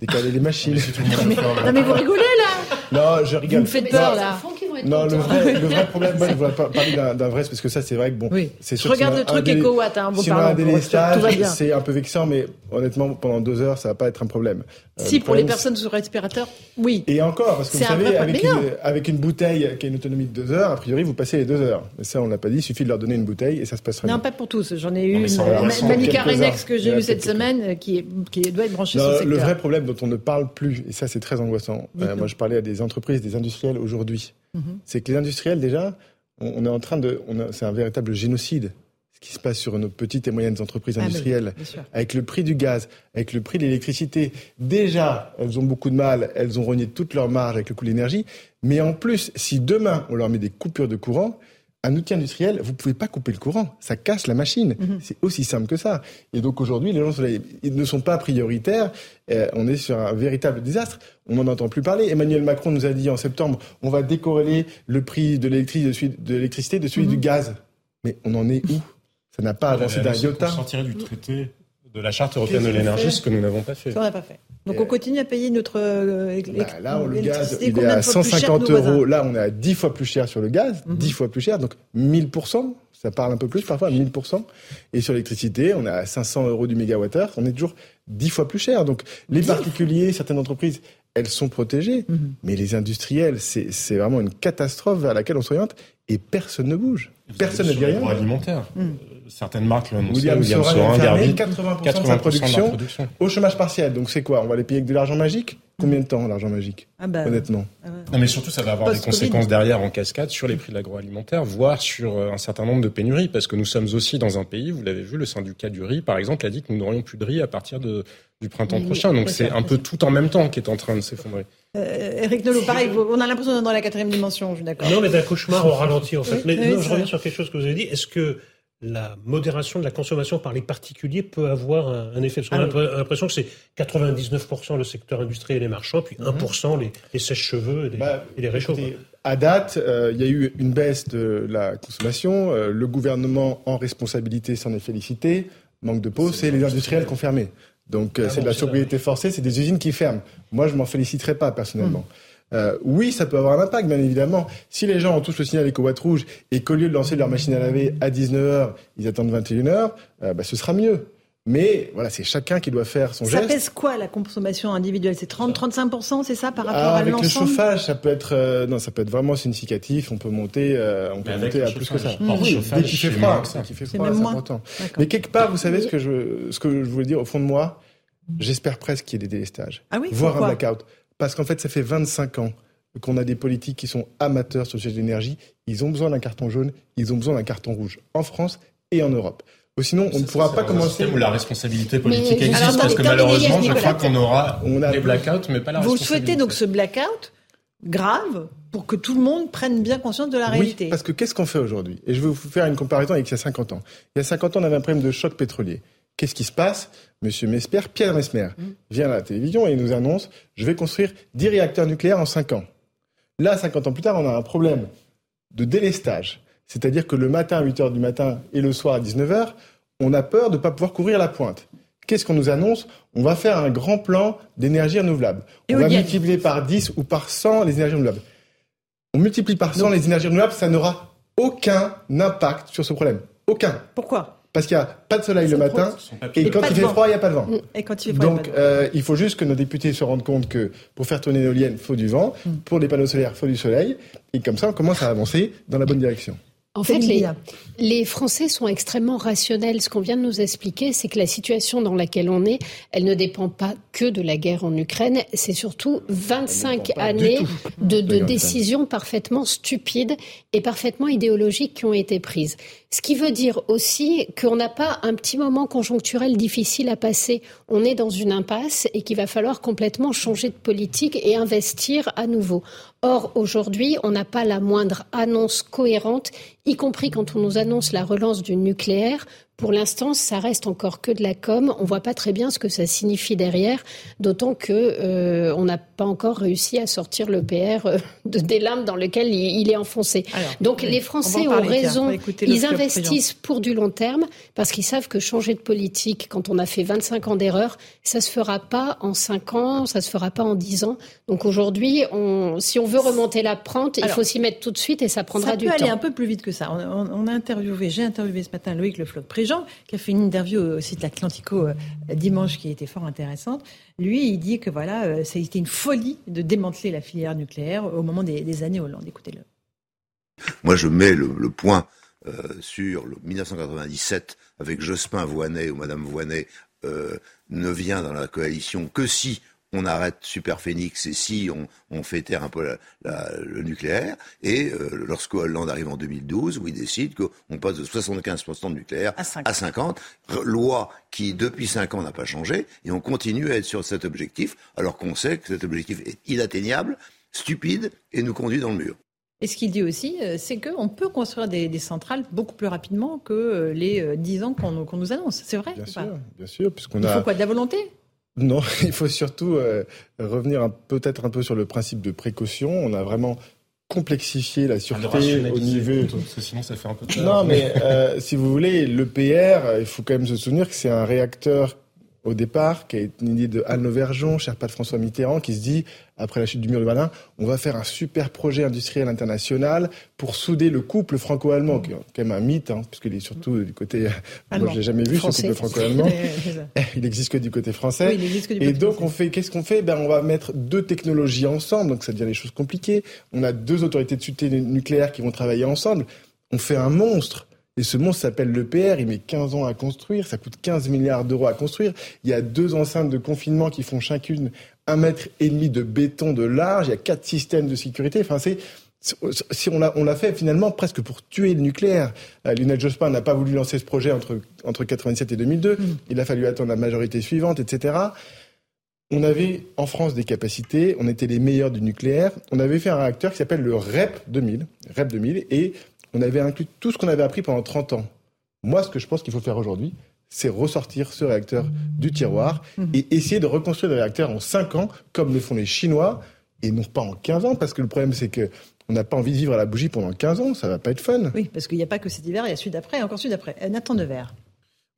on les machines.
non mais vous rigolez là
Non, je rigole.
Vous me faites peur là.
Non, le vrai, le vrai problème, moi, je voudrais parler d'un vrai, parce que ça, c'est vrai que bon,
oui.
c'est
sûr. Je regarde le truc EcoWatt, hein,
si on a un délestage, c'est un peu vexant, mais honnêtement, pendant deux heures, ça va pas être un problème.
Euh, si, pour les personnes sous respirateur, oui.
Et encore, parce que vous savez, avec une, avec une, bouteille qui a une autonomie de deux heures, a priori, vous passez les deux heures. Mais ça, on l'a pas dit, il suffit de leur donner une bouteille et ça se passe très
bien. Non, pas pour tous. J'en ai eu une Manica Renex que j'ai eu cette semaine euh, qui, doit être branchée sur le secteur.
Le vrai problème dont on ne parle plus, et ça, c'est très angoissant. Euh, moi, je parlais à des entreprises, des industriels aujourd'hui. Mhm. C'est que les industriels, déjà, on, est en train de. C'est un véritable génocide ce qui se passe sur nos petites et moyennes entreprises ah, industrielles, avec le prix du gaz, avec le prix de l'électricité. Déjà, elles ont beaucoup de mal, elles ont renié toute leur marge avec le coût de l'énergie. Mais en plus, si demain on leur met des coupures de courant, un outil industriel, vous pouvez pas couper le courant, ça casse la machine. Mhm. C'est aussi simple que ça. Et donc aujourd'hui, les gens ils ne sont pas prioritaires. Euh, on est sur un véritable désastre. On n'en entend plus parler. Emmanuel Macron nous a dit en septembre, on va décorréler le prix de l'électricité de celui, du mhm. gaz. Mais on en est où? Ça n'a pas avancé d'un iota.
On sortirait du traité de la charte européenne de l'énergie, ce que nous n'avons pas fait.
Ça, on n'a pas fait. Donc on continue à payer notre
euh, bah, Là, le gaz, il est à 150 euros. Là, on est à 10 fois plus cher sur le gaz, 10 mhm. fois plus cher, donc 1000%. Ça parle un peu plus parfois, 1000%. Et sur l'électricité, on est à 500 euros du mégawattheure. On est toujours 10 fois plus cher. Donc les particuliers, certaines entreprises, elles sont protégées. Mhm. Mais les industriels, c'est vraiment une catastrophe vers laquelle on s'oriente et personne ne bouge. Personne ne dit rien.
alimentaire. Mm. Euh, certaines marques l'ont
annoncé. William, William Sorin, 80%, 80 de, sa production, au chômage partiel. Donc c'est quoi? On va les payer avec de l'argent magique? Combien de temps l'argent magique ah bah, Honnêtement.
Ah non mais surtout ça va avoir des conséquences derrière en cascade sur les prix de l'agroalimentaire, voire sur euh, un certain nombre de pénuries, parce que nous sommes aussi dans un pays, vous l'avez vu, le syndicat du riz par exemple a dit que nous n'aurions plus de riz à partir de, du printemps prochain. Donc c'est un peu tout en même temps qui est en train de s'effondrer.
Euh, Eric Nolot, pareil, on a l'impression d'être dans la quatrième dimension, je suis d'accord.
Non, mais d'un cauchemar au ralenti, en fait. mais je reviens sur quelque chose que vous avez dit. Est-ce que la modération de la consommation par les particuliers peut avoir un, effet Parce qu'on a ah l'impression que c'est 99% le secteur industriel et marchand, puis 1% mhm. les, les sèches-cheveux et, les, bah, réchauds.
À date, euh, il y a eu une baisse de la consommation. Euh, le gouvernement, en responsabilité, s'en est félicité. Manque de peau, c'est les industriels confirmés. Donc euh, ah c'est de la sobriété forcée, c'est des usines qui ferment. Moi, je m'en féliciterai pas personnellement. Hmm. Euh, oui, ça peut avoir un impact, bien évidemment. Si les gens ont tous le signal éco-watt rouge et qu'au lieu de lancer leur machine à laver à 19h, ils attendent 21h, euh, bah, ce sera mieux. Mais voilà, c'est chacun qui doit faire son geste.
Ça pèse quoi la consommation individuelle? C'est 30-35%, c'est ça par rapport ah, à
l'ensemble
Avec
le chauffage, ça peut être euh, non, ça peut être vraiment significatif. On peut monter, euh, on peut monter à plus que ça.
Mmh. Oui, dès qu'il fait froid,
fait froid, c'est important. Mais quelque part, vous savez ce que je, ce que je voulais dire au fond de moi, J'espère presque qu'il y ait des délestages.
Ah oui,
voire un blackout. Parce qu'en fait, ça fait 25 ans qu'on a des politiques qui sont amateurs sur le sujet de l'énergie. Ils ont besoin d'un carton jaune, ils ont besoin d'un carton rouge en France et en Europe. sinon, on ne pourra pas commencer.
Où la responsabilité politique existe, parce que malheureusement, je crois qu'on aura on a... des blackouts, mais pas la
Vous souhaitez donc ce blackout grave pour que tout le monde prenne bien conscience de la réalité?
Parce que qu'est-ce qu'on fait aujourd'hui? Et je vais vous faire une comparaison avec il y a 50 ans. Il y a 50 ans, on avait un problème de choc pétrolier. Qu'est-ce qui se passe? Monsieur Mesmer, Pierre Mesmer, mm. vient à la télévision et il nous annonce je vais construire 10 réacteurs nucléaires en 5 ans. Là, 50 ans plus tard, on a un problème de délestage. C'est-à-dire que le matin à 8 h du matin et le soir à 19 h, on a peur de ne pas pouvoir couvrir la pointe. Qu'est-ce qu'on nous annonce? On va faire un grand plan d'énergie renouvelable. On va multiplier par 10 ou par 100 les énergies renouvelables. On multiplie par 100 les énergies renouvelables, ça n'aura aucun impact sur ce problème. Aucun.
Pourquoi?
Parce qu'il n'y a pas de soleil le matin et, quand il fait froid, il n'y a pas de vent.
Et quand il fait
froid, Donc, euh, il faut juste que nos députés se rendent compte que pour faire tourner l'éolienne, il faut du vent. Mm. Pour les panneaux solaires, il faut du soleil. Et comme ça, on commence à avancer dans la bonne direction.
En fait, les, Français sont extrêmement rationnels. Ce qu'on vient de nous expliquer, c'est que la situation dans laquelle on est, elle ne dépend pas que de la guerre en Ukraine. C'est surtout 25 années de, de décisions parfaitement stupides et parfaitement idéologiques qui ont été prises. Ce qui veut dire aussi qu'on n'a pas un petit moment conjoncturel difficile à passer. On est dans une impasse et qu'il va falloir complètement changer de politique et investir à nouveau. Or, aujourd'hui, on n'a pas la moindre annonce cohérente, y compris quand on nous annonce la relance du nucléaire, pour l'instant, ça reste encore que de la com. On voit pas très bien ce que ça signifie derrière, d'autant que euh, on n'a pas encore réussi à sortir le PR euh, de des lames dans lesquelles il, est enfoncé. Donc les Français ont raison. Ils investissent pour du long terme parce qu'ils savent que changer de politique quand on a fait 25 ans d'erreur, ça se fera pas en 5 ans, ça se fera pas en 10 ans. Donc aujourd'hui, on, si on veut remonter la pente, il faut s'y mettre tout de suite et ça prendra du temps.
Ça peut aller un peu plus vite que ça. On, a interviewé, j'ai interviewé ce matin Loïc Le Floch Jean, qui a fait une interview au site Atlantico euh, dimanche qui était fort intéressante. Lui, il dit que voilà, euh, ça une folie de démanteler la filière nucléaire au moment des, années Hollande. Écoutez-le.
Moi, je mets le, point euh, sur le 1997 avec Jospin Voinet, où Madame Voinet ne vient dans la coalition que si on arrête Superphénix et si on, on fait taire un peu le nucléaire. Et euh, lorsque Hollande arrive en 2012, où il décide qu'on passe de 75% de nucléaire à 50. loi qui, depuis 5 ans, n'a pas changé, et on continue à être sur cet objectif, alors qu'on sait que cet objectif est inatteignable, stupide, et nous conduit dans le mur.
Et ce qu'il dit aussi, euh, c'est qu'on peut construire des, centrales beaucoup plus rapidement que euh, les 10 ans qu'on nous annonce. C'est vrai
Bien sûr, bien sûr. Puisqu'on
Il faut quoi? De la volonté?
Non, il faut surtout euh, revenir peut-être un peu sur le principe de précaution. On a vraiment complexifié la sûreté au niveau.
Parce que sinon, ça fait un peu
Non, mais euh, si vous voulez, le PR, il faut quand même se souvenir que c'est un réacteur au départ, qui est une idée de Anne Lauvergeon, cher de François Mitterrand, qui se dit, après la chute du mur de Berlin, on va faire un super projet industriel international pour souder le couple franco-allemand, qui est quand même un mythe, hein, puisqu'il est surtout du côté... Moi, je l'ai jamais vu, ce couple franco-allemand. il existe que du côté français.
Oui, il existe que du
Et
côté
donc,
français.
on fait, qu'est-ce qu'on fait? Ben, On va mettre deux technologies ensemble, donc ça devient des choses compliquées. On a deux autorités de sûreté nucléaire qui vont travailler ensemble. On fait un monstre. Et ce monstre s'appelle l'EPR, il met 15 ans à construire, ça coûte 15 milliards d'euros à construire. Il y a deux enceintes de confinement qui font chacune un mètre et demi de béton de large, il y a quatre systèmes de sécurité. Enfin, c'est si on l'a on l'a fait finalement presque pour tuer le nucléaire. Euh, Lionel Jospin n'a pas voulu lancer ce projet entre entre 97 et 2002. Il a fallu attendre la majorité suivante, etc. On avait en France des capacités, on était les meilleurs du nucléaire. On avait fait un réacteur qui s'appelle le REP 2000, REP 2000, et on avait inclus tout ce qu'on avait appris pendant 30 ans. Moi, ce que je pense qu'il faut faire aujourd'hui, c'est ressortir ce réacteur du tiroir et essayer de reconstruire le réacteur en 5 ans, comme le font les Chinois, et non pas en 15 ans, parce que le problème, c'est que on n'a pas envie de vivre à la bougie pendant 15 ans, ça va pas être fun.
Oui, parce qu'il n'y a pas que cet hiver, il y a celui d'après et encore celui d'après. Euh, Nathan Devers.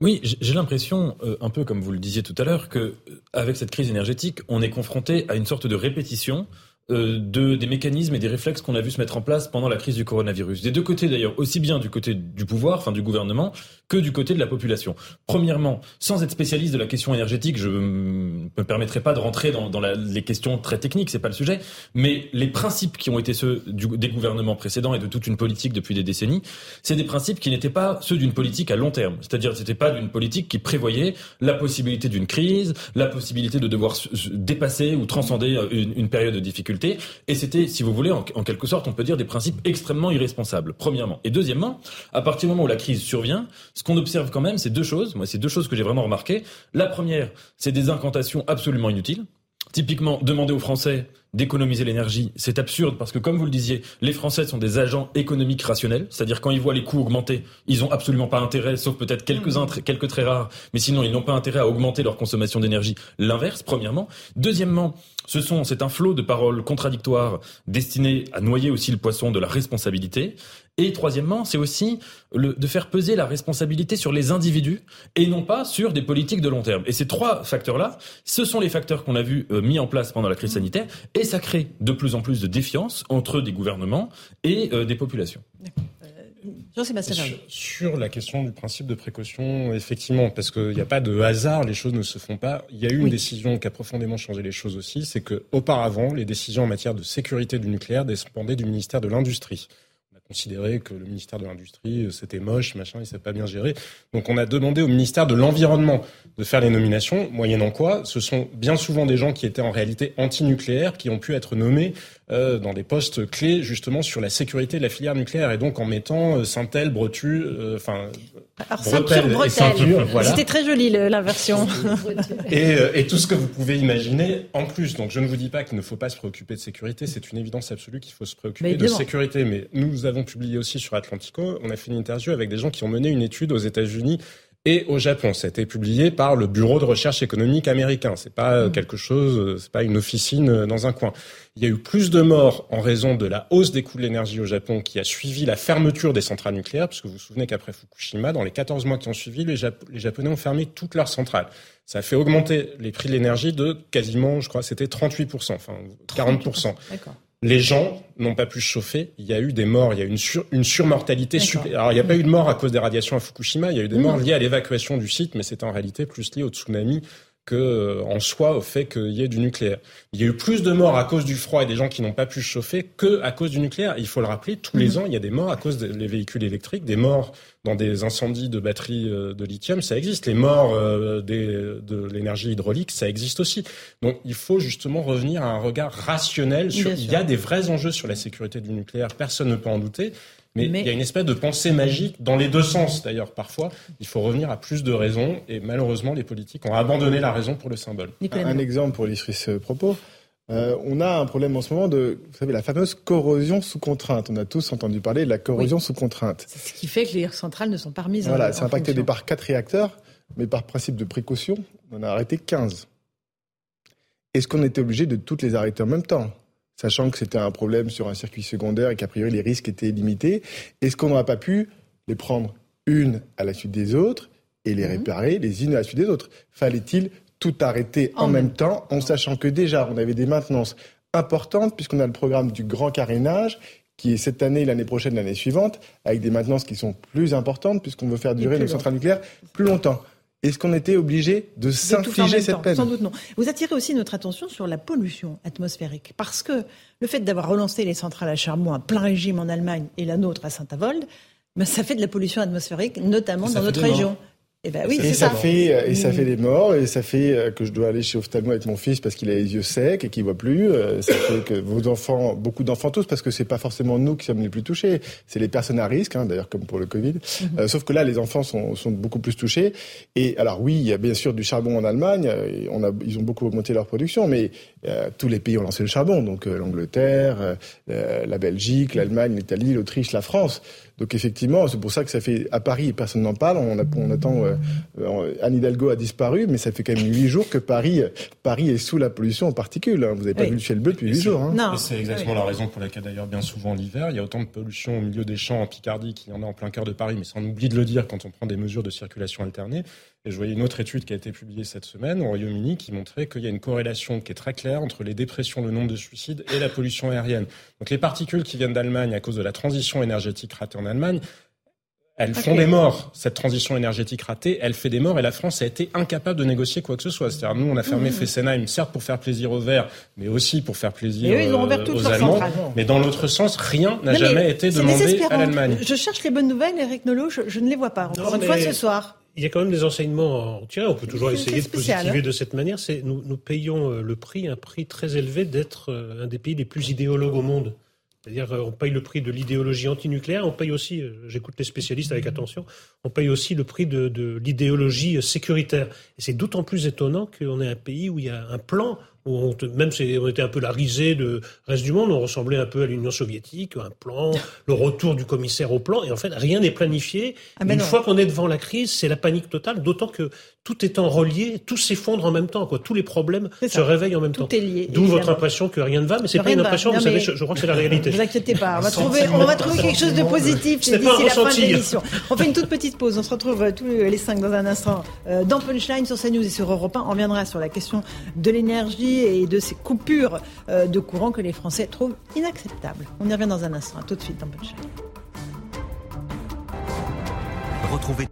Oui, j'ai l'impression, euh, un peu comme vous le disiez tout à l'heure, que euh, avec cette crise énergétique, on est confronté à une sorte de répétition euh, de, des mécanismes et des réflexes qu'on a vu se mettre en place pendant la crise du coronavirus. Des deux côtés d'ailleurs, aussi bien du côté du pouvoir, enfin du gouvernement, que du côté de la population. Premièrement, sans être spécialiste de la question énergétique, je me permettrai pas de rentrer dans, dans la- les questions très techniques, c'est pas le sujet, mais les principes qui ont été ceux du, des gouvernements précédents et de toute une politique depuis des décennies, c'est des principes qui n'étaient pas ceux d'une politique à long terme. C'est-à-dire, c'était pas d'une politique qui prévoyait la possibilité d'une crise, la possibilité de devoir se- se dépasser ou transcender euh, une, une période de difficulté. Et c'était, si vous voulez, en, en quelque sorte, on peut dire des principes extrêmement irresponsables. Premièrement. Et deuxièmement, à partir du moment où la crise survient, ce qu'on observe quand même, c'est deux choses. Moi, c'est deux choses que j'ai vraiment remarquées. La première, c'est des incantations absolument inutiles. Typiquement, demander aux Français d'économiser l'énergie, c'est absurde parce que, comme vous le disiez, les Français sont des agents économiques rationnels, c'est-à-dire quand ils voient les coûts augmenter, ils ont absolument pas intérêt, sauf peut-être quelques-uns, très- quelques très rares, mais sinon ils n'ont pas intérêt à augmenter leur consommation d'énergie. L'inverse, premièrement. Deuxièmement, ce sont, c'est un flot de paroles contradictoires destinées à noyer aussi le poisson de la responsabilité. Et troisièmement, c'est aussi le, de faire peser la responsabilité sur les individus et non pas sur des politiques de long terme. Et ces trois facteurs-là, ce sont les facteurs qu'on a vus euh, mis en place pendant la crise sanitaire et ça crée de plus en plus de défiance entre des gouvernements et euh, des populations.
Jean-Sébastien
Sur, la question du principe de précaution, effectivement, parce qu'il n'y a pas de hasard, les choses ne se font pas. Il y a eu une
Oui.
décision qui a profondément changé les choses aussi, c'est que auparavant, les décisions en matière de sécurité du nucléaire dépendaient du ministère de l'Industrie. Considéré que le ministère de l'Industrie, euh, c'était moche, machin, il ne pas bien géré. Donc on a demandé au ministère de l'Environnement de faire les nominations, moyennant quoi, ce sont bien souvent des gens qui étaient en réalité anti-nucléaires qui ont pu être nommés euh, dans des postes clés justement sur la sécurité de la filière nucléaire et donc en mettant euh, Saint-El, Bretu, euh, enfin et ceinture,
bretelles.
voilà.
C'était très joli le- l'inversion.
et, euh, et tout ce que vous pouvez imaginer en plus. Donc je ne vous dis pas qu'il ne faut pas se préoccuper de sécurité, c'est une évidence absolue qu'il faut se préoccuper de sécurité. Mais nous avons publié aussi sur Atlantico, on a fait une interview avec des gens qui ont mené une étude aux États-Unis et au Japon. Ça a été publié par le Bureau de recherche économique américain. C'est pas euh, quelque chose, euh, c'est pas une officine euh, dans un coin. Il y a eu plus de morts en raison de la hausse des coûts de l'énergie au Japon qui a suivi la fermeture des centrales nucléaires, puisque vous vous souvenez qu'après Fukushima, dans les 14 mois qui ont suivi, les, Jap- les Japonais ont fermé toutes leurs centrales. Ça a fait augmenter les prix de l'énergie de quasiment, je crois, c'était 38%, enfin 40%.
D'accord.
Les gens n'ont pas pu se chauffer. Il y a eu des morts. Il y a eu une, sur, une surmortalité. Alors, il n'y a pas eu de mort à cause des radiations à Fukushima. Il y a eu des morts liées à l'évacuation du site, mais c'était en réalité plus lié au tsunami que euh, en soi au fait qu'il y ait du nucléaire. Il y a eu plus de morts à cause du froid et des gens qui n'ont pas pu chauffer que à cause du nucléaire. Il faut le rappeler, tous les ans, il y a des morts à cause des véhicules électriques, des morts dans des incendies de batteries euh, de lithium, ça existe. Les morts euh, des, de l'énergie hydraulique, ça existe aussi. Donc il faut justement revenir à un regard rationnel sur. Il y a des vrais enjeux sur la sécurité du nucléaire, personne ne peut en douter. Mais,
Mais-
il y a une espèce de pensée magique dans les deux sens d'ailleurs parfois. Il faut revenir à plus de raisons et malheureusement les politiques ont abandonné la raison pour le symbole.
Nicolas
Un exemple pour illustrer ce propos. Euh, on a un problème en ce moment de, vous savez, la fameuse corrosion sous contrainte. On a tous entendu parler de la corrosion sous contrainte.
Ce qui fait que les centrales ne sont pas remises en-
Voilà,
en
ça a impacté
fonction.
départ quatre réacteurs, mais par principe de précaution, on en a arrêté 15. Est-ce qu'on était obligé de toutes les arrêter en même temps? Sachant que c'était un problème sur un circuit secondaire et qu'a priori les risques étaient limités, est-ce qu'on n'aurait pas pu les prendre une à la suite des autres et les mhm. réparer les unes à la suite des autres? Fallait-il tout arrêter en, même temps, en sachant que déjà on avait des maintenances importantes, puisqu'on a le programme du grand carénage qui est cette année, l'année prochaine, l'année suivante, avec des maintenances qui sont plus importantes, puisqu'on veut faire durer nos centrales nucléaires plus longtemps. Est-ce qu'on était obligé de, s'infliger cette peine
Sans doute non. Vous attirez aussi notre attention sur la pollution atmosphérique, parce que le fait d'avoir relancé les centrales à charbon à plein régime en Allemagne et la nôtre à Saint-Avold, ben, ça fait de la pollution atmosphérique, notamment dans notre région.
Et, eh ben oui, et ça, fait et ça fait des morts et ça fait euh, que je dois aller chez ophtalmo avec mon fils parce qu'il a les yeux secs et qu'il voit plus. Euh, ça fait que vos enfants, beaucoup d'enfants tous, parce que c'est pas forcément nous qui sommes les plus touchés, c'est les personnes à risque, hein, d'ailleurs comme pour le Covid. Mhm. Euh, sauf que là, les enfants sont, sont beaucoup plus touchés. Et alors oui, il y a bien sûr du charbon en Allemagne. On a, ils ont beaucoup augmenté leur production, mais tous les pays ont lancé le charbon, donc l'Angleterre, la Belgique, l'Allemagne, l'Italie, l'Autriche, la France. Donc effectivement, c'est pour ça que ça fait à Paris, personne n'en parle. On, on attend euh, euh, Anne Hidalgo a disparu, mais ça fait quand même huit jours que Paris, Paris est sous la pollution en particules. Hein. Vous n'avez pas vu le ciel bleu depuis huit jours.
Hein. C'est exactement la raison pour laquelle d'ailleurs bien souvent l'hiver, il y a autant de pollution au milieu des champs en Picardie qu'il y en a en plein cœur de Paris. Mais ça on oublie de le dire quand on prend des mesures de circulation alternée. Et je voyais une autre étude qui a été publiée cette semaine au Royaume-Uni qui montrait qu'il y a une corrélation qui est très claire entre les dépressions, le nombre de suicides et la pollution aérienne. Donc les particules qui viennent d'Allemagne à cause de la transition énergétique ratée en Allemagne, elles font des morts. Cette transition énergétique ratée, elle fait des morts et la France a été incapable de négocier quoi que ce soit. C'est-à-dire, nous, on a fermé mmh. Fessenheim, certes pour faire plaisir aux Verts, mais aussi pour faire plaisir euh, aux Allemands. Mais dans l'autre sens, rien n'a jamais été demandé à l'Allemagne.
Je cherche les bonnes nouvelles, Eric Nolot, je, ne les vois pas. Encore une fois ce soir
il y a quand même des enseignements à On peut toujours essayer de positiver de cette manière. C'est nous, nous payons euh, le prix, un prix très élevé d'être euh, un des pays les plus idéologues au monde. C'est-à-dire, euh, on paye le prix de l'idéologie antinucléaire, on paye aussi, j'écoute les spécialistes avec attention, on paye aussi le prix de, de l'idéologie sécuritaire. Et c'est d'autant plus étonnant qu'on est un pays où il y a un plan on, même si on était un peu la risée du reste du monde, on ressemblait un peu à l'Union soviétique, un plan, le retour du commissaire au plan, et en fait rien n'est planifié. Ah, Une fois qu'on est devant la crise, c'est la panique totale, d'autant que tout étant relié, tout s'effondre en même temps, quoi. Tous les problèmes se réveillent en même
tout
temps.
Est lié,
D'où votre impression que rien ne va, mais c'est pas une impression, vous savez, je, crois que c'est la réalité.
Ne vous inquiétez pas, on va trouver, on va trouver quelque chose de positif d'ici la fin de l'émission. On fait une toute petite pause, on se retrouve tous les cinq dans un instant euh, dans Punchline sur CNews et sur Europe 1. On reviendra sur la question de l'énergie et de ces coupures euh, de courant que les Français trouvent inacceptables. On y revient dans un instant, tout de suite dans Punchline. Retrouvez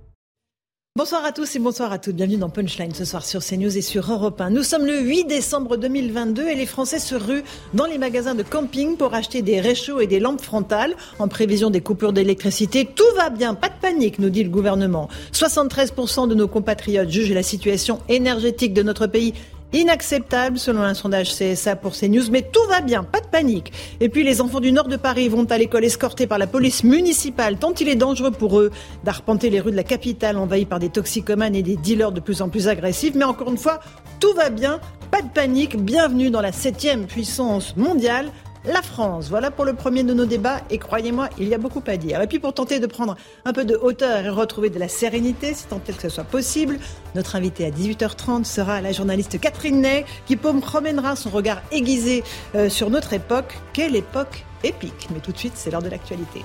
Bonsoir à tous et bonsoir à toutes. Bienvenue dans Punchline ce soir sur CNews et sur Europe 1. Nous sommes le 8 décembre 2022 et les Français se ruent dans les magasins de camping pour acheter des réchauds et des lampes frontales en prévision des coupures d'électricité. Tout va bien, pas de panique, nous dit le gouvernement. 73% de nos compatriotes jugent la situation énergétique de notre pays Inacceptable selon un sondage CSA pour CNews, mais tout va bien, pas de panique. Et puis les enfants du nord de Paris vont à l'école escortés par la police municipale, tant il est dangereux pour eux d'arpenter les rues de la capitale envahies par des toxicomanes et des dealers de plus en plus agressifs. Mais encore une fois, tout va bien, pas de panique, bienvenue dans la septième puissance mondiale la France. Voilà pour le premier de nos débats et croyez-moi, il y a beaucoup à dire. Et puis pour tenter de prendre un peu de hauteur et retrouver de la sérénité, si tant est que ce soit possible, notre invité à 18h30 sera la journaliste Catherine Ney qui promènera son regard aiguisé euh, sur notre époque. Quelle époque épique Mais tout de suite, c'est l'heure de l'actualité.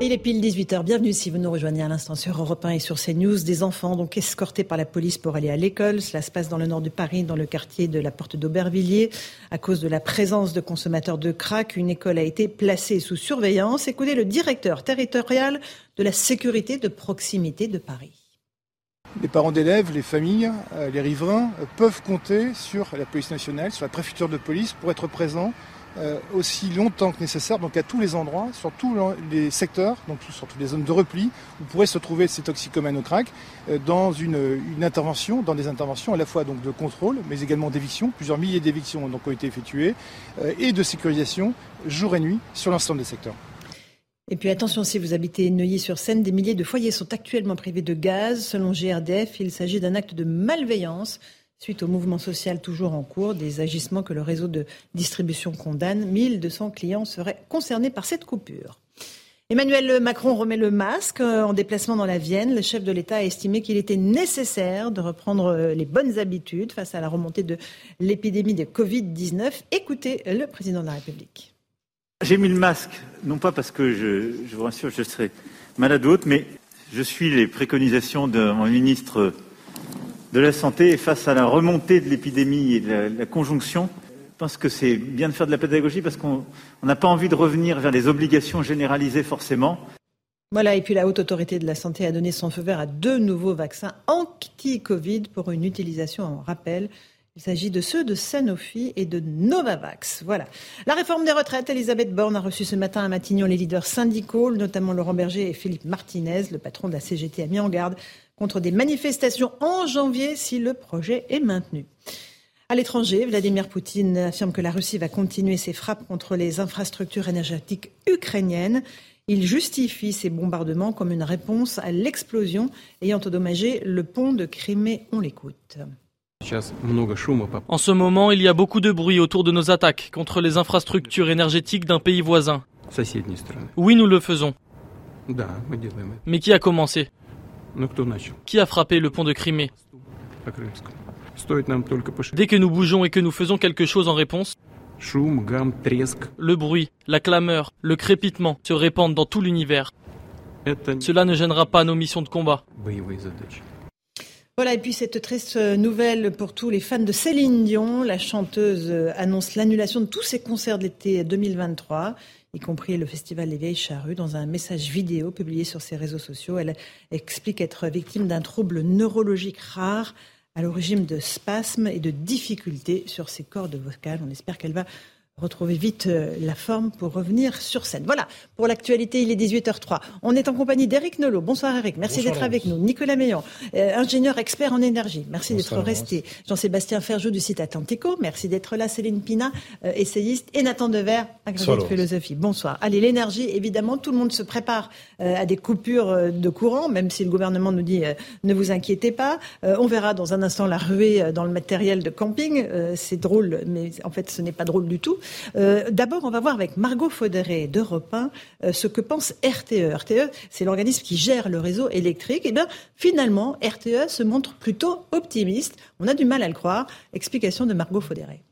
Il est pile 18h. Bienvenue si vous nous rejoignez à l'instant sur Europe 1 et sur CNews. Des enfants donc escortés par la police pour aller à l'école. Cela se passe dans le nord de Paris, dans le quartier de la Porte d'Aubervilliers. À cause de la présence de consommateurs de crack, une école a été placée sous surveillance. Écoutez le directeur territorial de la sécurité de proximité de Paris.
Les parents d'élèves, les familles, euh, les riverains euh, peuvent compter sur la police nationale, sur la préfecture de police pour être présents aussi longtemps que nécessaire, donc à tous les endroits, sur tous les secteurs, donc sur toutes les zones de repli, où pourraient se trouver ces toxicomanes au crack, euh, dans une, intervention, dans des interventions à la fois donc de contrôle, mais également d'éviction. Plusieurs milliers d'évictions ont été effectuées, euh, et de sécurisation jour et nuit sur l'ensemble des secteurs.
Et puis attention, si vous habitez Neuilly-sur-Seine, des milliers de foyers sont actuellement privés de gaz. Selon GRDF, il s'agit d'un acte de malveillance Suite au mouvement social toujours en cours, des agissements que le réseau de distribution condamne, 1200 clients seraient concernés par cette coupure. Emmanuel Macron remet le masque euh, en déplacement dans la Vienne. Le chef de l'État a estimé qu'il était nécessaire de reprendre euh, les bonnes habitudes face à la remontée de l'épidémie de Covid-19. Écoutez le président de la République.
J'ai mis le masque, non pas parce que je, vous rassure, je serai malade ou autre, mais je suis les préconisations de mon ministre de la Santé face à la remontée de l'épidémie et de la conjonction, je pense que c'est bien de faire de la pédagogie parce qu'on n'a pas envie de revenir vers des obligations généralisées forcément.
Voilà, et puis la Haute Autorité de la Santé a donné son feu vert à deux nouveaux vaccins anti-Covid pour une utilisation en rappel. Il s'agit de ceux de Sanofi et de Novavax. Voilà. La réforme des retraites, Elisabeth Borne a reçu ce matin à Matignon les leaders syndicaux, notamment Laurent Berger et Philippe Martinez. Le patron de la CGT a mis en garde contre des manifestations en janvier si le projet est maintenu. À l'étranger, Vladimir Poutine affirme que la Russie va continuer ses frappes contre les infrastructures énergétiques ukrainiennes. Il justifie ces bombardements comme une réponse à l'explosion ayant endommagé le pont de Crimée. On l'écoute.
En ce moment, il y a beaucoup de bruit autour de nos attaques contre les infrastructures énergétiques d'un pays voisin. Oui, nous le faisons. Mais qui a commencé? Qui a frappé le pont de Crimée? Dès que nous bougeons et que nous faisons quelque chose en réponse, le bruit, la clameur, le crépitement se répandent dans tout l'univers. Cela ne gênera pas nos missions de combat.
Voilà, et puis cette triste nouvelle pour tous les fans de Céline Dion. La chanteuse annonce l'annulation de tous ses concerts de l'été 2023 y compris le Festival des Vieilles Charrues. Dans un message vidéo publié sur ses réseaux sociaux, elle explique être victime d'un trouble neurologique rare à l'origine de spasmes et de difficultés sur ses cordes vocales. On espère qu'elle va retrouver vite euh, la forme pour revenir sur scène. Voilà, pour l'actualité, il est 18h03. On est en compagnie d'Éric Nolot. Bonsoir Eric, merci d'être avec nous. Nicolas Meillon, euh, ingénieur expert en énergie, merci d'être resté. Jean-Sébastien Ferjou du site Atlantico, merci d'être là. Céline Pina, euh, essayiste, et Nathan Dever, agrégé de philosophie. Bonsoir. Allez, l'énergie, évidemment, tout le monde se prépare à des coupures de courant, même si le gouvernement nous dit ne vous inquiétez pas. on verra dans un instant la ruée dans le matériel de camping. C'est drôle, mais en fait, ce n'est pas drôle du tout. Euh, d'abord, on va voir avec Margot Faudéré d'Europe 1 euh, ce que pense RTE. RTE, c'est l'organisme qui gère le réseau électrique. Et bien, finalement, RTE se montre plutôt optimiste. On a du mal à le croire. Explication de Margot Faudéré.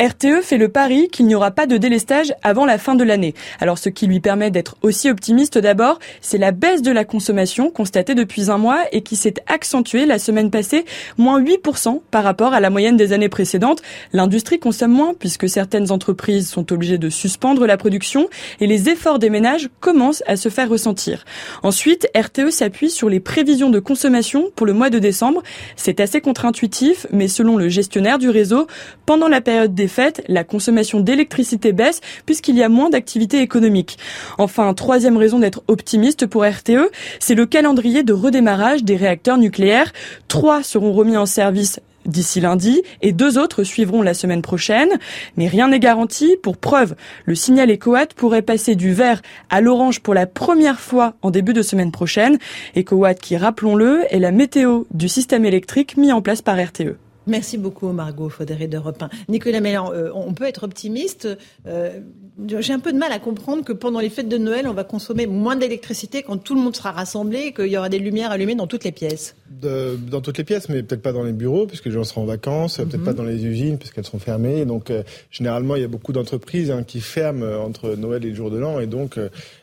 RTE fait le pari qu'il n'y aura pas de délestage avant la fin de l'année. Alors ce qui lui permet d'être aussi optimiste d'abord, c'est la baisse de la consommation constatée depuis un mois et qui s'est accentuée la semaine passée, moins 8% par rapport à la moyenne des années précédentes. L'industrie consomme moins puisque certaines entreprises sont obligées de suspendre la production et les efforts des ménages commencent à se faire ressentir. Ensuite, RTE s'appuie sur les prévisions de consommation pour le mois de décembre. C'est assez contre-intuitif, mais selon le gestionnaire du réseau, pendant la période fait, la consommation d'électricité baisse puisqu'il y a moins d'activité économique. Enfin, troisième raison d'être optimiste pour RTE, c'est le calendrier de redémarrage des réacteurs nucléaires. Trois seront remis en service d'ici lundi et deux autres suivront la semaine prochaine. Mais rien n'est garanti. Pour preuve, le signal EcoWatt pourrait passer du vert à l'orange pour la première fois en début de semaine prochaine. EcoWatt qui, rappelons-le, est la météo du système électrique mis en place par RTE.
Merci beaucoup, Margot Faudéré de Repin. Nicolas Mélan, euh, on peut être optimiste. Euh, j'ai un peu de mal à comprendre que pendant les fêtes de Noël, on va consommer moins d'électricité quand tout le monde sera rassemblé et qu'il y aura des lumières allumées dans toutes les pièces.
dans toutes les pièces, mais peut-être pas dans les bureaux, puisque les gens seront en vacances, peut-être mhm. pas dans les usines, puisqu'elles seront fermées. Donc, euh, généralement, il y a beaucoup d'entreprises hein, qui ferment entre Noël et le jour de l'an, et donc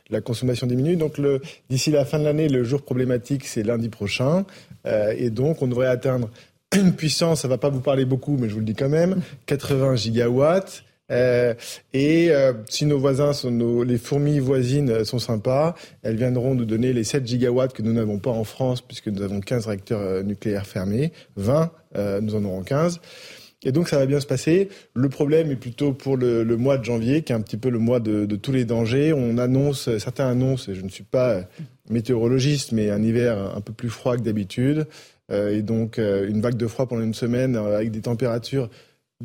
la consommation diminue. Donc, d'ici la fin de l'année, le jour problématique, c'est lundi prochain, et donc on devrait atteindre une puissance, ça va pas vous parler beaucoup, mais je vous le dis quand même, 80 gigawatts. Euh, et euh, si nos voisins, sont nos, les fourmis voisines euh, sont sympas, elles viendront nous donner les 7 gigawatts que nous n'avons pas en France, puisque nous avons 15 réacteurs nucléaires fermés. 20, nous en aurons 15. Et donc ça va bien se passer. Le problème est plutôt pour le, le mois de janvier, qui est un petit peu le mois de, de, tous les dangers. On annonce, certains annoncent, et je ne suis pas météorologiste, mais un hiver un peu plus froid que d'habitude. Euh, et donc euh, une vague de froid pendant une semaine euh, avec des températures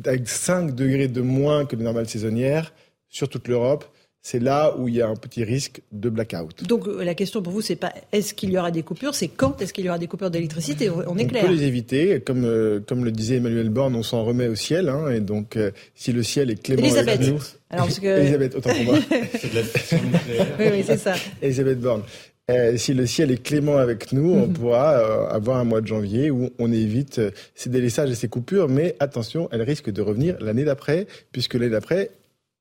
avec 5 degrés de moins que les normales saisonnières sur toute l'Europe c'est là où il y a un petit risque de blackout.
Donc la question pour vous, c'est pas est-ce qu'il y aura des coupures, c'est quand est-ce qu'il y aura des coupures d'électricité. On est clair.
On peut les éviter, comme comme le disait Emmanuel Borne, on s'en remet au ciel, hein, et donc si le ciel est clément
Elisabeth.
avec nous.
Alors, parce que...
Elisabeth, autant pour moi.
c'est de la
oui, oui, c'est ça.
Elisabeth Borne. Euh, si le ciel est clément avec nous, on
Mhm.
pourra euh, avoir un mois de janvier où on évite euh, ces délaissages et ces coupures. Mais attention, elles risquent de revenir l'année d'après, puisque l'année d'après,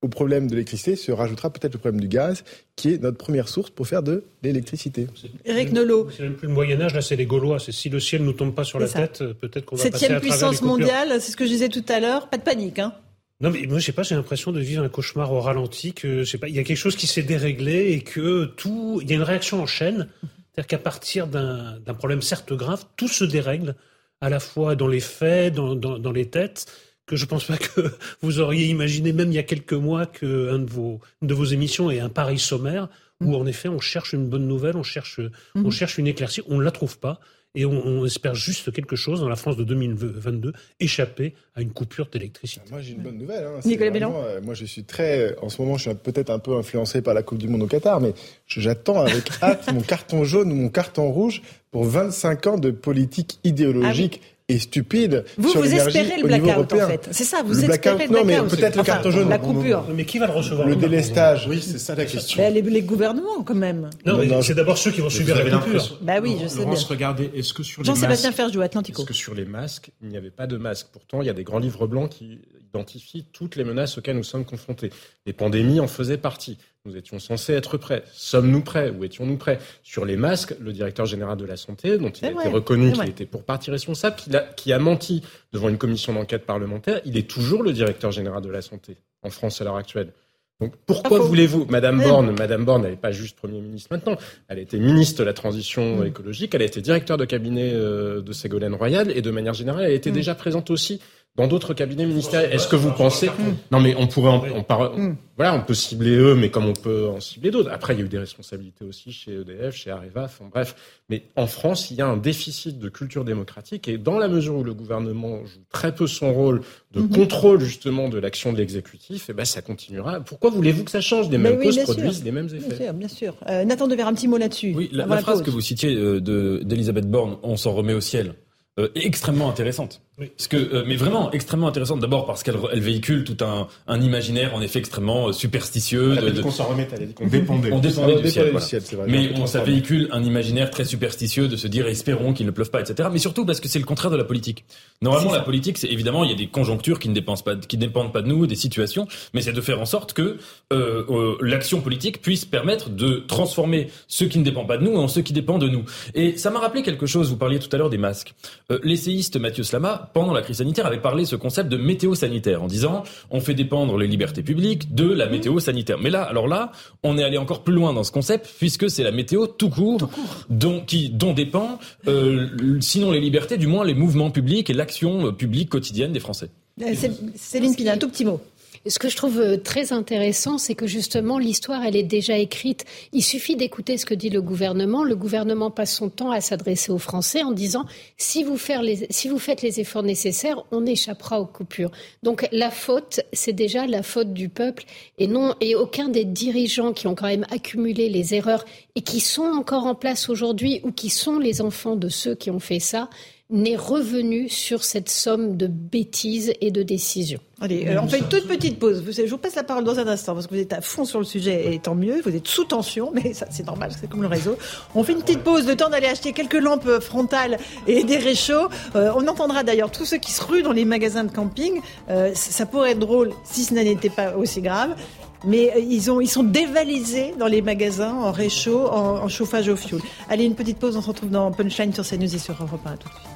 au problème de l'électricité se rajoutera peut-être le problème du gaz, qui est notre première source pour faire de l'électricité.
Eric Nolot.
C'est même plus le Moyen Âge, là c'est les Gaulois. C'est si le ciel nous tombe pas sur la
ça.
tête, peut-être qu'on va passer
Septième
à travers les
puissance mondiale, c'est ce que je disais tout à l'heure. Pas de panique, hein.
Non, mais moi, je sais pas, j'ai l'impression de vivre un cauchemar au ralenti, que, je sais pas, il y a quelque chose qui s'est déréglé et que tout, il y a une réaction en chaîne. C'est-à-dire qu'à partir d'un problème certes grave, tout se dérègle, à la fois dans les faits, dans, dans, dans les têtes, que je pense pas que vous auriez imaginé, même il y a quelques mois, qu'un de vos, une de vos émissions ait un pareil sommaire, où en effet, on cherche une bonne nouvelle, on cherche, on
Mhm.
cherche une éclaircie, on ne la trouve pas. Et on, on espère juste quelque chose dans la France de 2022, échapper à une coupure d'électricité.
Moi, j'ai une bonne nouvelle. Hein.
Nicolas
vraiment, euh, moi, je suis très. En ce moment, je suis peut-être un peu influencé par la Coupe du Monde au Qatar, mais j'attends avec hâte mon carton jaune ou mon carton rouge pour 25 ans de politique idéologique. Et stupide
Vous,
sur
vous
l'énergie
espérez le
au niveau
blackout,
européen.
en fait. C'est ça, vous
Le
espérez
blackout,
le
Non, mais
blackout.
peut-être le carton jaune.
la coupure.
Mais qui va le recevoir
Le délestage.
Oui, c'est ça la question.
Les, les gouvernements, quand même.
Non, mais c'est d'abord ceux qui vont subir la coupure.
Bah oui, je sais
Laurence,
bien.
regardez, est-ce que sur les
Jean-Sébastien Ferjou, Atlantico.
est-ce que sur les masques, il n'y avait pas de masques Pourtant, il y a des grands livres blancs qui identifient toutes les menaces auxquelles nous sommes confrontés. Les pandémies en faisaient partie. Nous étions censés être prêts. Sommes-nous prêts Ou étions-nous prêts? Sur les masques, le directeur général de la santé, dont il a
vrai,
été reconnu qu'il était pour partie responsable, qui a, qui a menti devant une commission d'enquête parlementaire, il est toujours le directeur général de la santé en France à l'heure actuelle. Donc pourquoi voulez-vous, Madame. Borne, Madame Borne, elle n'est pas juste Premier ministre maintenant, elle a été ministre de la transition
Mm.
écologique, elle a été directeur de cabinet euh, de Ségolène Royal et de manière générale, elle était
Mm.
déjà présente aussi dans d'autres cabinets ministériels. Est-ce que vous pensez Non, mais on pourrait, en, on par- voilà, on peut cibler eux, mais comme on peut en cibler d'autres. Après, il y a eu des responsabilités aussi chez EDF, chez Areva, enfin bref. Mais en France, il y a un déficit de culture démocratique et dans la mesure où le gouvernement joue très peu son rôle de
Mhm.
contrôle justement de l'action de l'exécutif, eh ben ça continuera. Pourquoi voulez-vous que ça change? Les mêmes
oui,
causes
bien sûr.
produisent les mêmes
Bien
effets.
sûr, bien sûr. Euh, Nathan Dever, un petit mot là-dessus.
Oui, la, phrase
pause.
que vous citiez euh, de- d'Elisabeth Borne, on s'en remet au ciel, euh, est extrêmement intéressante.
Oui.
Parce que, euh, mais vraiment extrêmement intéressante. D'abord parce qu'elle elle véhicule tout un, un imaginaire en effet extrêmement euh, superstitieux.
Elle a
de-
dit
de-
qu'on s'en remettait, elle a dit qu'on dépendait.
On dépendait du ciel.
du
voilà.
ciel, vrai.
Mais
On
ça véhicule un imaginaire très superstitieux de se dire espérons qu'il ne pleuve pas, etc. Mais surtout parce que c'est le contraire de la politique. Normalement, la politique, c'est évidemment il y a des conjonctures qui ne dépendent pas, qui ne dépendent pas de nous, des situations, mais c'est de faire en sorte que euh, euh, l'action politique puisse permettre de transformer ceux qui ne dépendent pas de nous en ceux qui dépendent de nous. Et ça m'a rappelé quelque chose. Vous parliez tout à l'heure des masques. Euh, L'essayiste Mathieu Slama, pendant la crise sanitaire, avait parlé ce concept de météo sanitaire en disant on fait dépendre les libertés publiques de la météo sanitaire. Mais là, alors là, on est allé encore plus loin dans ce concept puisque c'est la météo tout court, dont qui dont dépend euh, sinon les libertés, du moins les mouvements publics et l'action publique quotidienne des Français.
Euh, Cé- Céline Pina, un tout petit mot.
Ce que je trouve euh, très intéressant, c'est que justement l'histoire, elle est déjà écrite. Il suffit d'écouter ce que dit le gouvernement. Le gouvernement passe son temps à s'adresser aux Français en disant si vous, faire les, si vous faites les efforts nécessaires, on échappera aux coupures. Donc la faute, c'est déjà la faute du peuple et non et aucun des dirigeants qui ont quand même accumulé les erreurs et qui sont encore en place aujourd'hui ou qui sont les enfants de ceux qui ont fait ça n'est revenu sur cette somme de bêtises et de décisions.
Allez, euh, on fait une toute petite pause. Je vous passe la parole dans un instant parce que vous êtes à fond sur le sujet et tant mieux. Vous êtes sous tension, mais ça c'est normal, c'est comme le réseau. On fait une petite pause, le temps d'aller acheter quelques lampes frontales et des réchauds. Euh, on entendra d'ailleurs tous ceux qui se ruent dans les magasins de camping. Euh, ça pourrait être drôle si ce n'était pas aussi grave. Mais ils, ont, ils sont dévalisés dans les magasins en réchaud, en, en chauffage au fioul. Allez, une petite pause, on se retrouve dans Punchline sur CNews et sur Europe 1. À tout de suite.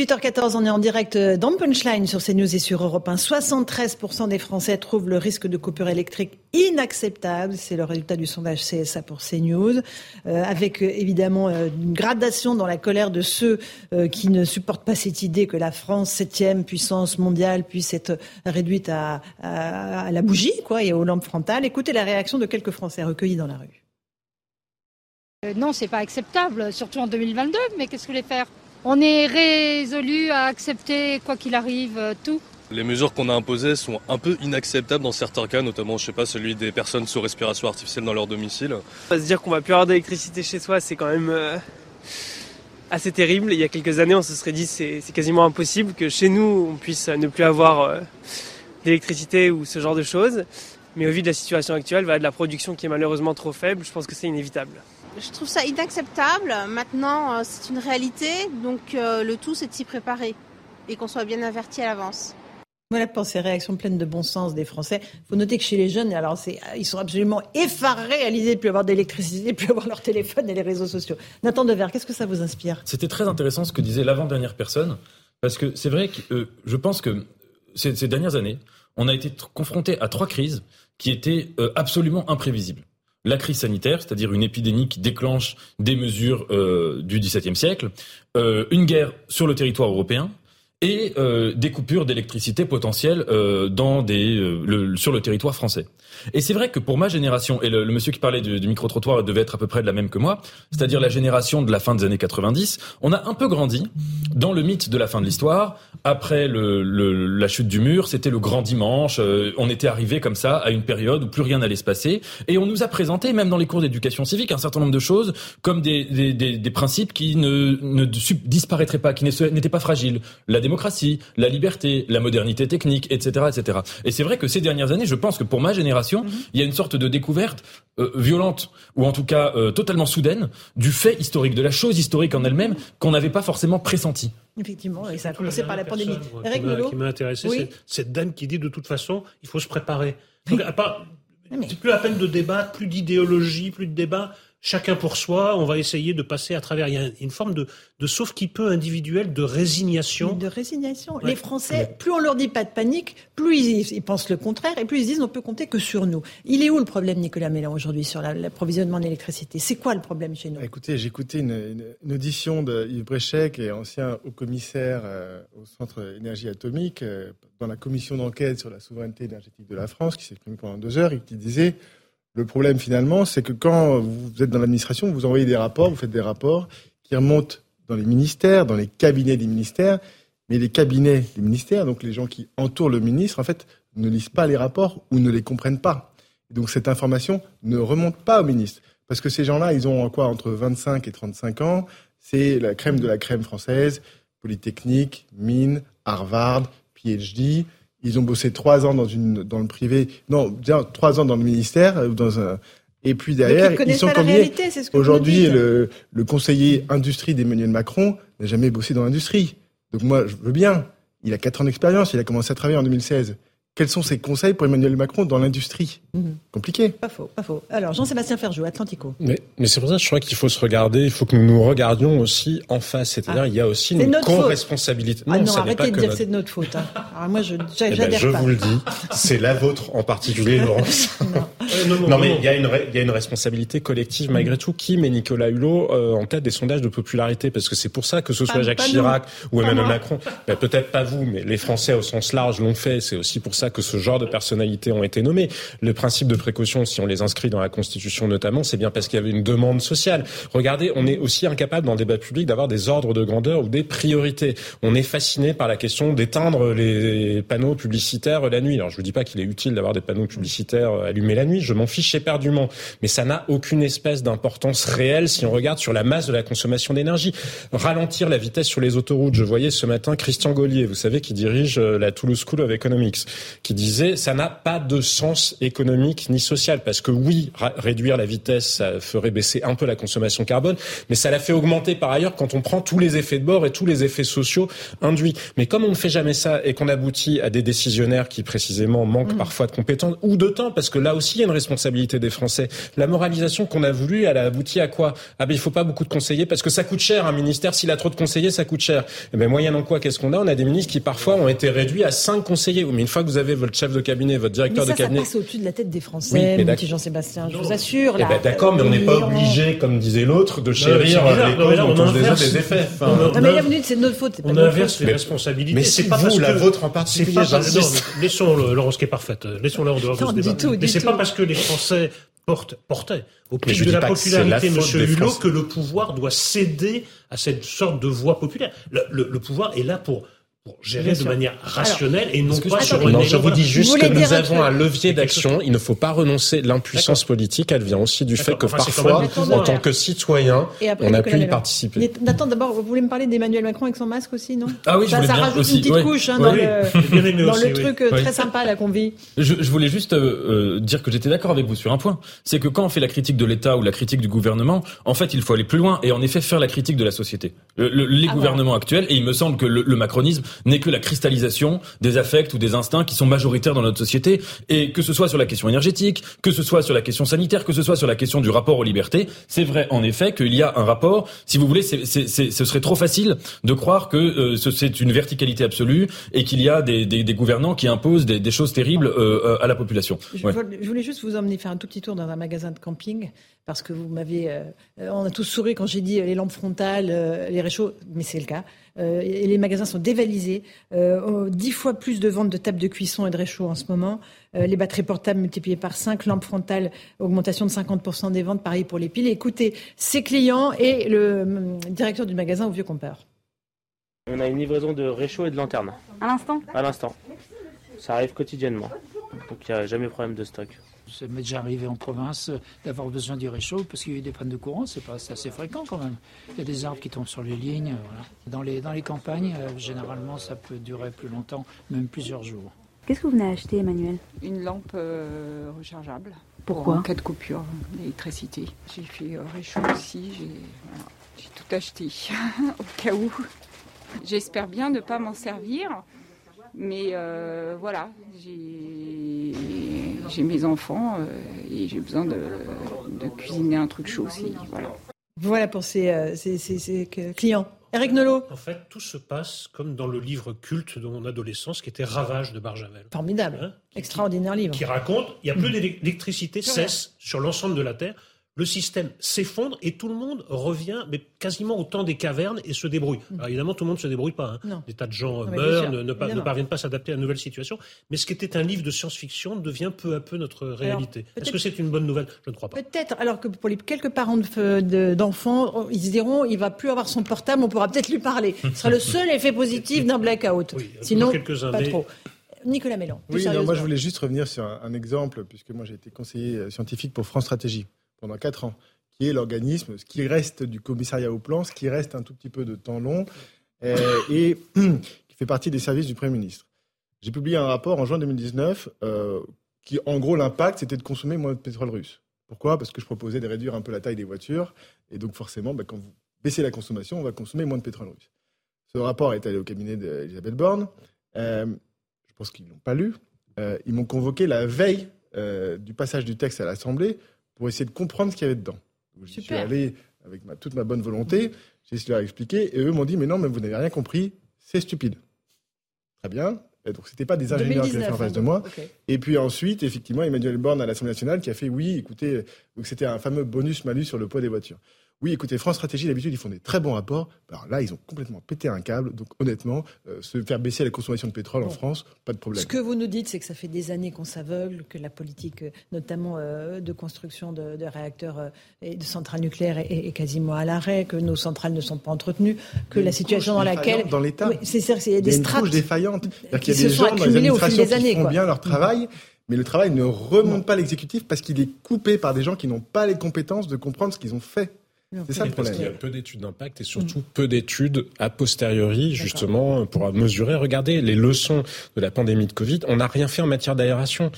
18h14, on est en direct dans Punchline sur CNews et sur Europe 1. 73% des Français trouvent le risque de coupure électrique inacceptable. C'est le résultat du sondage CSA pour CNews. Euh, avec euh, évidemment euh, une gradation dans la colère de ceux euh, qui ne supportent pas cette idée que la France, septième puissance mondiale, puisse être réduite à, la bougie quoi, et aux lampes frontales. Écoutez la réaction de quelques Français recueillis dans la rue.
Non, c'est pas acceptable, surtout en 2022, mais qu'est-ce que voulez faire? On est résolu à accepter, quoi qu'il arrive, euh, tout.
Les mesures qu'on a imposées sont un peu inacceptables dans certains cas, notamment, je sais pas, celui des personnes sous respiration artificielle dans leur domicile.
On va se dire qu'on va plus avoir d'électricité chez soi, c'est quand même euh, assez terrible. Il y a quelques années, on se serait dit c'est c'est quasiment impossible que chez nous, on puisse ne plus avoir euh, d'électricité ou ce genre de choses. Mais au vu de la situation actuelle, voilà, de la production qui est malheureusement trop faible, je pense que c'est inévitable.
Je trouve ça inacceptable. Maintenant, euh, c'est une réalité, donc euh, le tout, c'est de s'y préparer et qu'on soit bien averti à l'avance.
Voilà pour ces réactions pleines de bon sens des Français. Il faut noter que chez les jeunes, alors c'est, ils sont absolument effarés à l'idée de plus avoir d'électricité, de plus avoir leur téléphone et les réseaux sociaux. Nathan Dever, qu'est-ce que ça vous inspire?
C'était très intéressant ce que disait l'avant-dernière personne, parce que c'est vrai que euh, je pense que ces, ces, dernières années, on a été confronté à trois crises qui étaient euh, absolument imprévisibles. La crise sanitaire, c'est-à-dire une épidémie qui déclenche des mesures euh, du XVIIe siècle, euh, une guerre sur le territoire européen, et euh, des coupures d'électricité potentielles euh, dans des, euh, sur le territoire français. Et c'est vrai que pour ma génération, et le, le monsieur qui parlait du, du micro-trottoir devait être à peu près de la même que moi, c'est-à-dire la génération de la fin des années 90, on a un peu grandi dans le mythe de la fin de l'histoire. Après le, le, la chute du mur, c'était le grand dimanche, euh, on était arrivé comme ça à une période où plus rien n'allait se passer, et on nous a présenté, même dans les cours d'éducation civique, un certain nombre de choses comme des, des, des, des principes qui ne, ne disparaîtraient pas, qui n'étaient pas fragiles. La démocratie, la liberté, la modernité technique, etc., etc. Et c'est vrai que ces dernières années, je pense que pour ma génération, mm -hmm. il y a une sorte de découverte euh, violente ou en tout cas euh, totalement soudaine du fait historique, de la chose historique en elle-même qu'on n'avait pas forcément pressenti.
Effectivement, et ça a commencé par la pandémie.
Eric qui m'a intéressé, oui. cette dame qui dit de toute façon, il faut se préparer. Donc, à part, c'est plus la peine de débat, plus d'idéologie, plus de débat chacun pour soi, on va essayer de passer à travers. Il y a une forme de, de sauf qui peut individuel, de résignation.
De résignation. Ouais. Les Français, plus on leur dit pas de panique, plus ils, ils, pensent le contraire et plus ils disent on peut compter que sur nous. Il est où le problème, Nicolas Mélan, aujourd'hui, sur l'approvisionnement d'électricité C'est quoi le problème chez nous?
Écoutez, j'ai écouté une, une, une, audition de Yves Bréchet, qui est ancien haut-commissaire euh, au Centre énergie atomique, euh, dans la commission d'enquête sur la souveraineté énergétique de la France, qui s'est exprimé pendant deux heures et qui disait le problème finalement, c'est que quand vous êtes dans l'administration, vous envoyez des rapports, vous faites des rapports qui remontent dans les ministères, dans les cabinets des ministères, mais les cabinets des ministères, donc les gens qui entourent le ministre, en fait, ne lisent pas les rapports ou ne les comprennent pas. Et donc cette information ne remonte pas au ministre. Parce que ces gens-là, ils ont quoi entre 25 et 35 ans, c'est la crème de la crème française, Polytechnique, Mine, Harvard, PhD, ils ont bossé trois ans dans, une, dans le privé, non, trois ans dans le ministère, euh, dans un, et puis derrière,
ils,
ils sont combien Aujourd'hui, le, le conseiller industrie d'Emmanuel Macron n'a jamais bossé dans l'industrie. Donc moi, je veux bien. Il a quatre ans d'expérience. Il a commencé à travailler en 2016. Quels sont ses conseils pour Emmanuel Macron dans l'industrie mmh. Compliqué.
Pas faux, pas faux. Alors, Jean-Sébastien Ferjou, Atlantico.
Mais, mais c'est pour ça que je crois qu'il faut se regarder, il faut que nous nous regardions aussi en face. C'est-à-dire, ah. il y a aussi une co-responsabilité.
Non, ah non arrêtez de dire que c'est de notre faute. Hein. Alors moi, je
eh ben, Je
pas.
vous le dis, c'est la vôtre en particulier, Laurence. Non. non, non, non, mais il y, a une, il y a une responsabilité collective malgré tout. Qui met Nicolas Hulot euh, en tête des sondages de popularité Parce que c'est pour ça que ce soit pas, Jacques pas Chirac nous. ou Emmanuel Macron. Ben, Peut-être pas vous, mais les Français au sens large l'ont fait. C'est aussi pour ça que ce genre de personnalités ont été nommées. Le principe de précaution, si on les inscrit dans la Constitution notamment, c'est bien parce qu'il y avait une demande sociale. Regardez, on est aussi incapable dans le débat public d'avoir des ordres de grandeur ou des priorités. On est fasciné par la question d'éteindre les panneaux publicitaires la nuit. Alors je vous dis pas qu'il est utile d'avoir des panneaux publicitaires allumés la nuit, je m'en fiche éperdument. Mais ça n'a aucune espèce d'importance réelle si on regarde sur la masse de la consommation d'énergie. Ralentir la vitesse sur les autoroutes. Je voyais ce matin Christian Gaulier, vous savez, qui dirige la Toulouse School of Economics, qui disait ça n'a pas de sens économique ni social parce que oui, réduire la vitesse, ça ferait baisser un peu la consommation carbone, mais ça la fait augmenter par ailleurs quand on prend tous les effets de bord et tous les effets sociaux induits. Mais comme on ne fait jamais ça et qu'on aboutit à des décisionnaires qui précisément manquent mmh. parfois de compétences ou de temps, parce que là aussi y a une responsabilité des Français. La moralisation qu'on a voulu, elle a abouti à quoi? Ah ben il faut pas beaucoup de conseillers parce que ça coûte cher un ministère. S'il a trop de conseillers, ça coûte cher. Et ben moyennant quoi, qu'est-ce qu'on a? On a des ministres qui parfois ont été réduits à cinq conseillers. Mais une fois que vous avez votre chef de cabinet, votre directeur
mais ça,
de cabinet,
ça passe au-dessus de la tête des Français, oui, petit Jean-Sébastien. Je vous assure.
Eh ben, D'accord, mais on n'est pas obligé, comme disait l'autre, de chérir les causes dont on déjà des effets.
Enfin, non, mais la minute, c'est de notre faute.
On inverse les responsabilités.
Mais c'est vous, la vôtre en particulier.
Laissons Laurence qui est parfaite. Laissons-la en dehors de ce débat. Mais c'est pas parce que les Français portent, portaient au pied de la popularité, M. Hulot, que le pouvoir doit céder à cette sorte de voix populaire. Le, le, le pouvoir est là pour pour gérer de manière rationnelle et non pas sur
non,
une
je vous dis juste
Vous
que nous avons un levier d'action. Il ne faut pas renoncer. L'impuissance politique, elle vient aussi du fait que
Enfin,
parfois, en tant que citoyen,
après,
on a pu y participer.
Nathan, d'abord, vous voulez me parler d'Emmanuel Macron avec son masque aussi, non?
Ah oui, je
ça,
voulais
ça
bien
rajoute
aussi,
une petite
ouais.
couche hein,
Ouais.
dans,
Oui,
le, dans
aussi,
truc euh, très sympa là qu'on vit.
Je, je voulais juste euh, euh, dire que j'étais d'accord avec vous sur un point. C'est que quand on fait la critique de l'État ou la critique du gouvernement, en fait, il faut aller plus loin et en effet faire la critique de la société. Le- le- les
Ah,
gouvernements actuels, et il me semble que le macronisme n'est que la cristallisation des affects ou des instincts qui sont majoritaires dans notre société. Et que ce soit sur la question énergétique, que ce soit sur la question sanitaire, que ce soit sur la question du rapport aux libertés, c'est vrai en effet qu'il y a un rapport. Si vous voulez, c'est, c'est, c'est- ce serait trop facile de croire que euh, ce- c'est une verticalité absolue et qu'il y a des, des, des gouvernants qui imposent des, des choses terribles euh, euh, à la population.
Je,
Ouais.
je voulais juste vous emmener faire un tout petit tour dans un magasin de camping parce que vous m'avez, euh, on a tous souri quand j'ai dit les lampes frontales, les réchauds, mais c'est le cas. Euh, et les magasins sont dévalisés. Euh, oh, Dix fois plus de ventes de tables de cuisson et de réchauds en ce moment. Euh, les batteries portables multipliées par 5, lampes frontales, augmentation de 50% des ventes, pareil pour les piles. Écoutez, ses clients et le directeur du magasin au Vieux Compeur.
On a une livraison de réchaud et de lanterne.
À l'instant
À l'instant. Ça arrive quotidiennement. Donc il n'y a jamais problème de stock.
Ça m'est déjà arrivé en province euh, d'avoir besoin du réchaud parce qu'il y a eu des pannes de courant, c'est pas c'est assez fréquent quand même. Il y a des arbres qui tombent sur les lignes. euh, voilà. Dans, les, dans les campagnes, euh, généralement, ça peut durer plus longtemps, même plusieurs jours.
Qu'est-ce que vous venez acheter, Emmanuel?
Une lampe euh, rechargeable.
Pourquoi?
Pour En cas de coupure d'électricité. J'ai fait euh, réchaud aussi. J'ai voilà, j'ai tout acheté au cas où. J'espère bien ne pas m'en servir. Mais euh, voilà, j'ai mes enfants euh, et j'ai besoin de, de cuisiner un truc chaud aussi. Voilà.
Voilà pour ses, euh, clients. Eric Nolot.
En fait, tout se passe comme dans le livre culte de mon adolescence qui était Ravage de Barjavel.
Formidable.
Hein
Extraordinaire livre.
qui raconte il n'y a plus d'électricité, cesse sur l'ensemble de la Terre. Le système s'effondre et tout le monde revient, mais quasiment au temps des cavernes et se débrouille. Alors évidemment, tout le monde ne se débrouille pas. hein. Des tas de gens euh,
Non,
meurent, ne, ne, pas- ne parviennent pas à s'adapter à une nouvelle situation. Mais ce qui était un livre de science-fiction devient peu à peu notre réalité. Est-ce que c'est une bonne nouvelle? Je ne crois pas.
Peut-être, alors que pour les quelques parents de- de- d'enfants, ils se diront, il va plus avoir son portable, on pourra peut-être lui parler. Ce sera le seul effet positif d'un blackout. Sinon,
quelques-uns,
pas
mais-
trop. Nicolas Mélan.
Oui, non, moi je voulais juste revenir sur un, un exemple, puisque moi j'ai été conseiller euh, scientifique pour France Stratégie pendant quatre ans, qui est l'organisme, ce qui reste du commissariat au plan, ce qui reste un tout petit peu de temps long, euh, et qui fait partie des services du Premier ministre. J'ai publié un rapport en juin 2019 euh, qui, en gros, l'impact, c'était de consommer moins de pétrole russe. Pourquoi? Parce que je proposais de réduire un peu la taille des voitures, et donc forcément, bah, quand vous baissez la consommation, on va consommer moins de pétrole russe. Ce rapport est allé au cabinet d'Elisabeth Borne. Euh, je pense qu'ils ne l'ont pas lu. Ils m'ont convoqué la veille euh, du passage du texte à l'Assemblée pour essayer de comprendre ce qu'il y avait dedans. Donc, J'y suis allé avec ma- toute ma bonne volonté, j'ai essayé de leur expliquer, et eux m'ont dit, mais non, mais vous n'avez rien compris, c'est stupide. Très bien. Et donc, c'était pas des ingénieurs qui fait en
2019,
face de
hein,
moi. Et puis ensuite, effectivement, Emmanuel Borne à l'Assemblée nationale qui a fait oui, écoutez, c'était un fameux bonus-malus sur le poids des voitures. Oui, écoutez, France Stratégie, d'habitude, ils font des très bons rapports. Alors là, ils ont complètement pété un câble. Donc honnêtement, euh, se faire baisser la consommation de pétrole en France, pas de problème.
Ce que vous nous dites, c'est que ça fait des années qu'on s'aveugle, que la politique, euh, notamment euh, de construction de, de réacteurs euh, et de centrales nucléaires, est, est quasiment à l'arrêt, que nos centrales ne sont pas entretenues, que
Il
la situation dans laquelle.
dans l'État.
Oui, c'est c'est- il y a
Il
des
y a une
strates
défaillante. C'est-à-dire
qui
qu'il y a des gens dans les
accumulées au fil
administrations
des années.
qui font
quoi.
bien leur travail, mais le travail ne remonte pas à l'exécutif parce qu'il est coupé par des gens qui n'ont pas les compétences de comprendre ce qu'ils ont fait. C'est ça le
Parce qu'il y a peu d'études d'impact et surtout peu d'études a posteriori, justement, pour mesurer. Regardez les leçons de la pandémie de Covid. On n'a rien fait en matière d'aération.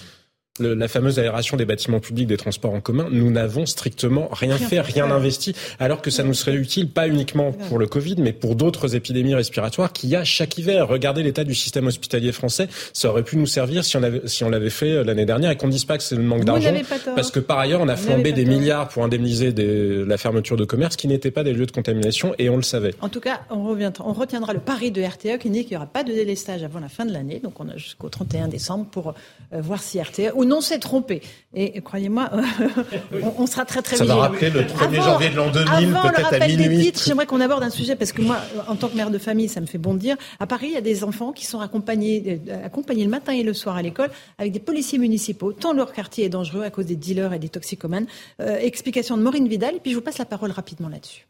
Le- la fameuse aération des bâtiments publics, des transports en commun, nous n'avons strictement rien,
Rien
fait, rien investi, alors que ça nous serait utile, pas uniquement pour le Covid, mais pour d'autres épidémies respiratoires qu'il y a chaque hiver. Regardez l'état du système hospitalier français, ça aurait pu nous servir si on avait, si on l'avait fait euh, l'année dernière et qu'on ne dise pas que c'est le manque d'argent, parce que par ailleurs, on a flambé des milliards pour indemniser des- la fermeture de commerce qui n'étaient pas des lieux de contamination et on le savait.
En tout cas, on, reviendra, on retiendra le pari de RTE qui dit qu'il n'y aura pas de délestage avant la fin de l'année. Donc on a jusqu'au 31 décembre pour euh, voir si RTE ou non s'est trompé. Et, croyez-moi, on, on sera très très
Ça va
vigilants.
rappeler le 1er
Avant-
janvier de l'an 2000,
avant le
peut-être à minuit.
titres, j'aimerais qu'on aborde un sujet parce que moi, en tant que mère de famille, ça me fait bondir. À Paris, il y a des enfants qui sont accompagnés, euh, accompagnés le matin et le soir à l'école avec des policiers municipaux, tant leur quartier est dangereux à cause des dealers et des toxicomanes. Euh, explication de Maureen Vidal, et puis je vous passe la parole rapidement là-dessus.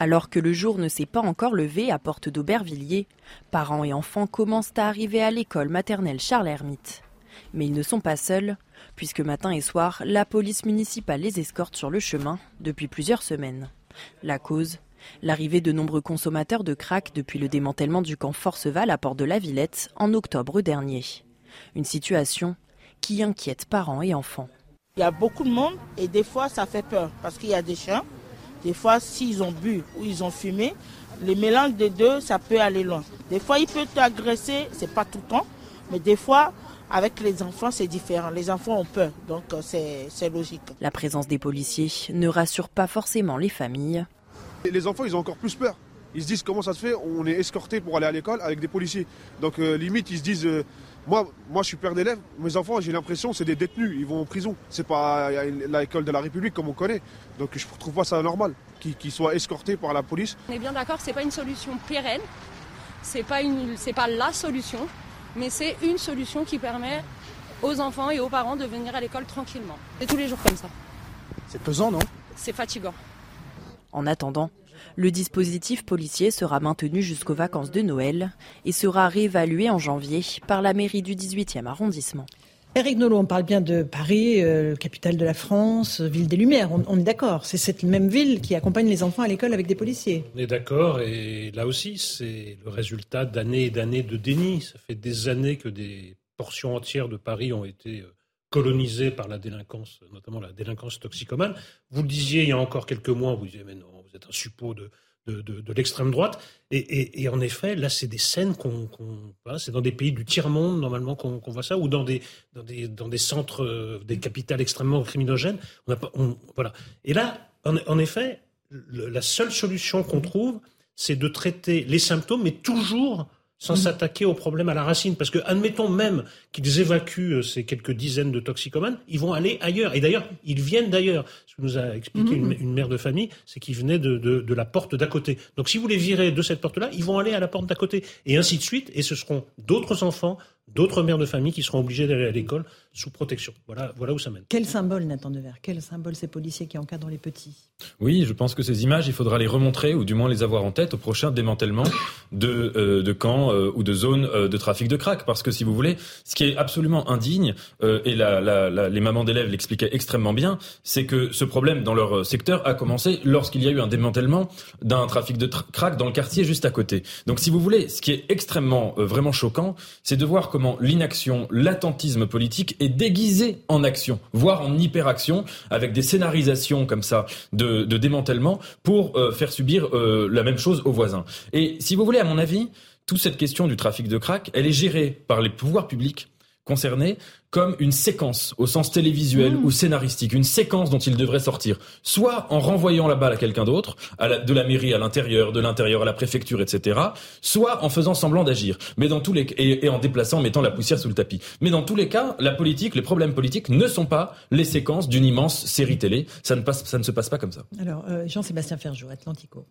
Alors que le jour ne s'est pas encore levé à Porte d'Aubervilliers, parents et enfants commencent à arriver à l'école maternelle Charles Hermite. Mais ils ne sont pas seuls, puisque matin et soir, la police municipale les escorte sur le chemin depuis plusieurs semaines. La cause L'arrivée de nombreux consommateurs de crack depuis le démantèlement du camp Forceval à Port de la Villette en octobre dernier. Une situation qui inquiète parents et enfants.
Il y a beaucoup de monde et des fois ça fait peur parce qu'il y a des chiens. Des fois, s'ils ont bu ou ils ont fumé, les mélanges des deux, ça peut aller loin. Des fois, il peut t'agresser, c'est pas tout le temps, mais des fois, avec les enfants, c'est différent. Les enfants ont peur, donc euh, c'est logique.
La présence des policiers ne rassure pas forcément les familles.
Les enfants, ils ont encore plus peur. Ils se disent comment ça se fait, on est escorté pour aller à l'école avec des policiers. Donc euh, limite, ils se disent, euh, moi, moi je suis père d'élèves, mes enfants, j'ai l'impression c'est des détenus, ils vont en prison. C'est pas l'école de la République comme on connaît. Donc je trouve pas ça normal qu'ils soient escortés par la police.
On est bien d'accord, c'est pas une solution pérenne, c'est pas une, c'est pas la solution, mais c'est une solution qui permet aux enfants et aux parents de venir à l'école tranquillement. C'est tous les jours comme ça.
C'est pesant, non?
C'est fatigant.
En attendant, le dispositif policier sera maintenu jusqu'aux vacances de Noël et sera réévalué en janvier par la mairie du 18e arrondissement.
Eric Nolot, on parle bien de Paris, euh, capitale de la France, ville des Lumières. On, est d'accord, c'est cette même ville qui accompagne les enfants à l'école avec des policiers.
On est d'accord, et là aussi, c'est le résultat d'années et d'années de déni. Ça fait des années que des portions entières de Paris ont été euh, colonisées par la délinquance, notamment la délinquance toxicomane. Vous le disiez il y a encore quelques mois, vous disiez, mais non, vous êtes un suppôt de, de, l'extrême droite. Et, en effet, là, c'est des scènes qu'on. c'est dans des pays du tiers-monde, normalement, qu'on voit ça, ou dans des, dans des, dans des centres, euh, des capitales extrêmement criminogènes. On pas, voilà. Et là, en, effet, la seule solution qu'on trouve, c'est de traiter les symptômes, mais toujours sans mm. s'attaquer au problème à la racine. Parce que, admettons même qu'ils évacuent euh, ces quelques dizaines de toxicomanes, ils vont aller ailleurs. Et d'ailleurs, ils viennent d'ailleurs. Ce que nous a expliqué mm. une, mère de famille, c'est qu'ils venaient de, de, de, la porte d'à côté. Donc si vous les virez de cette porte-là, ils vont aller à la porte d'à côté. Et ainsi de suite. Et ce seront d'autres enfants, d'autres mères de famille qui seront obligées d'aller à l'école sous protection. Voilà, voilà où ça mène.
Quel symbole, Nathan Devers? Quel symbole ces policiers qui encadrent les petits?
Oui, je pense que ces images, il faudra les remontrer ou du moins les avoir en tête au prochain démantèlement de, euh, de camps euh, ou de zones euh, de trafic de crack. Parce que si vous voulez, ce qui est absolument indigne, et la, la, les mamans d'élèves l'expliquaient extrêmement bien, c'est que ce problème dans leur secteur a commencé lorsqu'il y a eu un démantèlement d'un trafic de crack dans le quartier juste à côté. Donc si vous voulez, ce qui est extrêmement, vraiment choquant, c'est de voir comment l'inaction, l'attentisme politique est déguisé en action, voire en hyperaction, avec des scénarisations comme ça de, démantèlement pour euh, faire subir euh, la même chose aux voisins. Et si vous voulez, à mon avis, toute cette question du trafic de crack, elle est gérée par les pouvoirs publics concernés comme une séquence au sens télévisuel mmh. ou scénaristique, une séquence dont il devrait sortir, soit en renvoyant la balle à quelqu'un d'autre, de la mairie à l'intérieur, de l'intérieur à la préfecture, etc., soit en faisant semblant d'agir, mais dans tous les et, en déplaçant, en mettant la poussière sous le tapis. Mais dans tous les cas, la politique, les problèmes politiques ne sont pas les séquences d'une immense série télé. Ça ne passe, ça ne se passe pas comme ça.
Alors, euh, Jean-Sébastien Ferjou, Atlantico.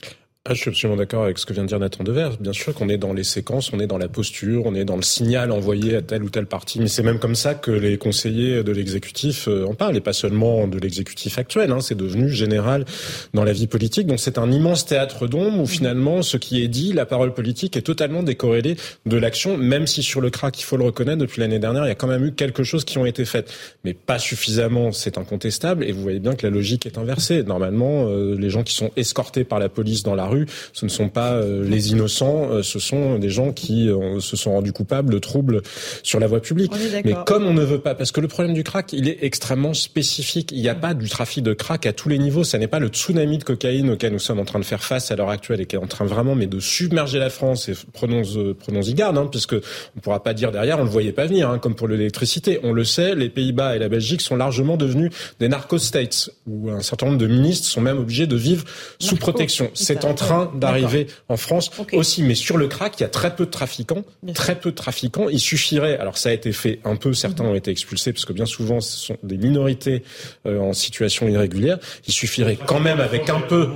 Ah, je suis absolument d'accord avec ce que vient de dire Nathan Devers. Bien sûr qu'on est dans les séquences, on est dans la posture, on est dans le signal envoyé à telle ou telle partie. Mais c'est même comme ça que les conseillers de l'exécutif euh, en parlent, et pas seulement de l'exécutif actuel. Hein. C'est devenu général dans la vie politique. Donc c'est un immense théâtre d'ombre où finalement ce qui est dit, la parole politique est totalement décorrélée de l'action, même si sur le crack, il faut le reconnaître, depuis l'année dernière, il y a quand même eu quelque chose qui ont été faites. Mais pas suffisamment, c'est incontestable. Et vous voyez bien que la logique est inversée. Normalement, euh, les gens qui sont escortés par la police dans la rue, ce ne sont pas euh, les innocents, euh, ce sont des gens qui euh, se sont rendus coupables de troubles sur la voie publique. Mais comme on ne veut pas, parce que le problème du crack, il est extrêmement spécifique. Il n'y a pas du trafic de crack à tous les niveaux. Ça n'est pas le tsunami de cocaïne auquel nous sommes en train de faire face à l'heure actuelle et qui est en train vraiment, mais de submerger la France. Et prenons, prenons y garde, hein, puisque on pourra pas dire derrière, on le voyait pas venir, hein, comme pour l'électricité. On le sait, les Pays-Bas et la Belgique sont largement devenus des narco-states, où un certain nombre de ministres sont même obligés de vivre sous protection. C'est en train d'arriver en France aussi. Mais sur le crack, il y a très peu de trafiquants, très peu de trafiquants. Il suffirait, alors ça a été fait un peu, certains. Ont été expulsés parce que bien souvent ce sont des minorités euh, en situation irrégulière. Il suffirait quand même avec un peu,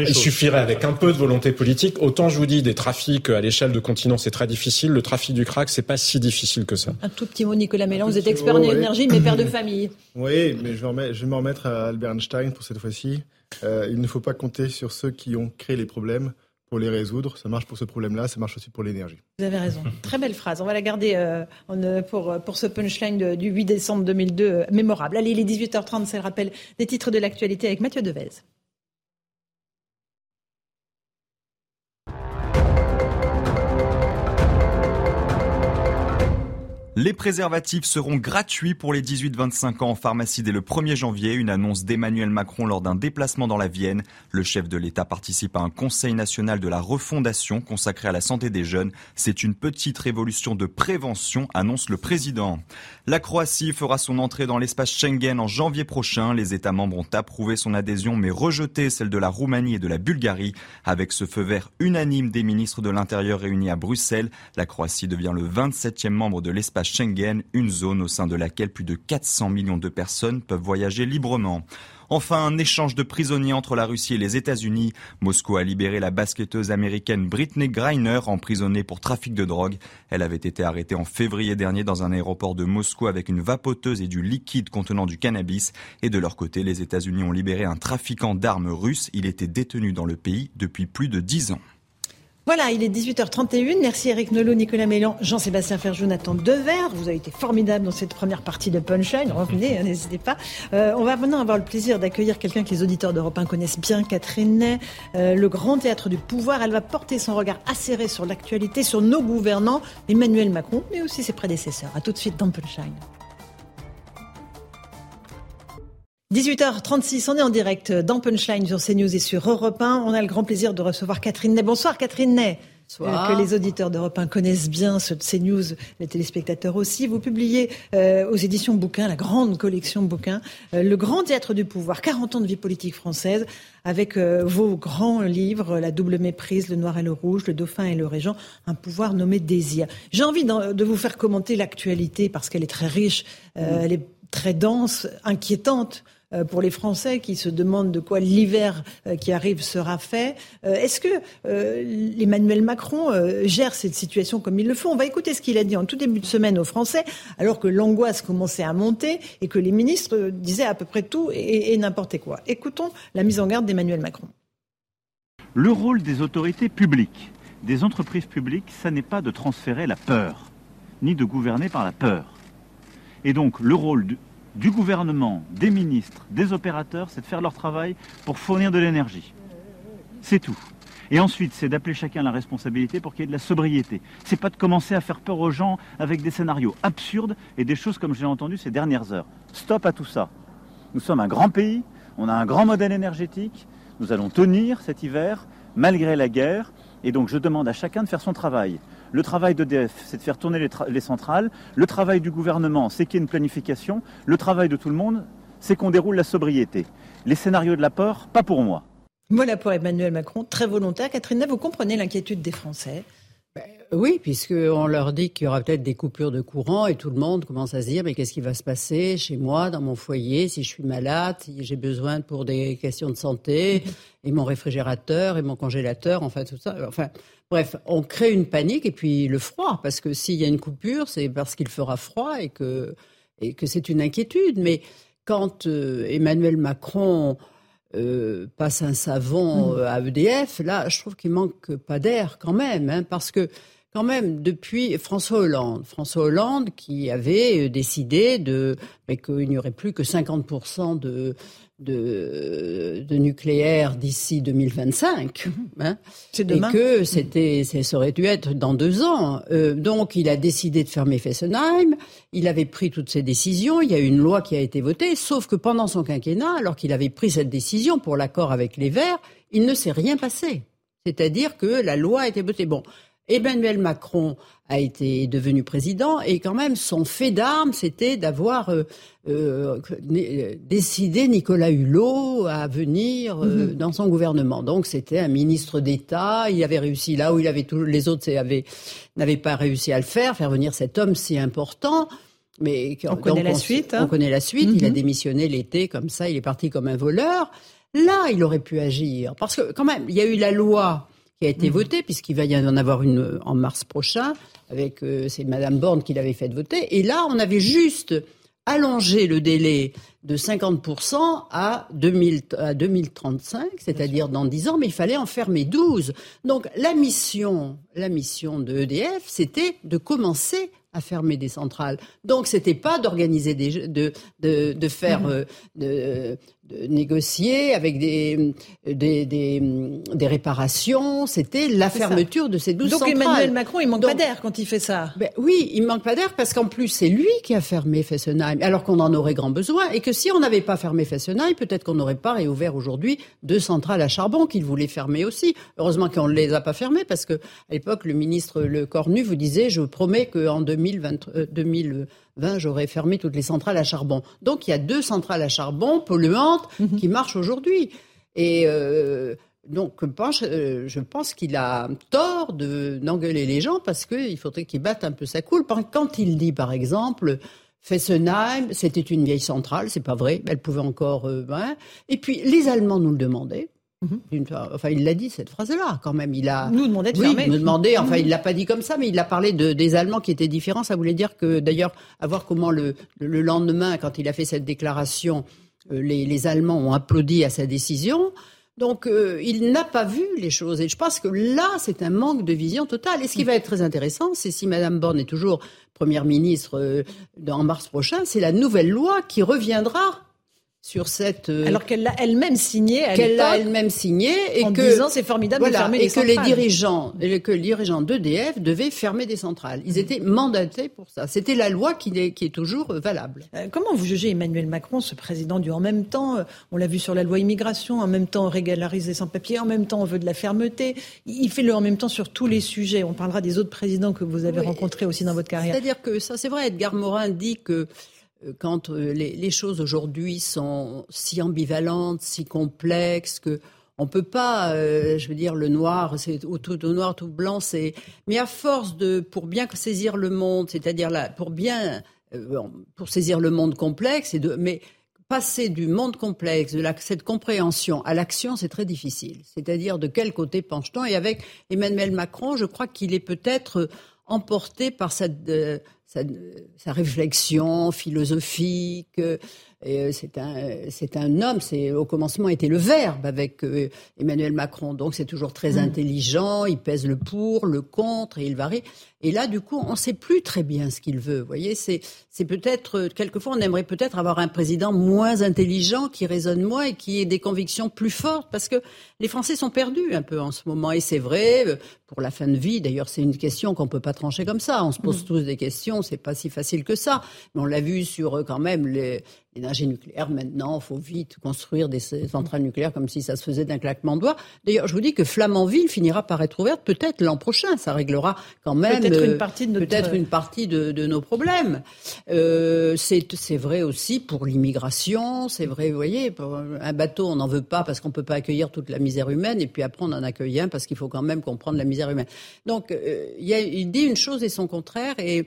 il suffirait avec un peu de volonté politique. Autant je vous dis des trafics à l'échelle de continent, c'est très difficile. Le trafic du crack, c'est pas si difficile que ça.
Un tout petit mot, Nicolas Mélan, vous êtes expert en énergie, mais père de famille.
Oui, mais je vais, je vais me remettre à Albert Einstein pour cette fois-ci. Euh, il ne faut pas compter sur ceux qui ont créé les problèmes pour les résoudre. Ça marche pour ce problème-là, ça marche aussi pour l'énergie.
Vous avez raison. Très belle phrase. On va la garder euh, euh, pour, pour ce punchline du 8 décembre 2002 mémorable. Allez, les 18h30, c'est le rappel des titres de l'actualité avec Mathieu Devez.
Les préservatifs seront gratuits pour les 18-25 ans en pharmacie dès le 1er janvier, une annonce d'Emmanuel Macron lors d'un déplacement dans la Vienne. Le chef de l'État participe à un conseil national de la refondation consacré à la santé des jeunes. C'est une petite révolution de prévention, annonce le président. La Croatie fera son entrée dans l'espace Schengen en janvier prochain. Les États membres ont approuvé son adhésion mais rejeté celle de la Roumanie et de la Bulgarie. Avec ce feu vert unanime des ministres de l'Intérieur réunis à Bruxelles, la Croatie devient le 27e membre de l'espace Schengen, une zone au sein de laquelle plus de 400 millions de personnes peuvent voyager librement. Enfin, un échange de prisonniers entre la Russie et les États-Unis. Moscou a libéré la basketteuse américaine Britney Griner, emprisonnée pour trafic de drogue. Elle avait été arrêtée en février dernier dans un aéroport de Moscou avec une vapoteuse et du liquide contenant du cannabis. Et de leur côté, les États-Unis ont libéré un trafiquant d'armes russe. Il était détenu dans le pays depuis plus de dix ans.
Voilà, il est 18h31. Merci Eric Nolot, Nicolas Mélan, Jean-Sébastien Ferjou, Nathan Dever. Vous avez été formidable dans cette première partie de Punchline. Revenez, hein, n'hésitez pas. Euh, on va maintenant avoir le plaisir d'accueillir quelqu'un que les auditeurs d'Europe 1 connaissent bien, Catherine Ney, euh, le grand théâtre du pouvoir. Elle va porter son regard acéré sur l'actualité, sur nos gouvernants, Emmanuel Macron, mais aussi ses prédécesseurs. À tout de suite dans Punchline. 18h36, on est en direct dans Punchline sur CNews et sur Europe 1. On a le grand plaisir de recevoir Catherine Ney. Bonsoir Catherine Ney. Euh, que les auditeurs d'Europe 1 connaissent bien, ceux de CNews, les téléspectateurs aussi. Vous publiez euh, aux éditions Bouquin, la grande collection Bouquin, euh, Le Grand Théâtre du Pouvoir, 40 ans de vie politique française, avec vos grands livres, La double méprise, Le Noir et le Rouge, Le Dauphin et le Régent, un pouvoir nommé désir. J'ai envie de vous faire commenter l'actualité parce qu'elle est très riche, elle est très dense, inquiétante. Euh, pour les Français qui se demandent de quoi l'hiver euh, qui arrive sera fait. Euh, est-ce que Emmanuel Macron gère cette situation comme il le fait On va écouter ce qu'il a dit en tout début de semaine aux Français, alors que l'angoisse commençait à monter et que les ministres disaient à peu près tout et, et n'importe quoi. Écoutons la mise en garde d'Emmanuel Macron.
Le rôle des autorités publiques, des entreprises publiques, ça n'est pas de transférer la peur, ni de gouverner par la peur. Et donc le rôle du gouvernement, des ministres, des opérateurs, c'est de faire leur travail pour fournir de l'énergie. C'est tout. Et ensuite, c'est d'appeler chacun la responsabilité pour qu'il y ait de la sobriété. C'est pas de commencer à faire peur aux gens avec des scénarios absurdes et des choses comme j'ai entendu ces dernières heures. Stop à tout ça. Nous sommes un grand pays, on a un grand modèle énergétique, nous allons tenir cet hiver malgré la guerre, et donc je demande à chacun de faire son travail. Le travail d'EDF, c'est de faire tourner les, centrales. Le travail du gouvernement, c'est qu'il y ait une planification. Le travail de tout le monde, c'est qu'on déroule la sobriété. Les scénarios de la peur, pas pour moi.
Voilà pour Emmanuel Macron, très volontaire. Catherine, vous comprenez l'inquiétude des Français
ben, oui, puisqu'on leur dit qu'il y aura peut-être des coupures de courant et tout le monde commence à se dire mais qu'est-ce qui va se passer chez moi, dans mon foyer, si je suis malade, si j'ai besoin pour des questions de santé, et mon réfrigérateur et mon congélateur, enfin tout ça. Enfin, bref, on crée une panique et puis le froid, parce que s'il y a une coupure, c'est parce qu'il fera froid et que, et que c'est une inquiétude. Mais quand euh, Emmanuel Macron euh, passe un savon mmh. euh, à EDF, là, je trouve qu'il manque pas d'air quand même, hein, parce que quand même depuis François Hollande, François Hollande qui avait décidé de qu'il n'y aurait plus que 50% de de, de nucléaire d'ici 2025. Mhm. Hein, C'est demain. Et que c'était, ça aurait dû être dans deux ans. Euh, donc, il a décidé de fermer Fessenheim. Il avait pris toutes ces décisions. Il y a une loi qui a été votée. Sauf que pendant son quinquennat, alors qu'il avait pris cette décision pour l'accord avec les Verts, il ne s'est rien passé. C'est-à-dire que la loi a été votée. Bon, Emmanuel Macron a été devenu président et quand même son fait d'armes, c'était d'avoir euh, euh, décidé Nicolas Hulot à venir euh, mhm. dans son gouvernement. Donc c'était un ministre d'État, il avait réussi là où il avait tout, les autres n'avaient pas réussi à le faire, faire venir cet homme si important. Mais
on connaît la suite.
On connaît la suite. Il a mhm. démissionné l'été comme ça, il est parti comme un voleur. Là, il aurait pu agir parce que quand même, il y a eu la loi qui a été mmh. votée, puisqu'il va y en avoir une en mars prochain, avec euh, c'est Madame Borne qui l'avait fait voter. Et là, on avait juste allonger le délai de 50% à, 2000, à 2035, c'est-à-dire dans 10 ans, mais il fallait en fermer 12. Donc la mission, la mission de EDF, c'était de commencer à fermer des centrales. Donc c'était pas d'organiser des de de, de faire mmh. euh, de, de négocier avec des, des, des, des réparations. C'était la fermeture de ces 12
Donc
centrales.
Emmanuel Macron, il manque pas d'air quand il fait ça.
Ben, oui, il manque pas d'air parce qu'en plus, c'est lui qui a fermé Fessenheim, alors qu'on en aurait grand besoin. Et que si on n'avait pas fermé Fessenheim, peut-être qu'on n'aurait pas réouvert aujourd'hui deux centrales à charbon qu'il voulait fermer aussi. Heureusement qu'on ne les a pas fermées parce que à l'époque, le ministre Le Cornu vous disait, je promets qu'en 2020, euh, 2000, j'aurais fermé toutes les centrales à charbon. Donc il y a deux centrales à charbon polluantes mhm. qui marchent aujourd'hui. Et euh, donc je pense, euh, je pense qu'il a tort de d'engueuler les gens parce qu'il faudrait qu'il batte un peu sa coule. Quand il dit par exemple Fessenheim, c'était une vieille centrale, c'est pas vrai, elle pouvait encore. Euh, hein. Et puis les Allemands nous le demandaient. Mhm. Enfin, il l'a dit cette phrase-là, quand même. Il a
nous demandait de
oui,
fermer.
Nous demandait. Enfin, il l'a pas dit comme ça, mais il a parlé de, des Allemands qui étaient différents. Ça voulait dire que, d'ailleurs, à voir comment le, le lendemain, quand il a fait cette déclaration, euh, les, les Allemands ont applaudi à sa décision. Donc, euh, il n'a pas vu les choses. Et je pense que là, c'est un manque de vision totale. Et ce qui va être très intéressant, c'est si Madame Borne est toujours première ministre euh, en mars prochain, c'est la nouvelle loi qui reviendra sur cette
euh, alors qu'elle l'a elle-même signé
qu'elle l'a elle-même signé et
en
que
disant c'est formidable de fermer
et
les
que les dirigeants et que les dirigeants d'EDF devaient fermer des centrales. Ils étaient mandatés pour ça. C'était la loi qui est, qui est toujours valable.
Euh, comment vous jugez Emmanuel Macron, ce président du en même temps euh, On l'a vu sur la loi immigration, en même temps on régularise les sans-papiers, en même temps on veut de la fermeté. Il fait le en même temps sur tous les sujets. On parlera des autres présidents que vous avez rencontrés aussi dans votre carrière.
C'est-à-dire que ça, c'est vrai. Edgar Morin dit que euh, quand euh, les, choses aujourd'hui sont si ambivalentes, si complexes que on peut pas, euh, je veux dire, le noir, c'est tout, au noir, tout blanc, c'est. Mais à force de, pour bien saisir le monde, c'est-à-dire là, pour bien, pour saisir le monde complexe, mais passer du monde complexe, de cette compréhension à l'action, c'est très difficile. C'est-à-dire de quel côté penche-t-on? Et avec Emmanuel Macron, je crois qu'il est peut-être emporté par cette sa, réflexion philosophique. Euh, c'est un, c'est un homme. C'est au commencement était le verbe avec euh, Emmanuel Macron. Donc c'est toujours très mm. intelligent. Il pèse le pour, le contre et il varie. Et là, du coup, on ne sait plus très bien ce qu'il veut. Vous voyez, c'est, c'est peut-être, quelquefois, on aimerait peut-être avoir un président moins intelligent, qui raisonne moins et qui ait des convictions plus fortes, parce que les Français sont perdus un peu en ce moment. Et c'est vrai, euh, pour la fin de vie, d'ailleurs, c'est une question qu'on peut pas trancher comme ça. On se pose mm. tous des questions, c'est pas si facile que ça. Mais on l'a vu sur, euh, quand même, les, l'énergie nucléaire. Maintenant, il faut vite construire des centrales nucléaires comme si ça se faisait d'un claquement de doigts. D'ailleurs, je vous dis que Flamanville finira par être ouverte peut-être l'an prochain. Ça réglera quand même
peut-être une partie de,
notre... peut-être une partie de, de nos problèmes. Euh, c'est, vrai aussi pour l'immigration. C'est vrai, vous voyez, pour un bateau, on n'en veut pas parce qu'on peut pas accueillir toute la misère humaine. Et puis après, on en accueille un parce qu'il faut quand même comprendre la misère humaine. Donc, euh, il, y a, il dit une chose et son contraire. Et,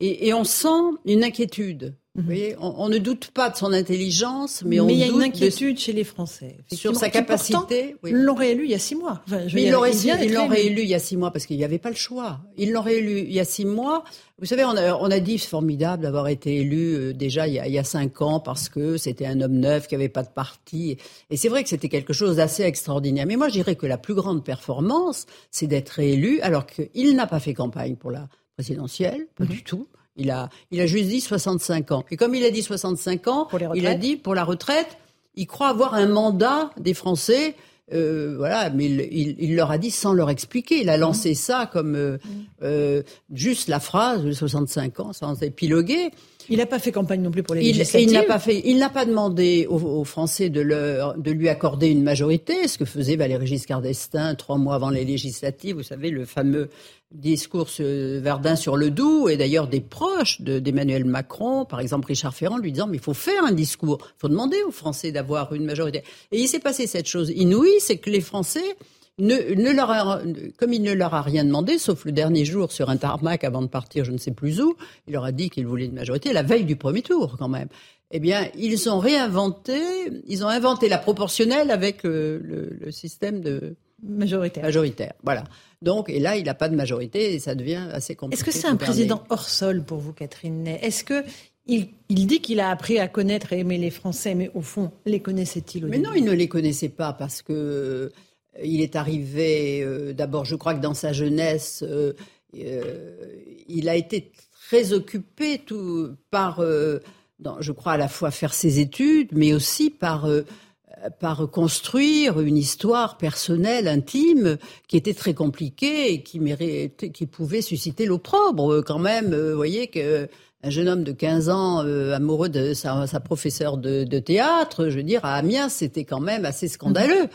et, et on sent une inquiétude vous voyez, on, ne doute pas de son intelligence, mais, on
mais il y a
une
inquiétude chez les Français
sur sa capacité.
Ils l'ont réélu il y a six mois.
mais ils l'ont réélu il y a six mois parce qu'il n'y avait pas le choix. Ils l'ont réélu il y a six mois. Vous savez, on a, on a dit c'est formidable d'avoir été élu euh, déjà il y, a, il y, a, cinq ans parce que c'était un homme neuf qui avait pas de parti. Et c'est vrai que c'était quelque chose d'assez extraordinaire. Mais moi, je dirais que la plus grande performance, c'est d'être réélu alors qu'il n'a pas fait campagne pour la présidentielle, pas mhm. du tout. Il a, il a juste dit 65 ans. Et comme il a dit 65 ans, il a dit pour la retraite, il croit avoir un mandat des Français. Euh, voilà, mais il, il, leur a dit sans leur expliquer. Il a lancé ça comme euh, euh, juste la phrase de 65 ans, sans épiloguer.
Il n'a pas fait campagne non plus pour les
il,
législatives.
Il n'a pas fait. Il n'a pas demandé aux, Français de, leur, de lui accorder une majorité, ce que faisait Valéry Giscard d'Estaing trois mois avant les législatives. Vous savez le fameux discours Verdun sur le Doubs et d'ailleurs des proches d'Emmanuel Macron, par exemple Richard Ferrand, lui disant mais il faut faire un discours, il faut demander aux Français d'avoir une majorité. Et il s'est passé cette chose inouïe, c'est que les Français ne, ne leur a, comme il ne leur a rien demandé, sauf le dernier jour sur un tarmac avant de partir, je ne sais plus où, il leur a dit qu'il voulait une majorité, la veille du premier tour quand même. Eh bien, ils ont réinventé, ils ont inventé la proportionnelle avec le, le, le système de
majoritaire.
Majoritaire, voilà. Donc, et là, il n'a pas de majorité et ça devient assez compliqué.
Est-ce que c'est un président hors sol pour vous, Catherine Est-ce que il, dit qu'il a appris à connaître et aimer les Français, mais au fond, les connaissait-il
Mais non, il ne les connaissait pas parce que euh, il est arrivé. Euh, d'abord, je crois que dans sa jeunesse, euh, il a été très occupé tout, par, je crois, à la fois faire ses études, mais aussi par par construire une histoire personnelle, intime, qui était très compliquée et qui, méritait, qui pouvait susciter l'opprobre quand même. Vous voyez que un jeune homme de 15 ans euh, amoureux de sa, sa professeure de, de, théâtre, je veux dire, à Amiens, c'était quand même assez scandaleux.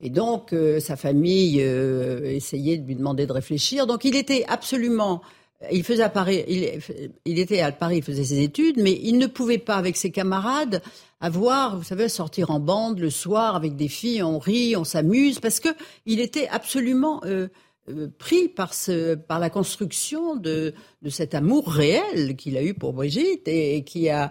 Et donc, euh, sa famille euh, essayait de lui demander de réfléchir. Donc, il était absolument... Il faisait à Paris, il, il, était à Paris, il faisait ses études, mais il ne pouvait pas, avec ses camarades, avoir, vous savez, sortir en bande le soir avec des filles, on rit, on s'amuse, parce que il était absolument euh, pris par, ce, par la construction de, de cet amour réel qu'il a eu pour Brigitte et, qui a,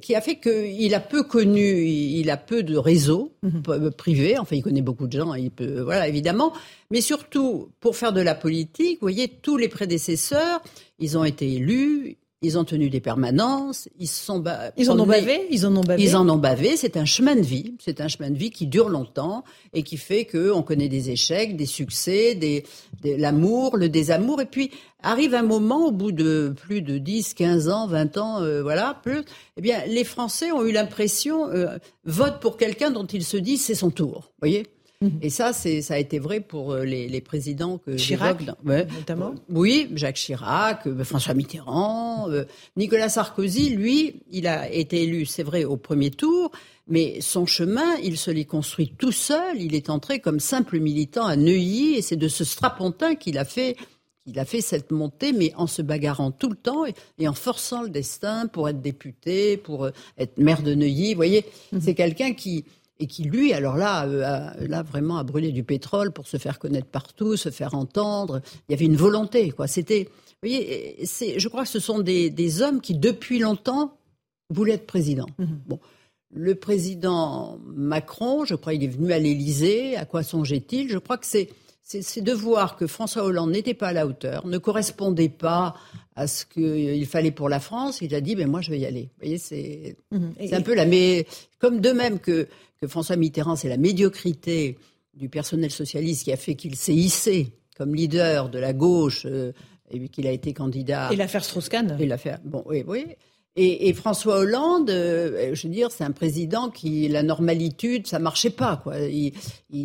qui a fait qu'il a peu connu, il a peu de réseaux mhm. privés, enfin il connaît beaucoup de gens, il peut, voilà évidemment, mais surtout pour faire de la politique, vous voyez, tous les prédécesseurs, ils ont été élus, ils ont tenu des permanences, ils sont
ils en ont bavé, ils en ont bavé.
Ils en ont bavé. C'est un chemin de vie. C'est un chemin de vie qui dure longtemps et qui fait que on connaît des échecs, des succès, des, l'amour, le désamour. Et puis arrive un moment, au bout de plus de 10, 15 ans, 20 ans, euh, voilà, plus, eh bien, les Français ont eu l'impression, euh, vote pour quelqu'un dont ils se disent c'est son tour. Voyez? Mhm. Et ça, c'est, ça a été vrai pour euh, les, présidents que
Chirac, notamment.
Oui, Jacques Chirac, euh, François Mitterrand, euh, Nicolas Sarkozy, lui, il a été élu, c'est vrai, au premier tour, mais son chemin, il se l'est construit tout seul. Il est entré comme simple militant à Neuilly, et c'est de ce strapontin qu'il a fait. Il a fait cette montée, mais en se bagarrant tout le temps et, en forçant le destin pour être député, pour être maire de Neuilly. Vous voyez, mhm. c'est quelqu'un qui, et qui lui, alors là, euh, a, là vraiment a brûlé du pétrole pour se faire connaître partout, se faire entendre. Il y avait une volonté, quoi. C'était, vous voyez, c'est, je crois que ce sont des, des, hommes qui depuis longtemps voulaient être président. Mhm. Bon, le président Macron, je crois, il est venu à l'Élysée. À quoi songeait-il? Je crois que c'est c'est de voir que François Hollande n'était pas à la hauteur, ne correspondait pas à ce qu'il fallait pour la France. Il a dit, ben moi je vais y aller. Vous voyez, c'est mhm. un peu la mais comme de même que que François Mitterrand, c'est la médiocrité du personnel socialiste qui a fait qu'il s'est hissé comme leader de la gauche euh, et qu'il a été candidat.
Et l'affaire Strauss-Kahn.
Et l'affaire, bon, oui, oui. Et, François Hollande, euh, je veux dire, c'est un président qui la normalitude, ça marchait pas, quoi. Il,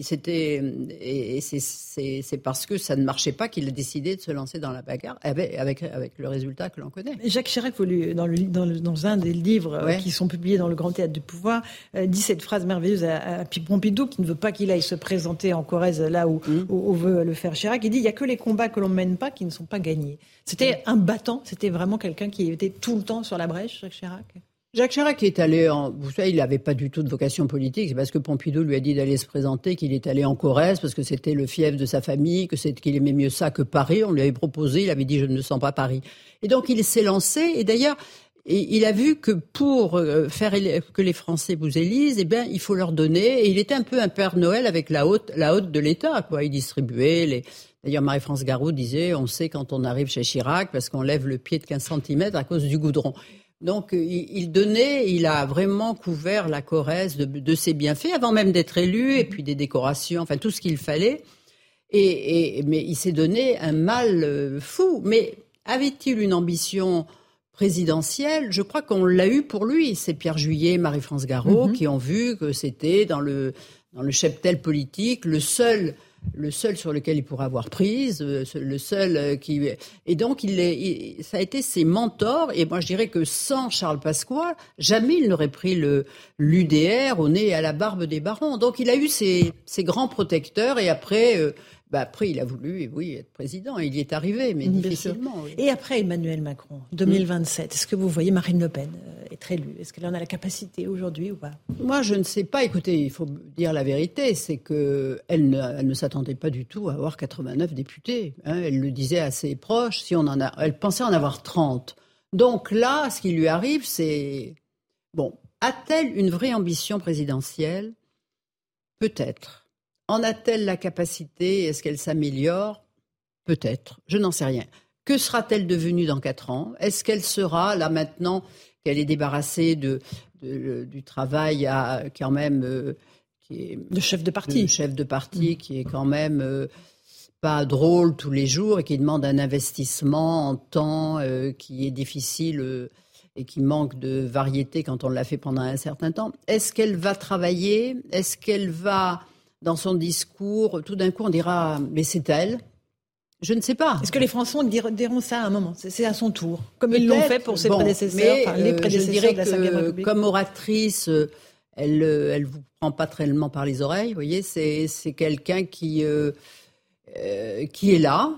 c'était et, c'est parce que ça ne marchait pas qu'il a décidé de se lancer dans la bagarre avec avec, avec le résultat que l'on connaît.
Jacques Chirac, dans, le, dans, dans un des livres euh, qui sont publiés dans le Grand Théâtre du Pouvoir, euh, dit cette phrase merveilleuse à, à Pompidou qui ne veut pas qu'il aille se présenter en Corrèze là où, mmh. où, veut le faire Chirac. Il dit il y a que les combats que l'on mène pas qui ne sont pas gagnés. C'était un battant, c'était vraiment quelqu'un qui était tout le temps sur la brèche, Jacques Chirac.
Jacques Chirac est allé en. Vous savez, il n'avait pas du tout de vocation politique. C'est parce que Pompidou lui a dit d'aller se présenter qu'il est allé en Corrèze, parce que c'était le fief de sa famille, que c'est qu'il aimait mieux ça que Paris. On lui avait proposé, il avait dit je ne sens pas Paris. Et donc il s'est lancé. Et d'ailleurs, il a vu que pour euh, faire que les Français vous élisent, eh bien, il faut leur donner. Et il était un peu un Père Noël avec la haute, la de l'État, quoi. Il distribuait D'ailleurs, Marie-France Garot disait, on sait quand on arrive chez Chirac parce qu'on lève le pied de 15 cm à cause du goudron. Donc, il donnait, il a vraiment couvert la Corrèze de, ses bienfaits avant même d'être élu, et puis des décorations, enfin tout ce qu'il fallait. Et, mais il s'est donné un mal euh, fou. Mais avait-il une ambition présidentielle? Je crois qu'on l'a eu pour lui. C'est Pierre Juillet, Marie-France Garot mm-hmm. qui ont vu que c'était dans le dans le cheptel politique le seul le seul sur lequel il pourra avoir prise, euh, le seul euh, qui et donc il, est, ça a été ses mentors et moi je dirais que sans Charles Pasqua jamais il n'aurait pris le l'UDR au nez et à la barbe des barons. Donc il a eu ses, ses grands protecteurs et après euh, bah après, il a voulu, oui, être président. Il y est arrivé, mais difficilement.
Et après Emmanuel Macron, 2027, est-ce que vous voyez Marine Le Pen être élue? Est-ce qu'elle en a la capacité aujourd'hui ou pas?
Moi, je ne sais pas. Écoutez, il faut dire la vérité, c'est que elle ne, ne s'attendait pas du tout à avoir 89 députés. Hein. Elle le disait à ses proches. Si on en a, elle pensait en avoir 30. Donc là, ce qui lui arrive, c'est bon. A-t-elle une vraie ambition présidentielle? Peut-être. En a-t-elle la capacité? Est-ce qu'elle s'améliore? Peut-être. Je n'en sais rien. Que sera-t-elle devenue dans quatre ans? Est-ce qu'elle sera, là maintenant qu'elle est débarrassée de, du travail à, quand même... Euh, qui est,
de chef de parti.
chef de parti, qui est quand même... Euh, pas drôle tous les jours et qui demande un investissement en temps euh, qui est difficile et qui manque de variété quand on l'a fait pendant un certain temps. Est-ce qu'elle va travailler? Est-ce qu'elle va, dans son discours, tout d'un coup on dira, mais c'est elle je ne sais pas.
Est-ce que les Français diront ça à un moment? C'est à son tour, comme ils l'ont fait pour ses prédécesseurs, les prédécesseurs de la
République. Comme oratrice, euh, elle, euh, elle vous prend pas tellement par les oreilles. Vous voyez, c'est quelqu'un qui euh, qui est là,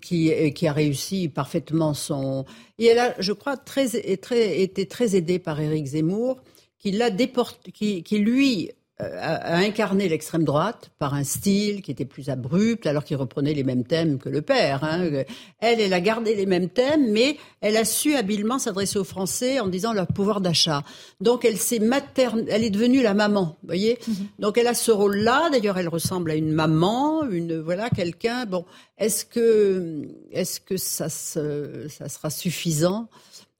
qui, qui a réussi parfaitement son. Et elle a, je crois, très, très, été très aidée par Éric Zemmour, qui l'a déporté, qui, qui lui a incarné l'extrême droite par un style qui était plus abrupt, alors qu'il reprenait les mêmes thèmes que le père. Hein. Elle, elle a gardé les mêmes thèmes, mais elle a su habilement s'adresser aux Français en disant leur pouvoir d'achat. Donc elle s'est materne, elle est devenue la maman, voyez. Mm-hmm. Donc elle a ce rôle-là. D'ailleurs, elle ressemble à une maman, une voilà quelqu'un. Bon, est-ce que est-ce que ça, ça sera suffisant?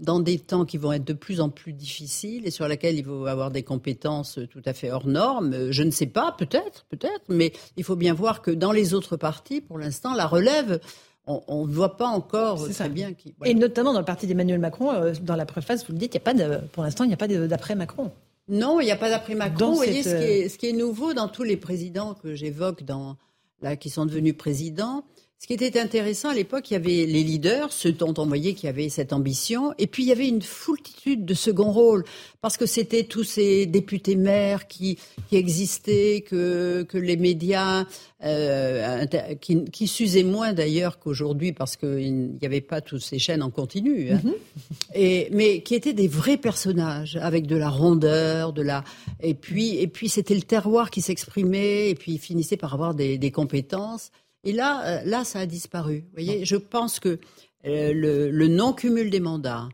Dans des temps qui vont être de plus en plus difficiles et sur lesquels il faut avoir des compétences tout à fait hors normes. Je ne sais pas, peut-être, peut-être, mais il faut bien voir que dans les autres partis, pour l'instant, la relève, on ne voit pas encore très bien qui.
Et notamment dans le parti d'Emmanuel Macron, euh, dans la préface, vous le dites, il y a pas de, pour l'instant, il n'y a pas d'après Macron.
Non, il n'y a pas d'après Macron. Vous voyez, ce, qui est, ce qui est nouveau dans tous les présidents que j'évoque, dans, là, qui sont devenus présidents, ce qui était intéressant à l'époque, il y avait les leaders, ceux dont on voyait qui avaient cette ambition, et puis il y avait une foultitude de second rôle, parce que c'était tous ces députés maires qui, qui existaient, que, que les médias, euh, qui, qui s'usaient moins d'ailleurs qu'aujourd'hui, parce qu'il n'y avait pas toutes ces chaînes en continu, hein. mm-hmm. et, mais qui étaient des vrais personnages, avec de la rondeur, de la... Et puis, et puis c'était le terroir qui s'exprimait, et puis ils finissaient par avoir des, des compétences. Et là, euh, là, ça a disparu. Vous voyez, je pense que euh, le, non-cumul des mandats,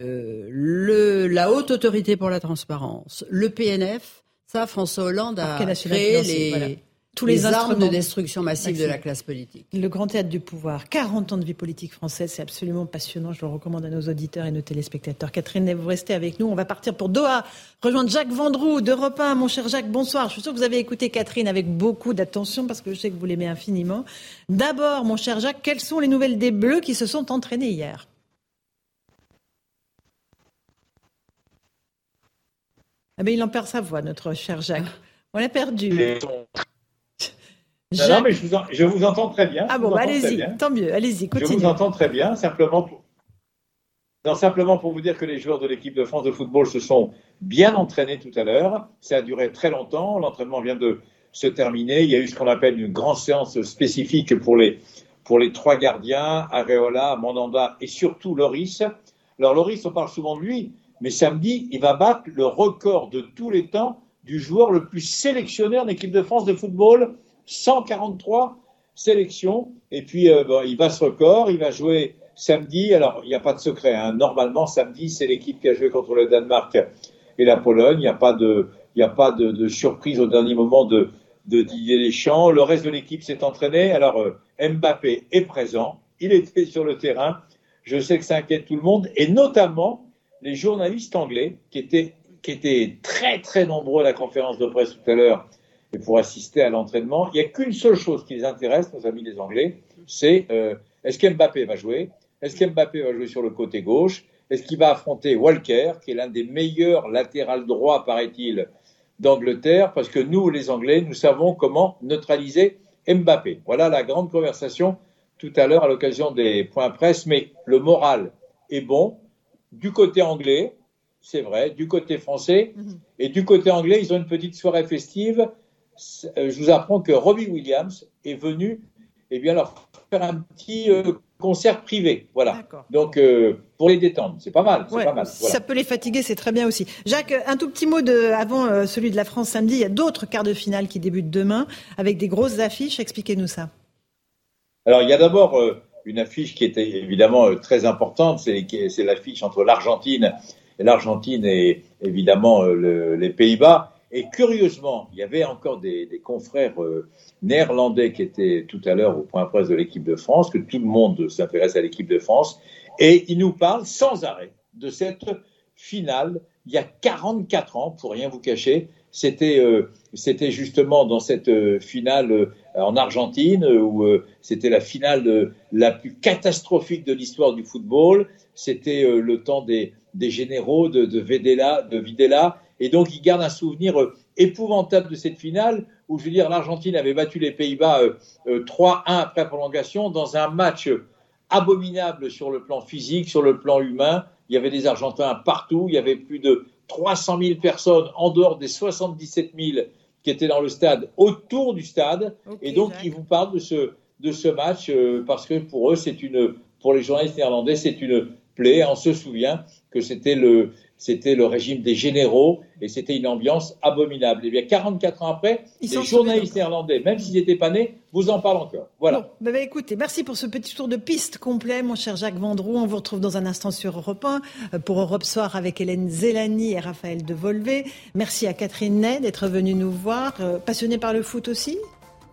euh, le, la haute autorité pour la transparence, le PNF, ça, François Hollande a créé les, tous les, armes de destruction massive de la classe politique.
Le grand théâtre du pouvoir, 40 ans de vie politique française, c'est absolument passionnant. Je le recommande à nos auditeurs et nos téléspectateurs. Catherine, vous restez avec nous. On va partir pour Doha, rejoindre Jacques Vendroux d'Europe 1. Mon cher Jacques, bonsoir. Je suis sûr que vous avez écouté Catherine avec beaucoup d'attention parce que je sais que vous l'aimez infiniment. D'abord, mon cher Jacques, quelles sont les nouvelles des Bleus qui se sont entraînés hier? Ah ben, il en perd sa voix, notre cher Jacques. On l'a perdu.
Non, mais je vous, entends très bien.
Ah bon, bah, allez-y, tant mieux, allez-y, continuez.
Je vous entends très bien, simplement pour... Non, simplement pour vous dire que les joueurs de l'équipe de France de football se sont bien entraînés tout à l'heure. Ça a duré très longtemps. L'entraînement vient de se terminer. Il y a eu ce qu'on appelle une grande séance spécifique pour les, pour les trois gardiens, Areola, Mandanda et surtout Loris. Alors Loris, on parle souvent de lui, mais samedi, il va battre le record de tous les temps du joueur le plus sélectionné en équipe de France de football 143 sélections. Et puis, euh, il bat ce record. Il va jouer samedi. Alors, il n'y a pas de secret. Hein. Normalement, samedi, c'est l'équipe qui a joué contre le Danemark et la Pologne. Il n'y a pas de, surprise au dernier moment de, de Didier Deschamps. Le reste de l'équipe s'est entraîné. Alors, euh, Mbappé est présent. Il était sur le terrain. Je sais que ça inquiète tout le monde, et notamment les journalistes anglais qui étaient, qui étaient très très nombreux à la conférence de presse tout à l'heure et pour assister à l'entraînement. Il n'y a qu'une seule chose qui les intéresse, nos amis les Anglais, c'est euh, est-ce qu'Mbappé va jouer? Est-ce qu'Mbappé va jouer sur le côté gauche? Est-ce qu'il va affronter Walker, qui est l'un des meilleurs latérales droits, paraît-il, d'Angleterre? Parce que nous, les Anglais, nous savons comment neutraliser Mbappé. Voilà la grande conversation tout à l'heure à l'occasion des points presse, mais le moral est bon. Du côté anglais, c'est vrai, du côté français, mhm. et du côté anglais, ils ont une petite soirée festive euh, je vous apprends que Robbie Williams est venu eh bien, leur faire un petit euh, concert privé. Voilà. Donc, euh, pour les détendre, c'est pas mal. pas mal
Ça peut les fatiguer, c'est très bien aussi. Jacques, un tout petit mot de, avant celui de la France samedi. Il y a d'autres quarts de finale qui débutent demain avec des grosses affiches. Expliquez-nous ça.
Alors, il y a d'abord une affiche qui était évidemment très importante. C'est l'affiche entre l'Argentine et l'Argentine et évidemment les Pays-Bas. Et curieusement, il y avait encore des, confrères euh, néerlandais qui étaient tout à l'heure au point presse de l'équipe de France, que tout le monde s'intéresse à l'équipe de France, et ils nous parlent sans arrêt de cette finale il y a 44 ans, pour rien vous cacher. C'était euh, justement dans cette euh, finale en Argentine où c'était la finale la plus catastrophique de l'histoire du football. C'était le temps des, généraux de Videla et donc, il garde un souvenir euh, épouvantable de cette finale où, je veux dire, l'Argentine avait battu les Pays-Bas 3-1 euh, euh, après prolongation dans un match abominable sur le plan physique, sur le plan humain. Il y avait des Argentins partout. Il y avait plus de 300 000 personnes en dehors des 77 000 qui étaient dans le stade, autour du stade. et donc, ils vous parlent de ce, de ce match parce que pour eux, c'est une, pour les journalistes néerlandais, c'est une plaie. On se souvient que c'était le, c'était le régime des généraux et c'était une ambiance abominable. Et bien 44 ans après, les journalistes néerlandais, même s'ils n'étaient pas nés, vous en parlent encore. Voilà.
Bon, bah, écoutez, merci pour ce petit tour de piste complet, mon cher Jacques Vendroux. On vous retrouve dans un instant sur Europe 1 euh, pour Europe Soir avec Hélène Zélani et Raphaël Devolvé. Merci à Catherine Ney d'être venue nous voir. Euh, passionnée par le foot aussi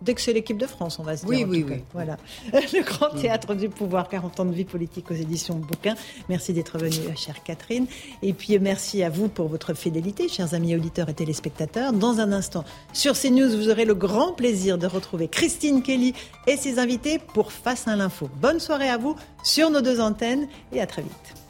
Dès que c'est l'équipe de France, on va se
dire. Oui, oui, oui.
Voilà. Le Grand Théâtre du Pouvoir, 40 ans de vie politique aux éditions Bouquin. Merci d'être venue, chère Catherine. Et puis merci à vous pour votre fidélité, chers amis auditeurs et téléspectateurs. Dans un instant, sur CNews, vous aurez le grand plaisir de retrouver Christine Kelly et ses invités pour Face à l'info. Bonne soirée à vous sur nos deux antennes et à très vite.